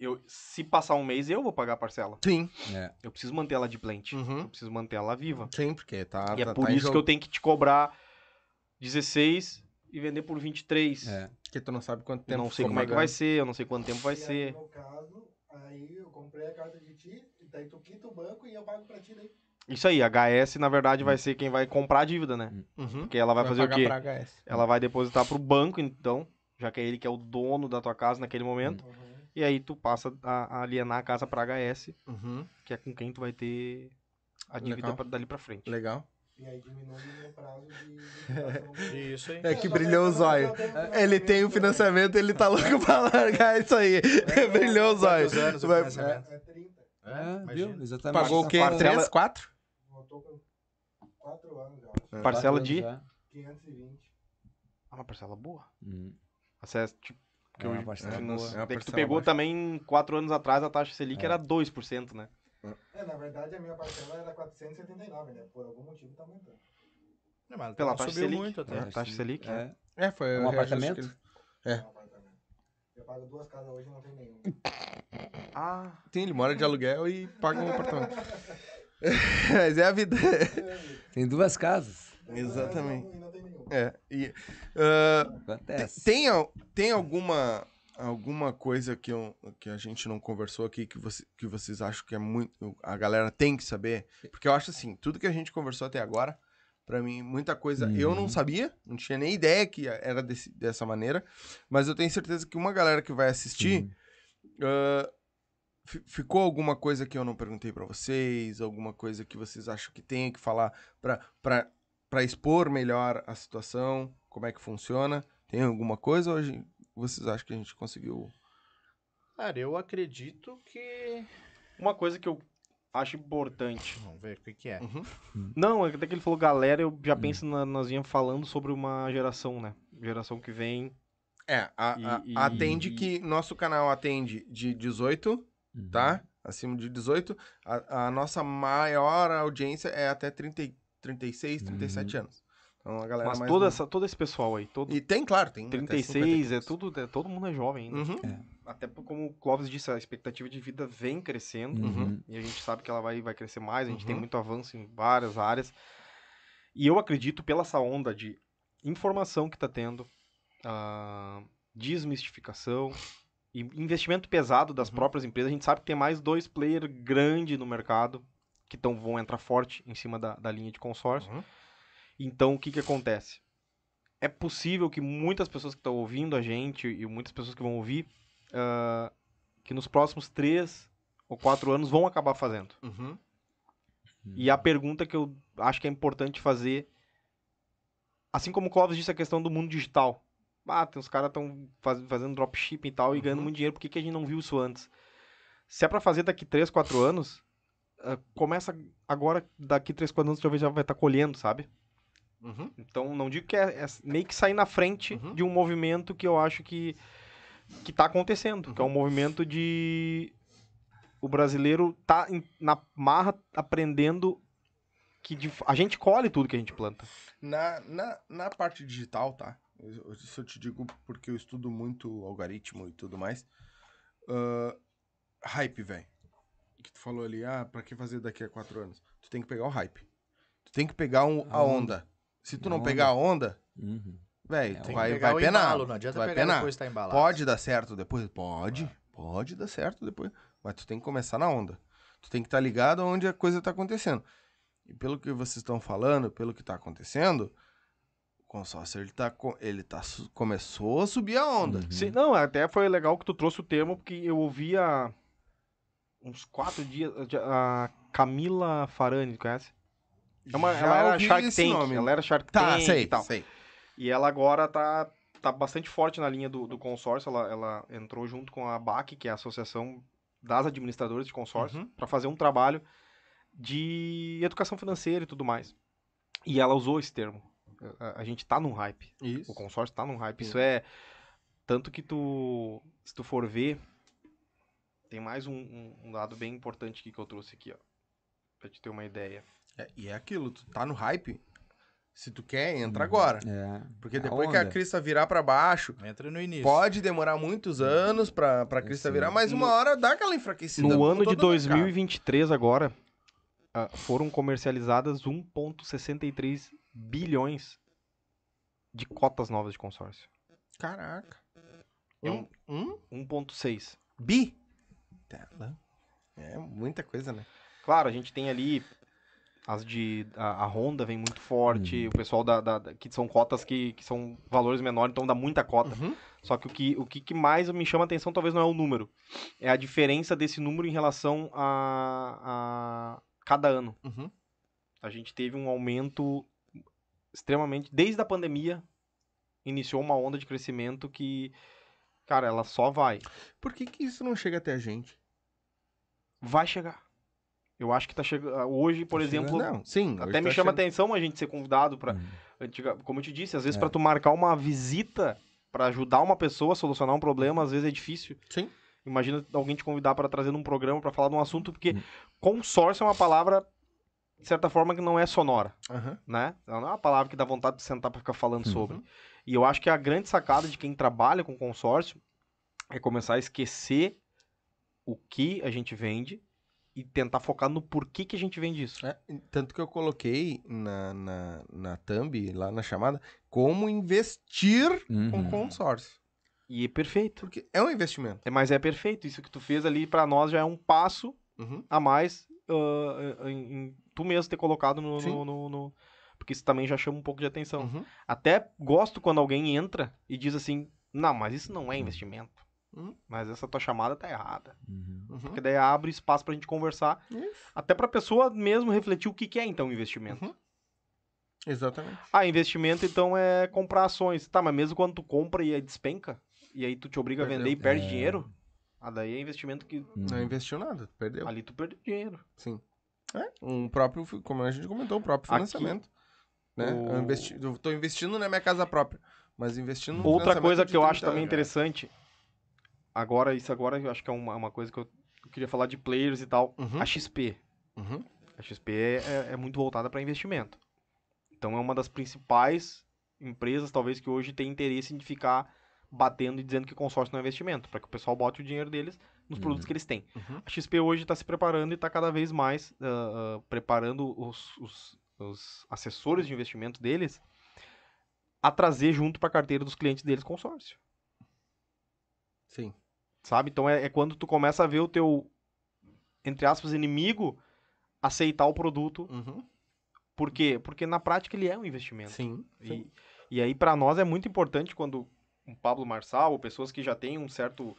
eu, se passar um mês, eu vou pagar a parcela. Sim. Eu preciso manter ela de plant. Uhum. Eu preciso manter ela viva. Sim, porque tá. e é tá- por tá isso que eu tenho que te cobrar 16 e vender por 23. É. Porque tu não sabe quanto Eu tempo não sei como é que vai ser, eu não sei quanto tempo vai E aí, ser. no caso, aí eu comprei a carta de ti, e daí tu quita o banco e eu pago pra ti daí. Isso aí, a HS na verdade vai ser quem vai comprar a dívida, né? Uhum. Porque ela vai, fazer o pagar quê? pra HS. Ela vai depositar pro banco, então, já que é ele que é o dono da tua casa naquele momento. Uhum. E aí tu passa a, a alienar a casa pra HS, Uhum. que é com quem tu vai ter a dívida Legal. pra- dali pra frente. Legal. E aí diminui o prazo de, de. Isso aí. É que brilhou os olhos. Ele tem o financiamento, ele tá louco pra largar isso aí. Brilhou os olhos. Quantos anos o financiamento? É 30. É, É, imagina. viu? Exatamente. Pagou o quê? Parcela- 3, 4? Voltou com 4 anos, eu acho. Parcela Quatro de. anos já. 520. Ah, uma parcela boa. Uhum. Acesso, tipo, que É boa. É uma é que tu pegou baixa. também 4 anos atrás a taxa Selic É. era 2%, né? É, na verdade a minha parcela era 479, né? Por algum motivo tá aumentando. Não, mas Pela taxa subiu Selic. muito até. É, taxa Selic. É. É, foi Um o reajuste apartamento? que É. Um apartamento. Eu pago duas casas hoje e não tem nenhum. Ah, Sim, ele mora de aluguel e paga um apartamento. Mas é a vida. Tem duas casas. Exatamente. E não tem nenhum. É. E, ah, Acontece. tem, tem alguma, alguma coisa que, eu- que a gente não conversou aqui que, você, que vocês acham que é muito. A galera tem que saber? Porque eu acho assim, tudo que a gente conversou até agora, pra mim, muita coisa eu não Uhum. sabia, não tinha nem ideia que era desse- dessa maneira. Mas eu tenho certeza que uma galera que vai assistir. Uhum. Fi- ficou alguma coisa que eu não perguntei pra vocês? Alguma coisa que vocês acham que tem que falar pra expor melhor a situação? Como é que funciona? Tem alguma coisa gente- vocês acham que a gente conseguiu? Cara, eu acredito que. uma coisa que eu acho importante. Vamos ver o que, que é. Não, até que ele falou galera, eu já penso na, nós vinha falando sobre uma geração, né? Geração que vem. É, a- E- a- e- atende que nosso canal atende de 18, Uhum. tá? Acima de 18. A, a nossa maior audiência é até 30, e- 36, 37 anos. Então a galera Mas mais toda essa, todo esse pessoal aí, todo E tem, claro, tem. até 36, 50 e é tudo, é, todo mundo é jovem ainda. Uhum. Até por- como o Clóvis disse, a expectativa de vida vem crescendo. Uhum. E a gente sabe que ela vai, vai crescer mais, a gente tem Uhum. muito avanço em várias áreas. E eu acredito, pela essa onda de informação que está tendo, ah, desmistificação e investimento pesado das Uhum. próprias empresas, a gente sabe que tem mais dois players grandes no mercado que tão, vão entrar forte em cima da, da linha de consórcio. Uhum. Então, o que, que acontece? É possível que muitas pessoas que estão ouvindo a gente e muitas pessoas que vão ouvir, ah, que nos próximos três ou quatro anos vão acabar fazendo. Uhum. E a pergunta que eu acho que é importante fazer, assim como o Clóvis disse a questão do mundo digital. Ah, tem os caras estão faz, fazendo dropshipping e tal e ganhando Uhum. muito dinheiro, por que, que a gente não viu isso antes? Se é pra fazer daqui 3, 4 anos, ah, começa agora, daqui 3, 4 anos, talvez já vai estar colhendo, sabe? Uhum. Então, não digo que é, é meio que sair na frente Uhum. de um movimento que eu acho que, que tá acontecendo, que é um movimento de o brasileiro tá em- na marra aprendendo que de- a gente colhe tudo que a gente planta. Na, na, na parte digital, tá? Isso eu te digo porque eu estudo muito algoritmo e tudo mais. Ah, hype, velho. Que tu falou ali, ah, pra que fazer daqui a quatro anos? Tu tem que pegar o hype. Tu tem que pegar um- a A onda. Se tu não onda. pegar a onda, Uhum. velho, É, vai, vai o penar. embalo, não adianta vai pegar penar. depois tá embalado. Pode dar certo depois? Pode. Pode dar certo depois. Mas tu tem que começar na onda. Tu tem que estar ligado onde a coisa tá acontecendo. E pelo que vocês estão falando, pelo que tá acontecendo, o consórcio ele tá, ele tá começou a subir a onda. Uhum. Sim, não, até foi legal que tu trouxe o termo, porque eu ouvi há uns quatro dias a Camila Farani, conhece? É uma, Já ela era ouvi Shark Tank, nome. ela era Shark Tá, Tank sei, e tal. sei. E ela agora tá, tá bastante forte na linha do, do consórcio. Ela, ela entrou junto com a BAC, que é a Associação das Administradoras de Consórcio, Uhum. para fazer um trabalho de educação financeira e tudo mais. E ela usou esse termo. A, a gente tá num hype. Isso. O consórcio tá num hype. Sim. Isso é. Tanto que tu. Se tu for ver. Tem mais um, um- um dado bem importante aqui que eu trouxe aqui, ó. Pra te ter uma ideia. É, e é aquilo, tu tá no hype. Se tu quer, entra Uhum. agora. É. Porque É a depois que a crista virar pra baixo, Entra no início. pode demorar muitos anos pra, pra crista Sim. virar, mas uma No- hora dá aquela enfraquecida. No ano de todo mercado. 2023, agora, ah, foram comercializadas 1,63 bilhões de cotas novas de consórcio. Caraca. Um, um 1,6. bi. Tela. É muita coisa, né? Claro, a gente tem ali as de. A, a Honda vem muito forte, o pessoal da, da- que são cotas que, que são valores menores, então dá muita cota. Uhum. Só que o que, o que mais me chama a atenção talvez não é o número. É a diferença desse número em relação a, a cada ano. Uhum. A gente teve um aumento extremamente. Desde a pandemia, iniciou uma onda de crescimento que, cara, ela só vai. Por que que isso não chega até a gente? Vai chegar. Eu acho que tá chegando. Hoje, por Tá exemplo, Não, sim. até me tá chama chegando- atenção a gente ser convidado para Uhum. Como eu te disse, às vezes É. pra tu marcar uma visita pra ajudar uma pessoa a solucionar um problema, às vezes é difícil. Sim. Imagina alguém te convidar para trazer num programa pra falar de um assunto, porque Hum. consórcio é uma palavra, de certa forma, que não é sonora, Aham. né? Ela não é uma palavra que dá vontade de sentar pra ficar falando Uhum. sobre. E eu acho que a grande sacada de quem trabalha com consórcio é começar a esquecer o que a gente vende e tentar focar no porquê que a gente vende isso. É, tanto que eu coloquei na, na, na thumb, lá na chamada, como investir com Uhum. consórcio. E é perfeito. Porque é um investimento. É, mas é perfeito. Isso que tu fez ali pra nós já é um passo Uhum. a mais ah, em, em tu mesmo ter colocado no, no- no- no- Porque isso também já chama um pouco de atenção. Uhum. Até gosto quando alguém entra e diz assim: Não, mas isso não é investimento. Uhum. Mas essa tua chamada tá errada. Uhum. Uhum. Porque daí abre espaço pra gente conversar. Isso. Até pra pessoa mesmo refletir o que, que é então investimento. Uhum. Exatamente. Ah, investimento então é comprar ações. Tá, mas mesmo quando tu compra e aí despenca, e aí tu te obriga a Perdeu. vender e perde É. dinheiro, ah, daí é investimento que Não investiu nada, perdeu. ali tu perde dinheiro. Sim. É, um próprio, como a gente comentou, o próprio Aqui, financiamento. Né? o- Eu, investi, eu tô investindo na minha casa própria, mas investindo no Outra coisa que eu acho 30 também anos. interessante, agora, isso agora eu acho que é uma, uma coisa que eu, eu queria falar de players e tal. Uhum. A XP. Uhum. A XP é, é- é muito voltada para investimento. Então é uma das principais empresas, talvez, que hoje tem interesse em ficar batendo e dizendo que consórcio não é investimento, para que o pessoal bote o dinheiro deles nos produtos que eles têm. Uhum. A XP hoje está se preparando e está cada vez mais ah, ah, preparando os, os- os assessores de investimento deles a trazer junto para a carteira dos clientes deles consórcio. Sim. Sabe? Então é, é quando tu começa a ver o teu, entre aspas, inimigo aceitar o produto. Uhum. Por quê? Porque na prática ele é um investimento. Sim. sim. E, e aí para nós é muito importante quando um Pablo Marçal, ou pessoas que já têm um certo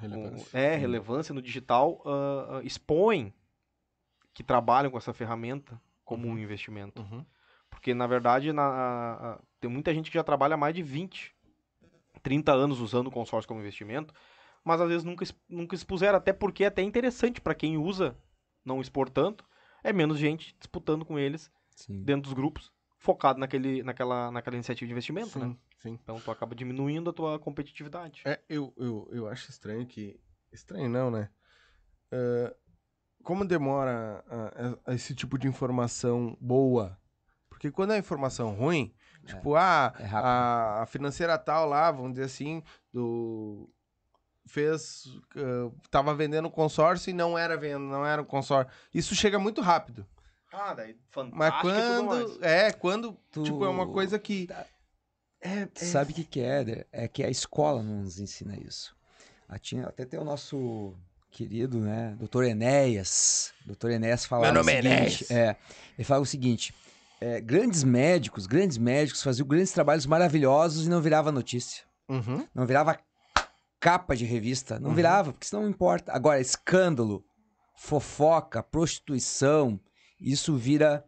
Relevância. um- é, relevância no digital, ah, ah, expõem que trabalham com essa ferramenta como um investimento. Uhum. Porque, na verdade, na- a- tem muita gente que já trabalha há mais de 20, 30 anos usando o consórcio como investimento, mas às vezes nunca, nunca expuseram, até porque é até interessante para quem usa não expor tanto, é menos gente disputando com eles Sim. dentro dos grupos, focado naquele, naquela, naquela iniciativa de investimento, né? Sim, sim. Então tu acaba diminuindo a tua competitividade. É, eu, eu, eu acho estranho que. Estranho não, né? Ah, como demora a- esse tipo de informação boa? Porque quando é informação ruim, tipo, ah, é a, a financeira tal lá, vamos dizer assim, do. Fez. tava vendendo consórcio e não era venda, não era um consórcio. Isso chega muito rápido. Ah, daí fantástico Mas quando. É, quando. Tu- Tipo, é uma coisa que. É, Tu Sabe o que, que é? Eder? É que a escola não nos ensina isso. Tinha, até tem o nosso querido, né, doutor Enéas. Doutor Enéas falava Meu nome o é seguinte, Enéas. é, ele fala o seguinte, é, grandes médicos, grandes médicos faziam grandes trabalhos maravilhosos e não virava notícia. Uhum. Não virava capa de revista. Não Uhum. virava, porque isso não importa. Agora, escândalo, fofoca, prostituição, isso vira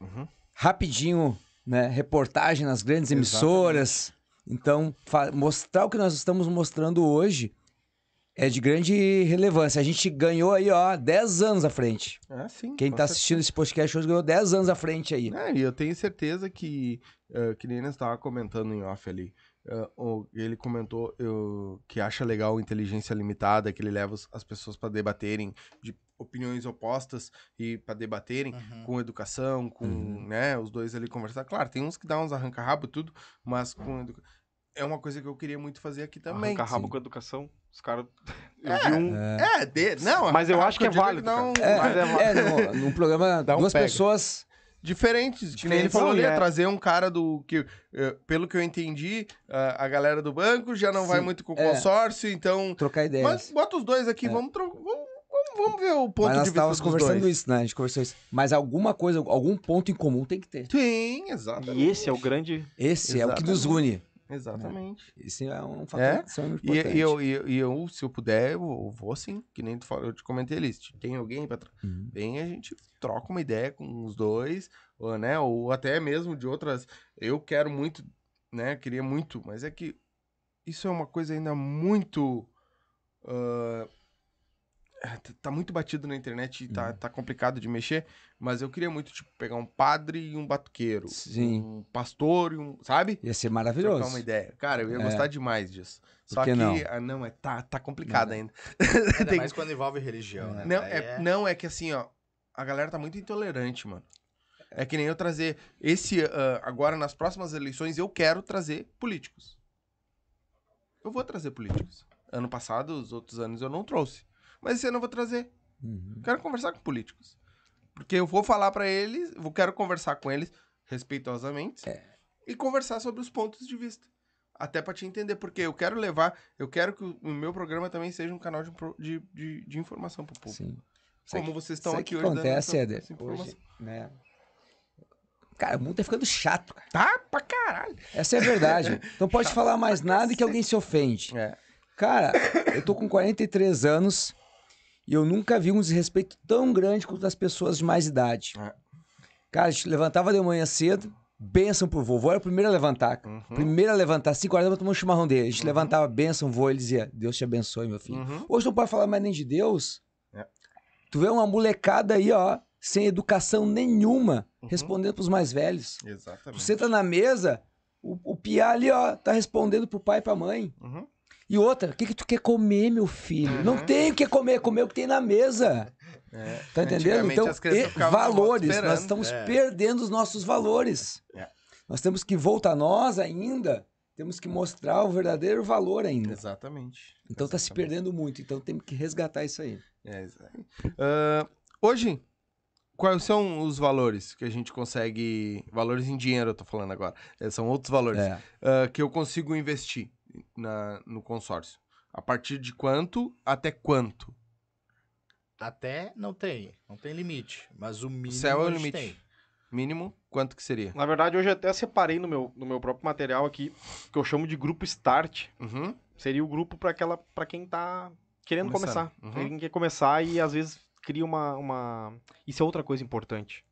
Uhum. rapidinho, né? Reportagem nas grandes emissoras. Então, mostrar o que nós estamos mostrando hoje é de grande relevância. A gente ganhou aí, ó, 10 anos à frente. Ah, sim. Quem tá certeza. assistindo esse podcast hoje ganhou 10 anos à frente aí. É, e eu tenho certeza que, eh, que nem nós estava comentando em off ali, ele comentou eu, que acha legal inteligência limitada, que ele leva as pessoas para debaterem de opiniões opostas e para debaterem Uhum. com educação, com, Uhum. né, os dois ali conversar. Claro, tem uns que dá uns arranca-rabo e tudo, mas com educa... é uma coisa que eu queria muito fazer aqui também. Arranca rabo sim. com educação. Os caras. Eu vi um. É, de... não, Mas eu arranca-rabo acho que é válido, não- é válido. É, no, num programa, Dá um duas pega. pessoas. Diferentes. Que nem ele falou Não, ali, é é- trazer um cara do que, eh, pelo que eu entendi, a, galera do banco já não vai Sim, muito com o é. consórcio, então. Trocar ideias. Mas bota os dois aqui, É. vamos, vamos, vamos, ver o ponto Mas nós de vista estávamos dos conversando dois. isso, né? A gente conversou isso. Mas alguma coisa, algum ponto em comum tem que ter. Sim, exatamente. E esse é o grande. Esse é o que nos une. Exatamente. Esse é um fator É? E, importante. e eu, e, eu- e eu, se eu puder, eu vou sim, que nem tu falou, eu te comentei ali. Se tem alguém pra. Uhum. Vem, a gente troca uma ideia com os dois, ou, né? Ou até mesmo de outras. Eu quero muito, né? Queria muito, mas é que isso é uma coisa ainda muito. é, tá- tá muito batido na internet e tá, Uhum. tá complicado de mexer, mas eu queria muito, tipo, pegar um padre e um batuqueiro. Sim. Um pastor e um. Sabe? Ia ser Trocar maravilhoso. uma ideia. Cara, eu ia É. gostar demais disso. Só que que, não? ah, não, é, tá, tá complicado Não. ainda. Ainda Tem- mais quando envolve religião, né? Não Daí é, não, é que assim, ó, a galera tá muito intolerante, mano. É que nem eu trazer esse ah, agora nas próximas eleições eu quero trazer políticos. Eu vou trazer políticos. Ano passado, os outros anos eu não trouxe. Mas esse ano eu vou trazer. Uhum. Quero conversar com políticos. Porque eu vou falar pra eles, eu quero conversar com eles respeitosamente É. e conversar sobre os pontos de vista. Até pra te entender, porque eu quero levar, eu quero que o o meu programa também seja um canal de, de, de, de informação pro público. Sim. Como vocês estão o aqui que hoje acontece, essa- Éder? essa informação. Hoje, né? Cara, o mundo tá ficando chato, cara. Tá pra caralho. Essa é a verdade. Não pode falar mais nada que alguém se ofende. É. Cara, eu tô com 43 anos e eu nunca vi um desrespeito tão grande quanto das pessoas de mais idade. É. Cara, a gente levantava de manhã cedo, benção pro vovô, era o primeiro a levantar. Uhum. Primeiro a levantar, 5 horas da manhã, tomar um chimarrão dele. A gente levantava, benção, vô, ele dizia, Deus te abençoe, meu filho. Uhum. Hoje não pode falar mais nem de Deus. É. Tu vê uma molecada aí, ó, sem educação nenhuma, Uhum. respondendo pros mais velhos. Tu Exatamente. senta na mesa, o, o piá ali, ó, tá respondendo pro pai e pra mãe. Uhum. E outra, o que, que tu quer comer, meu filho? Não Uhum. tem o que comer, comer o que tem na mesa. É. Tá entendendo? Então, valores, nós estamos É. perdendo os nossos valores. É. Nós temos que voltar, nós ainda, temos que mostrar o verdadeiro valor ainda. Exatamente. Então tá se perdendo muito, então temos que resgatar isso aí. É. Ah, hoje, quais são os valores que a gente consegue. Valores em dinheiro, eu tô falando agora. É, são outros valores. Ah, que eu consigo investir na, no consórcio. A partir de quanto até quanto? Até não tem, não tem limite. Mas o mínimo céu é o limite. tem. Mínimo, quanto que seria? Na verdade, hoje eu até separei no meu, no meu próprio material aqui, que eu chamo de grupo Start. Uhum. Seria o grupo para aquela para quem tá querendo Começando. começar. Uhum. Quem quer começar e às vezes cria uma, uma... Isso é outra coisa importante.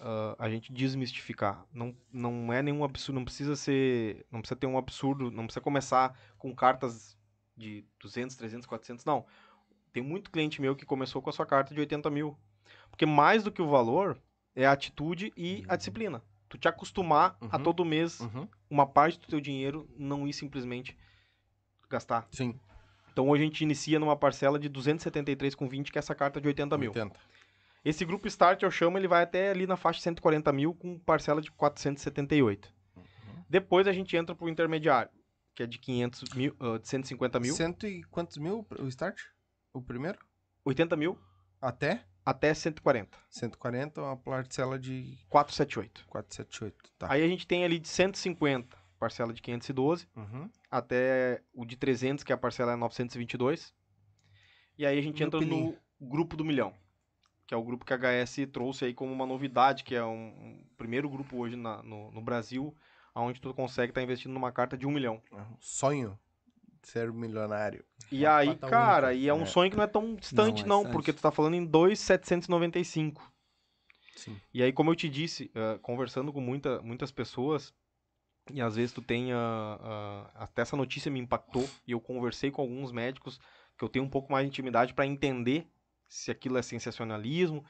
Ah, a gente desmistificar. Não, não é nenhum absurdo, não precisa ser, não precisa ter um absurdo, não precisa começar com cartas de 200, 300, 400, não. Tem muito cliente meu que começou com a sua carta de 80 mil. Porque mais do que o valor é a atitude e a disciplina. Tu te acostumar a Uhum. todo mês Uhum. uma parte do teu dinheiro não ir simplesmente gastar. Sim. Então hoje a gente inicia numa parcela de 273,20, que é essa carta de 80 mil. 80. Esse grupo Start, eu chamo, ele vai até ali na faixa de 140 mil com parcela de 478. Depois a gente entra pro intermediário, que é de 500 mil, ah, de 150 mil, Cento e quantos mil o start? O primeiro? 80 mil Até? até 140, 140, uma parcela de 478. 478. Tá. Aí a gente tem ali de 150, parcela de 512, Uhum. até o de 300, que é a parcela é 922. E aí a gente entra no grupo do milhão, que é o grupo que a HS trouxe aí como uma novidade, que é um, um primeiro grupo hoje na- no, no Brasil, onde tu consegue estar investindo numa carta de um milhão. É um Sonho de ser milionário. E Uma aí, cara, única. e é um É. sonho que não é tão distante Não, não, é distante. porque tu tá falando em 2,795. Sim. E aí, como eu te disse, eh, conversando com muita, muitas pessoas, e às vezes tu tem. ah, ah, até essa notícia me impactou, e eu conversei com alguns médicos que eu tenho um pouco mais de intimidade para entender se aquilo é sensacionalismo.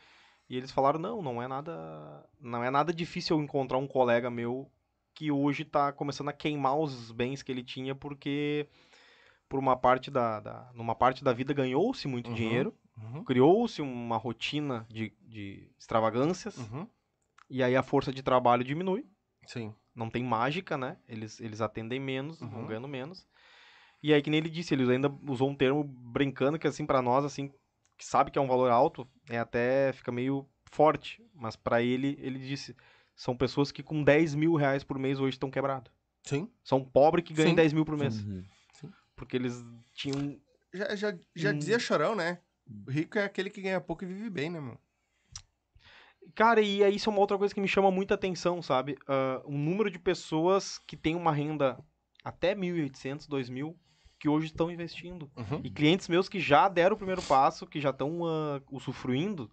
E eles falaram: "Não, não é nada, não é nada difícil eu encontrar um colega meu que hoje tá começando a queimar os bens que ele tinha porque por uma parte da, da numa parte da vida ganhou-se muito Uhum. dinheiro, Uhum. criou-se uma rotina de, de extravagâncias Uhum. e aí a força de trabalho diminui Sim. não tem mágica, né? Eles, eles atendem menos, vão Uhum. ganhando menos. E aí, que nem ele disse, ele ainda usou um termo brincando que, assim, pra nós, assim, que sabe que é um valor alto, é até, fica meio forte. Mas pra ele, ele disse, são pessoas que com 10 mil reais por mês hoje estão quebrados. Sim. São pobres que ganham Sim. 10 mil por mês. Uhum. Porque eles tinham... Já, já, já Hum. dizia Chorão, né? O rico é aquele que ganha pouco e vive bem, né, meu? Cara, e aí isso é uma outra coisa que me chama muita atenção, sabe? Ah, o número de pessoas que têm uma renda até 1.800, 2.000, que hoje estão investindo. Uhum. E clientes meus que já deram o primeiro passo, que já estão ah, usufruindo,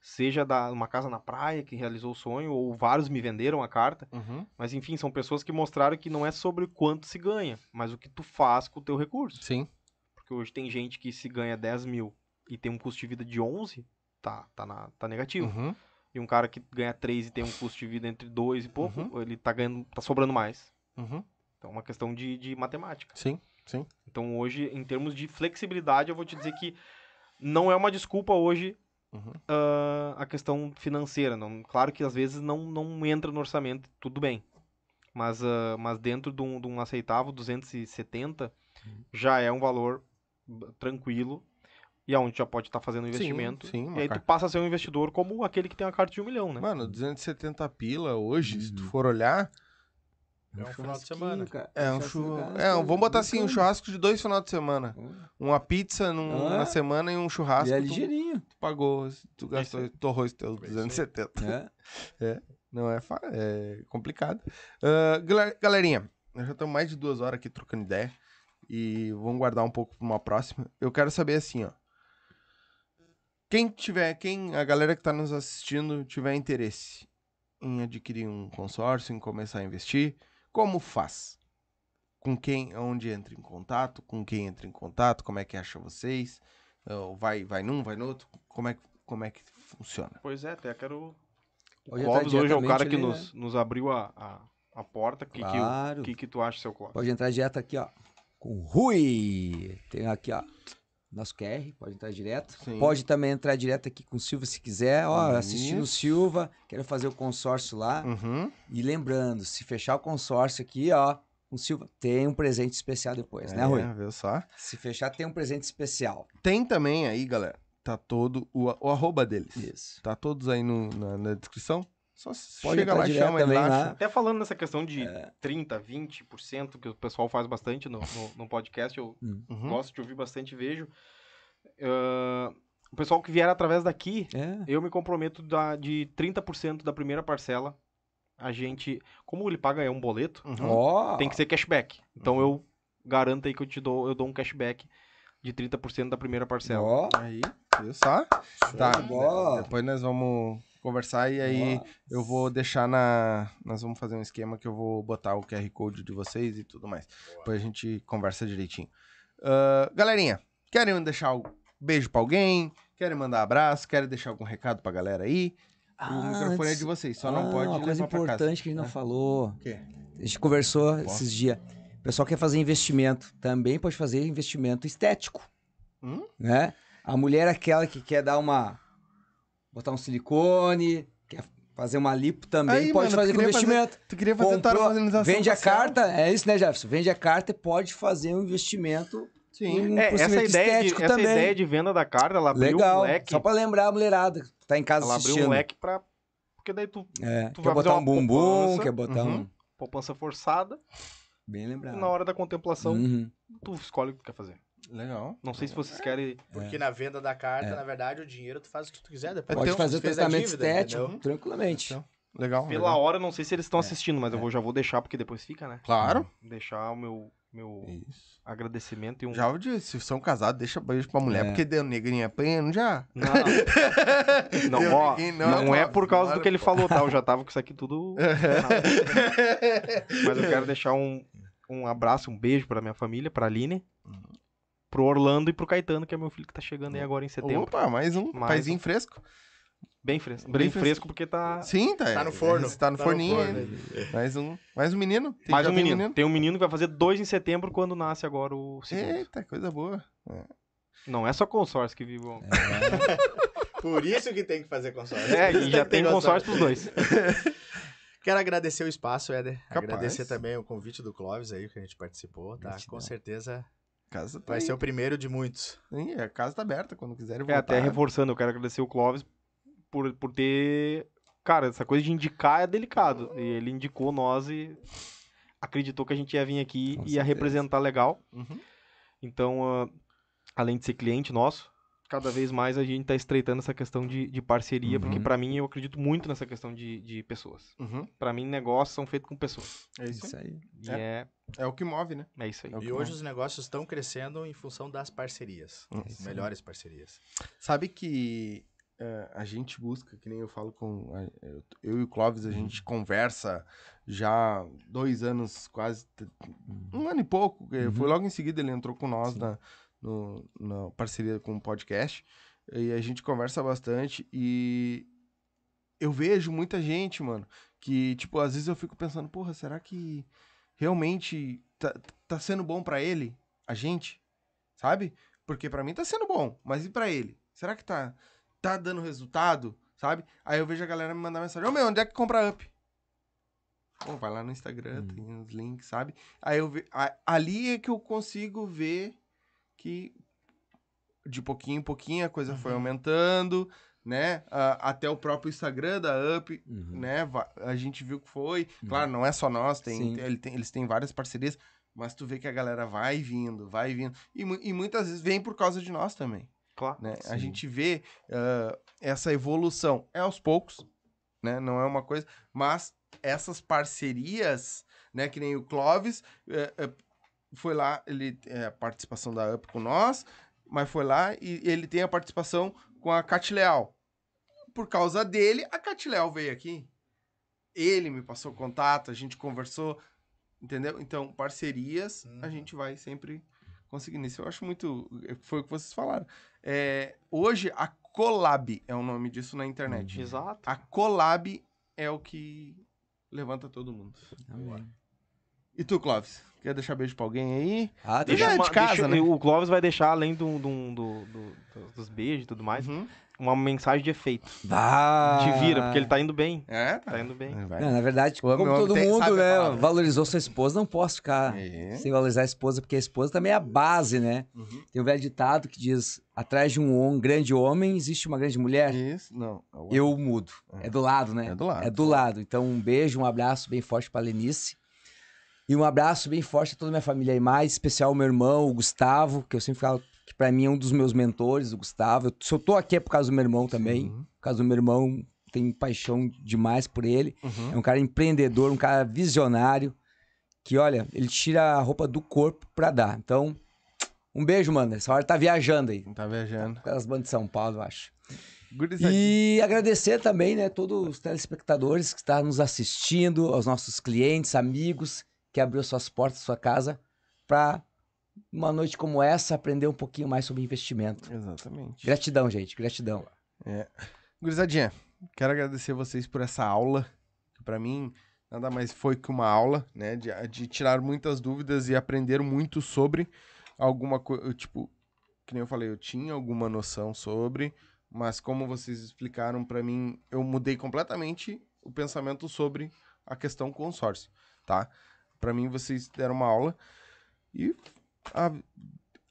seja da uma casa na praia que realizou o sonho, ou vários me venderam a carta. Uhum. Mas enfim, são pessoas que mostraram que não é sobre quanto se ganha, mas o que tu faz com o teu recurso. Sim. Porque hoje tem gente que se ganha 10 mil e tem um custo de vida de 11, tá, tá, na, tá negativo. Uhum. E um cara que ganha 3 e tem um custo de vida entre 2 e pouco, ele tá ganhando, tá sobrando mais. Uhum. Então é uma questão de, de matemática. Sim. Sim. Então hoje, em termos de flexibilidade, eu vou te dizer que não é uma desculpa hoje Uhum. ah, a questão financeira. Não, claro que às vezes não, não entra no orçamento, tudo bem. Mas, ah, mas dentro de um, de um aceitável 270 já é um valor tranquilo e aonde já pode estar fazendo um Sim, investimento. sim, uma e aí tu car- passa a ser um investidor como aquele que tem a carta de um milhão, né? Mano, 270 pila hoje, se Uhum. tu for olhar, É um final de semana. é um churrasco. É, vamos botar assim, um churrasco de dois finais de semana. Uma pizza num- Ah. na semana e um churrasco. E é tu- ligeirinho. Tu pagou, tu gastou, torrou esse teu Foi isso aí. 270. É. Não é, é complicado. Gala- galerinha, nós já estamos mais de duas horas aqui trocando ideia. E vamos guardar um pouco para uma próxima. Eu quero saber assim, ó. Quem tiver, quem a galera que tá nos assistindo tiver interesse em adquirir um consórcio, em começar a investir, como faz? Com quem, onde entra em contato, com quem entra em contato, como é que acha vocês? Ou vai, vai num, vai no outro? Como é, que- como é que funciona? Pois é, até quero. O Pode Clóvis hoje é o cara que ali, nos, nos abriu a, a, a porta. O que, que, Claro. o que, que tu acha, seu Clóvis? Pode entrar direto aqui, ó. Com o Rui. Tem aqui, ó. Nosso QR, pode entrar direto. Sim. Pode também entrar direto aqui com o Silva se quiser. Ó, assistindo o. Silva, quero fazer o consórcio lá. Uhum. E lembrando, se fechar o consórcio aqui, ó, com o Silva, tem um presente especial depois, né, É, Rui? viu só? Se fechar, tem um presente especial. Tem também aí, galera. Tá todo o, o arroba deles. Isso. Tá todos aí no- na, na descrição. Só Pode chega lá e chama ele lá. Até falando nessa questão de É. 30, 20%, que o pessoal faz bastante no, no, no podcast, eu Uhum. gosto de ouvir bastante e vejo. Ah, o pessoal que vier através daqui, É. eu me comprometo da, de 30% da primeira parcela. A gente, como ele paga é um boleto, Uhum. Ó. tem que ser cashback. Então eu garanto aí que eu te dou, eu dou um cashback de 30% da primeira parcela. Ó. Aí, só? Tá. de bola. Depois nós vamos conversar e aí Ó. eu vou deixar na. Nós vamos fazer um esquema que eu vou botar o QR Code de vocês e tudo mais. Depois a gente conversa direitinho. Ah, galerinha, querem deixar um beijo pra alguém? Querem mandar abraço? Querem deixar algum recado pra galera aí? o Ah, microfone é antes- de vocês, só Ah, não pode Uma coisa levar pra casa. importante que a gente não É. falou. O quê? A gente conversou Posso? esses dias. O pessoal quer fazer investimento. Também pode fazer investimento estético. Hum? Né? A mulher é aquela que quer dar uma. Botar um silicone, quer fazer uma lipo também, Aí, pode mano, fazer com queria fazer- investimento. Tu queria fazer Comprou, harmonização vende a facial? carta, é isso, né, Jefferson? Vende a carta e pode fazer um investimento. Sim. um É, essa ideia, de, essa ideia de venda da carta, ela abriu Legal. um leque. Só pra lembrar a mulherada que tá em casa Ela assistindo. abriu um leque pra. Porque daí tu. É, Tu quer vai fazer botar um uma bumbum, poupança. quer botar Uhum. um. Poupança forçada. Bem E lembrado. na hora da contemplação, Uhum. tu escolhe o que tu quer fazer. Legal. Não sei se vocês querem. Porque na venda da carta, na verdade, o dinheiro tu faz o que tu quiser depois. Pode Então, fazer o tratamento dívida, estético entendeu? tranquilamente. Então, Legal. Pela legal. hora, não sei se eles É. estão assistindo, mas eu vou, já vou deixar, porque depois fica, né? Claro. Deixar o meu, meu Isso. agradecimento e um. Já eu disse, se são casados, deixa beijo pra mulher, É. porque deu negrinha apanhando já. Não, não, Deu ó, ninguém, não, é por causa do que ele falou, tá? Eu já tava com isso aqui tudo. Mas eu quero deixar um, um abraço, um beijo pra minha família, pra Aline. Pro Orlando e pro Caetano, que é meu filho que tá chegando aí agora em setembro. Opa, mais um Mais paizinho um. fresco. Bem fresco. Bem Bem, fresco. fresco porque tá. Sim, tá. Tá no forno. Tá no Tá no forninho. forno. ainda. Mais um, mais um menino. Tem- Mais um tem menino. Tem um menino que vai fazer dois em setembro quando nasce agora o segundo. Eita, coisa boa. Não é só consórcio que vive o homem. Por isso que tem que fazer consórcio. É, e já tem consórcio pros dois. Quero agradecer o espaço, Éder. Capaz. Agradecer também o convite do Clóvis aí, que a gente participou, tá? Gratidão. Com certeza Casa tá vai aí. ser o primeiro de muitos. Sim, a casa tá aberta quando quiserem É, voltar. até reforçando, eu quero agradecer o Clóvis por, por ter. Cara, essa coisa de indicar é delicado. E ele indicou nós e acreditou que a gente ia vir aqui e ia representar legal. Uhum. Então, ah, além de ser cliente nosso, cada vez mais a gente tá estreitando essa questão de, de parceria, porque Uhum. pra mim eu acredito muito nessa questão de, de pessoas. Uhum. Pra mim, negócios são feitos com pessoas. É isso. Isso aí. E É. é, É o que move, né? é isso aí. É E hoje move. os negócios estão crescendo em função das parcerias. Uhum. Melhores parcerias. Sabe que é, a gente busca, que nem eu falo com. a- eu, eu e o Clóvis, a Uhum. gente conversa já dois anos, quase. Um ano e pouco. que Foi Uhum. logo em seguida ele entrou com nós Sim. na, no- na parceria com o podcast. E a gente conversa bastante e eu vejo muita gente, mano, que, tipo, às vezes eu fico pensando, porra, será que realmente tá, tá sendo bom pra ele, a gente? Sabe? Porque pra mim tá sendo bom, mas e pra ele? Será que tá, tá dando resultado? Sabe? Aí eu vejo a galera me mandar mensagem: Ô meu, onde é que compra up? Pô, vai lá no Instagram, Hum. tem os links, sabe? Aí eu ve... ali é que eu consigo ver que de pouquinho em pouquinho a coisa foi aumentando, né? Ah, até o próprio Instagram da Up, Uhum. né? A gente viu que foi. Claro, não é só nós, tem, ele tem- eles têm várias parcerias, mas tu vê que a galera vai vindo, vai vindo. E, e muitas vezes vem por causa de nós também, Claro. né? A gente vê ah, essa evolução. É aos poucos, né? Não é uma coisa, mas essas parcerias, né? Que nem o Clóvis, é, foi lá, ele é a participação da Up com nós, mas foi lá e ele tem a participação com a Cat Leal. Por causa dele, a Cat Leal veio aqui. Ele me passou contato, a gente conversou, entendeu? Então, parcerias, a Uhum. gente vai sempre conseguindo isso. Eu acho muito. Foi o que vocês falaram. É, hoje, a Collab é o nome disso na internet. Exato. A Collab é o que levanta todo mundo. Amém. E tu, Clóvis? Quer deixar beijo pra alguém aí? Ah, Deixa- deixa... de casa, né? O Clóvis vai deixar, além do, do- do- do- do- dos beijos e tudo mais, Uhum. uma mensagem de efeito. Bah. De vira, porque ele tá indo bem. É, Tá indo bem. Não, na verdade, como o homem todo tem- mundo, né, valorizou sua esposa, não posso ficar É. sem valorizar a esposa, porque a esposa também é a base, né? Uhum. Tem um velho ditado que diz, atrás de um grande homem existe uma grande mulher. Isso, não. é Eu mudo. É do lado, né? É do lado. É do lado. Então, um beijo, um abraço bem forte pra Lenice. E um abraço bem forte a toda a minha família aí, mais especial meu irmão, o Gustavo, que eu sempre falo que pra mim é um dos meus mentores, o Gustavo. Eu- se eu tô aqui é por causa do meu irmão também. Uhum. Por causa do meu irmão, tenho paixão demais por ele. Uhum. É um cara empreendedor, um cara visionário, que, olha, ele tira a roupa do corpo pra dar. Então, um beijo, mano. Essa hora tá viajando aí. Tá viajando. Aquelas bandas de São Paulo, eu acho. E agradecer também, né, todos os telespectadores que estão nos assistindo, aos nossos clientes, amigos, que abriu suas portas, sua casa, para uma noite como essa aprender um pouquinho mais sobre investimento. Exatamente. Gratidão, gente, gratidão. Gurizadinha, quero agradecer vocês por essa aula. Que pra mim, nada mais foi que uma aula, né? De, de tirar muitas dúvidas e aprender muito sobre alguma coisa. Tipo, que nem eu falei, eu tinha alguma noção sobre, mas como vocês explicaram pra mim, eu mudei completamente o pensamento sobre a questão consórcio, tá? Pra mim, vocês deram uma aula e a-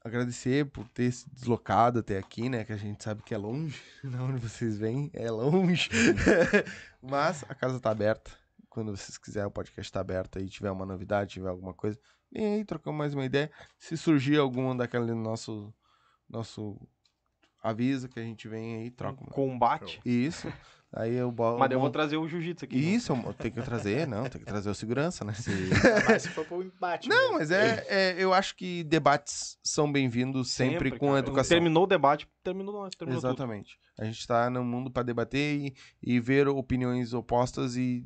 agradecer por ter se deslocado até aqui, né? Que a gente sabe que é longe, da onde vocês vêm, é longe. Mas a casa tá aberta. Quando vocês quiserem, o podcast tá aberto aí, tiver uma novidade, tiver alguma coisa, vem aí, trocamos mais uma ideia. Se surgir algum daquele nosso, nosso aviso que a gente vem aí, troca. uma- Combate. Isso. Aí eu boto. Mas eu vou trazer o jiu-jitsu aqui. né? Isso, eu tenho que trazer, não, tem que trazer o segurança, né? Mas se for pro embate. Não, mesmo. mas é, é- eu acho que debates são bem-vindos sempre, com cara. educação. Terminou o debate, terminou, terminou tudo. Exatamente. A gente tá no mundo para debater e, e ver opiniões opostas e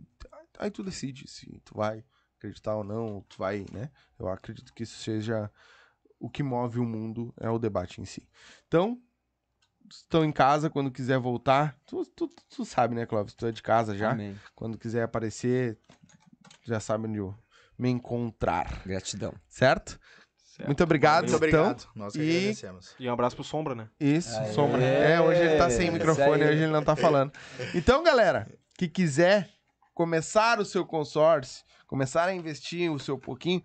aí tu decide se tu vai acreditar ou não, tu vai, né? Eu acredito que isso seja o que move o mundo é o debate em si. Então, estão em casa, quando quiser voltar, tu, tu, tu sabe, né, Clóvis? Tu é de casa já. Amém. Quando quiser aparecer, já sabe onde eu me encontrar, Gratidão. certo? Certo. Muito obrigado, Muito então. obrigado. Nós que e- agradecemos. E um abraço pro Sombra, né? Isso, Aê. sombra. É, hoje ele tá sem microfone, hoje ele não tá falando. Então, galera, que quiser começar o seu consórcio, começar a investir o seu pouquinho,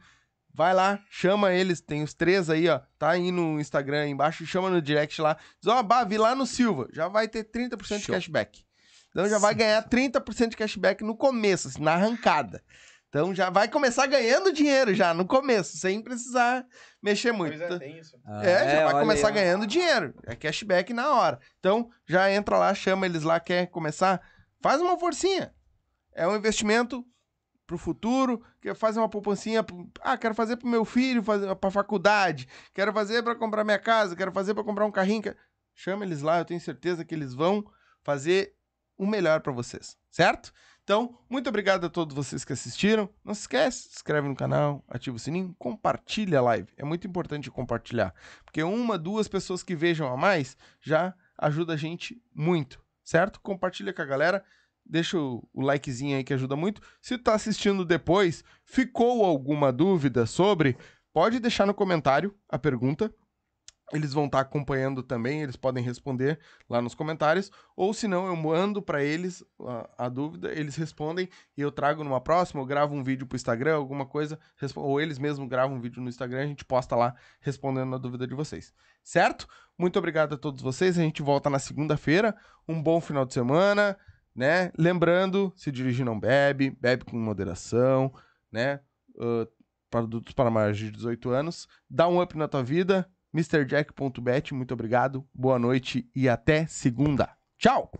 vai lá, chama eles, tem os três aí, ó, tá aí no Instagram aí embaixo, chama no direct lá, diz, ó, bah, vi lá no Silva, já vai ter 30% de Show. cashback. Então já vai ganhar 30% de cashback no começo, assim, na arrancada. Então já vai começar ganhando dinheiro já no começo, sem precisar mexer muito. Pois é, tem isso. É, já vai olha começar aí, ganhando dinheiro. É cashback na hora. Então, já entra lá, chama eles lá, quer começar, faz uma forcinha. É um investimento pro futuro, quer fazer uma poupancinha, ah, quero fazer pro meu filho, fazer pra faculdade, quero fazer pra comprar minha casa, quero fazer pra comprar um carrinho. Chama eles lá, eu tenho certeza que eles vão fazer o melhor pra vocês, certo? Então, muito obrigado a todos vocês que assistiram. Não se esquece, se inscreve no canal, ativa o sininho, compartilha a live. É muito importante compartilhar, porque uma, duas pessoas que vejam a mais já ajuda a gente muito, certo? Compartilha com a galera, deixa o, o likezinho aí que ajuda muito. Se tá assistindo depois, ficou alguma dúvida sobre, pode deixar no comentário a pergunta. Eles vão estar acompanhando também, eles podem responder lá nos comentários, ou se não, eu mando para eles a, a dúvida, eles respondem e eu trago numa próxima, eu gravo um vídeo pro Instagram, alguma coisa, ou eles mesmos gravam um vídeo no Instagram, a gente posta lá respondendo a dúvida de vocês. Certo? Muito obrigado a todos vocês, a gente volta na segunda-feira. Um bom final de semana, né? Lembrando, se dirigir não bebe, bebe com moderação, né? Ah, produtos para maiores de 18 anos. Dá um up na tua vida. MrJack.bet, muito obrigado. Boa noite e até segunda. Tchau!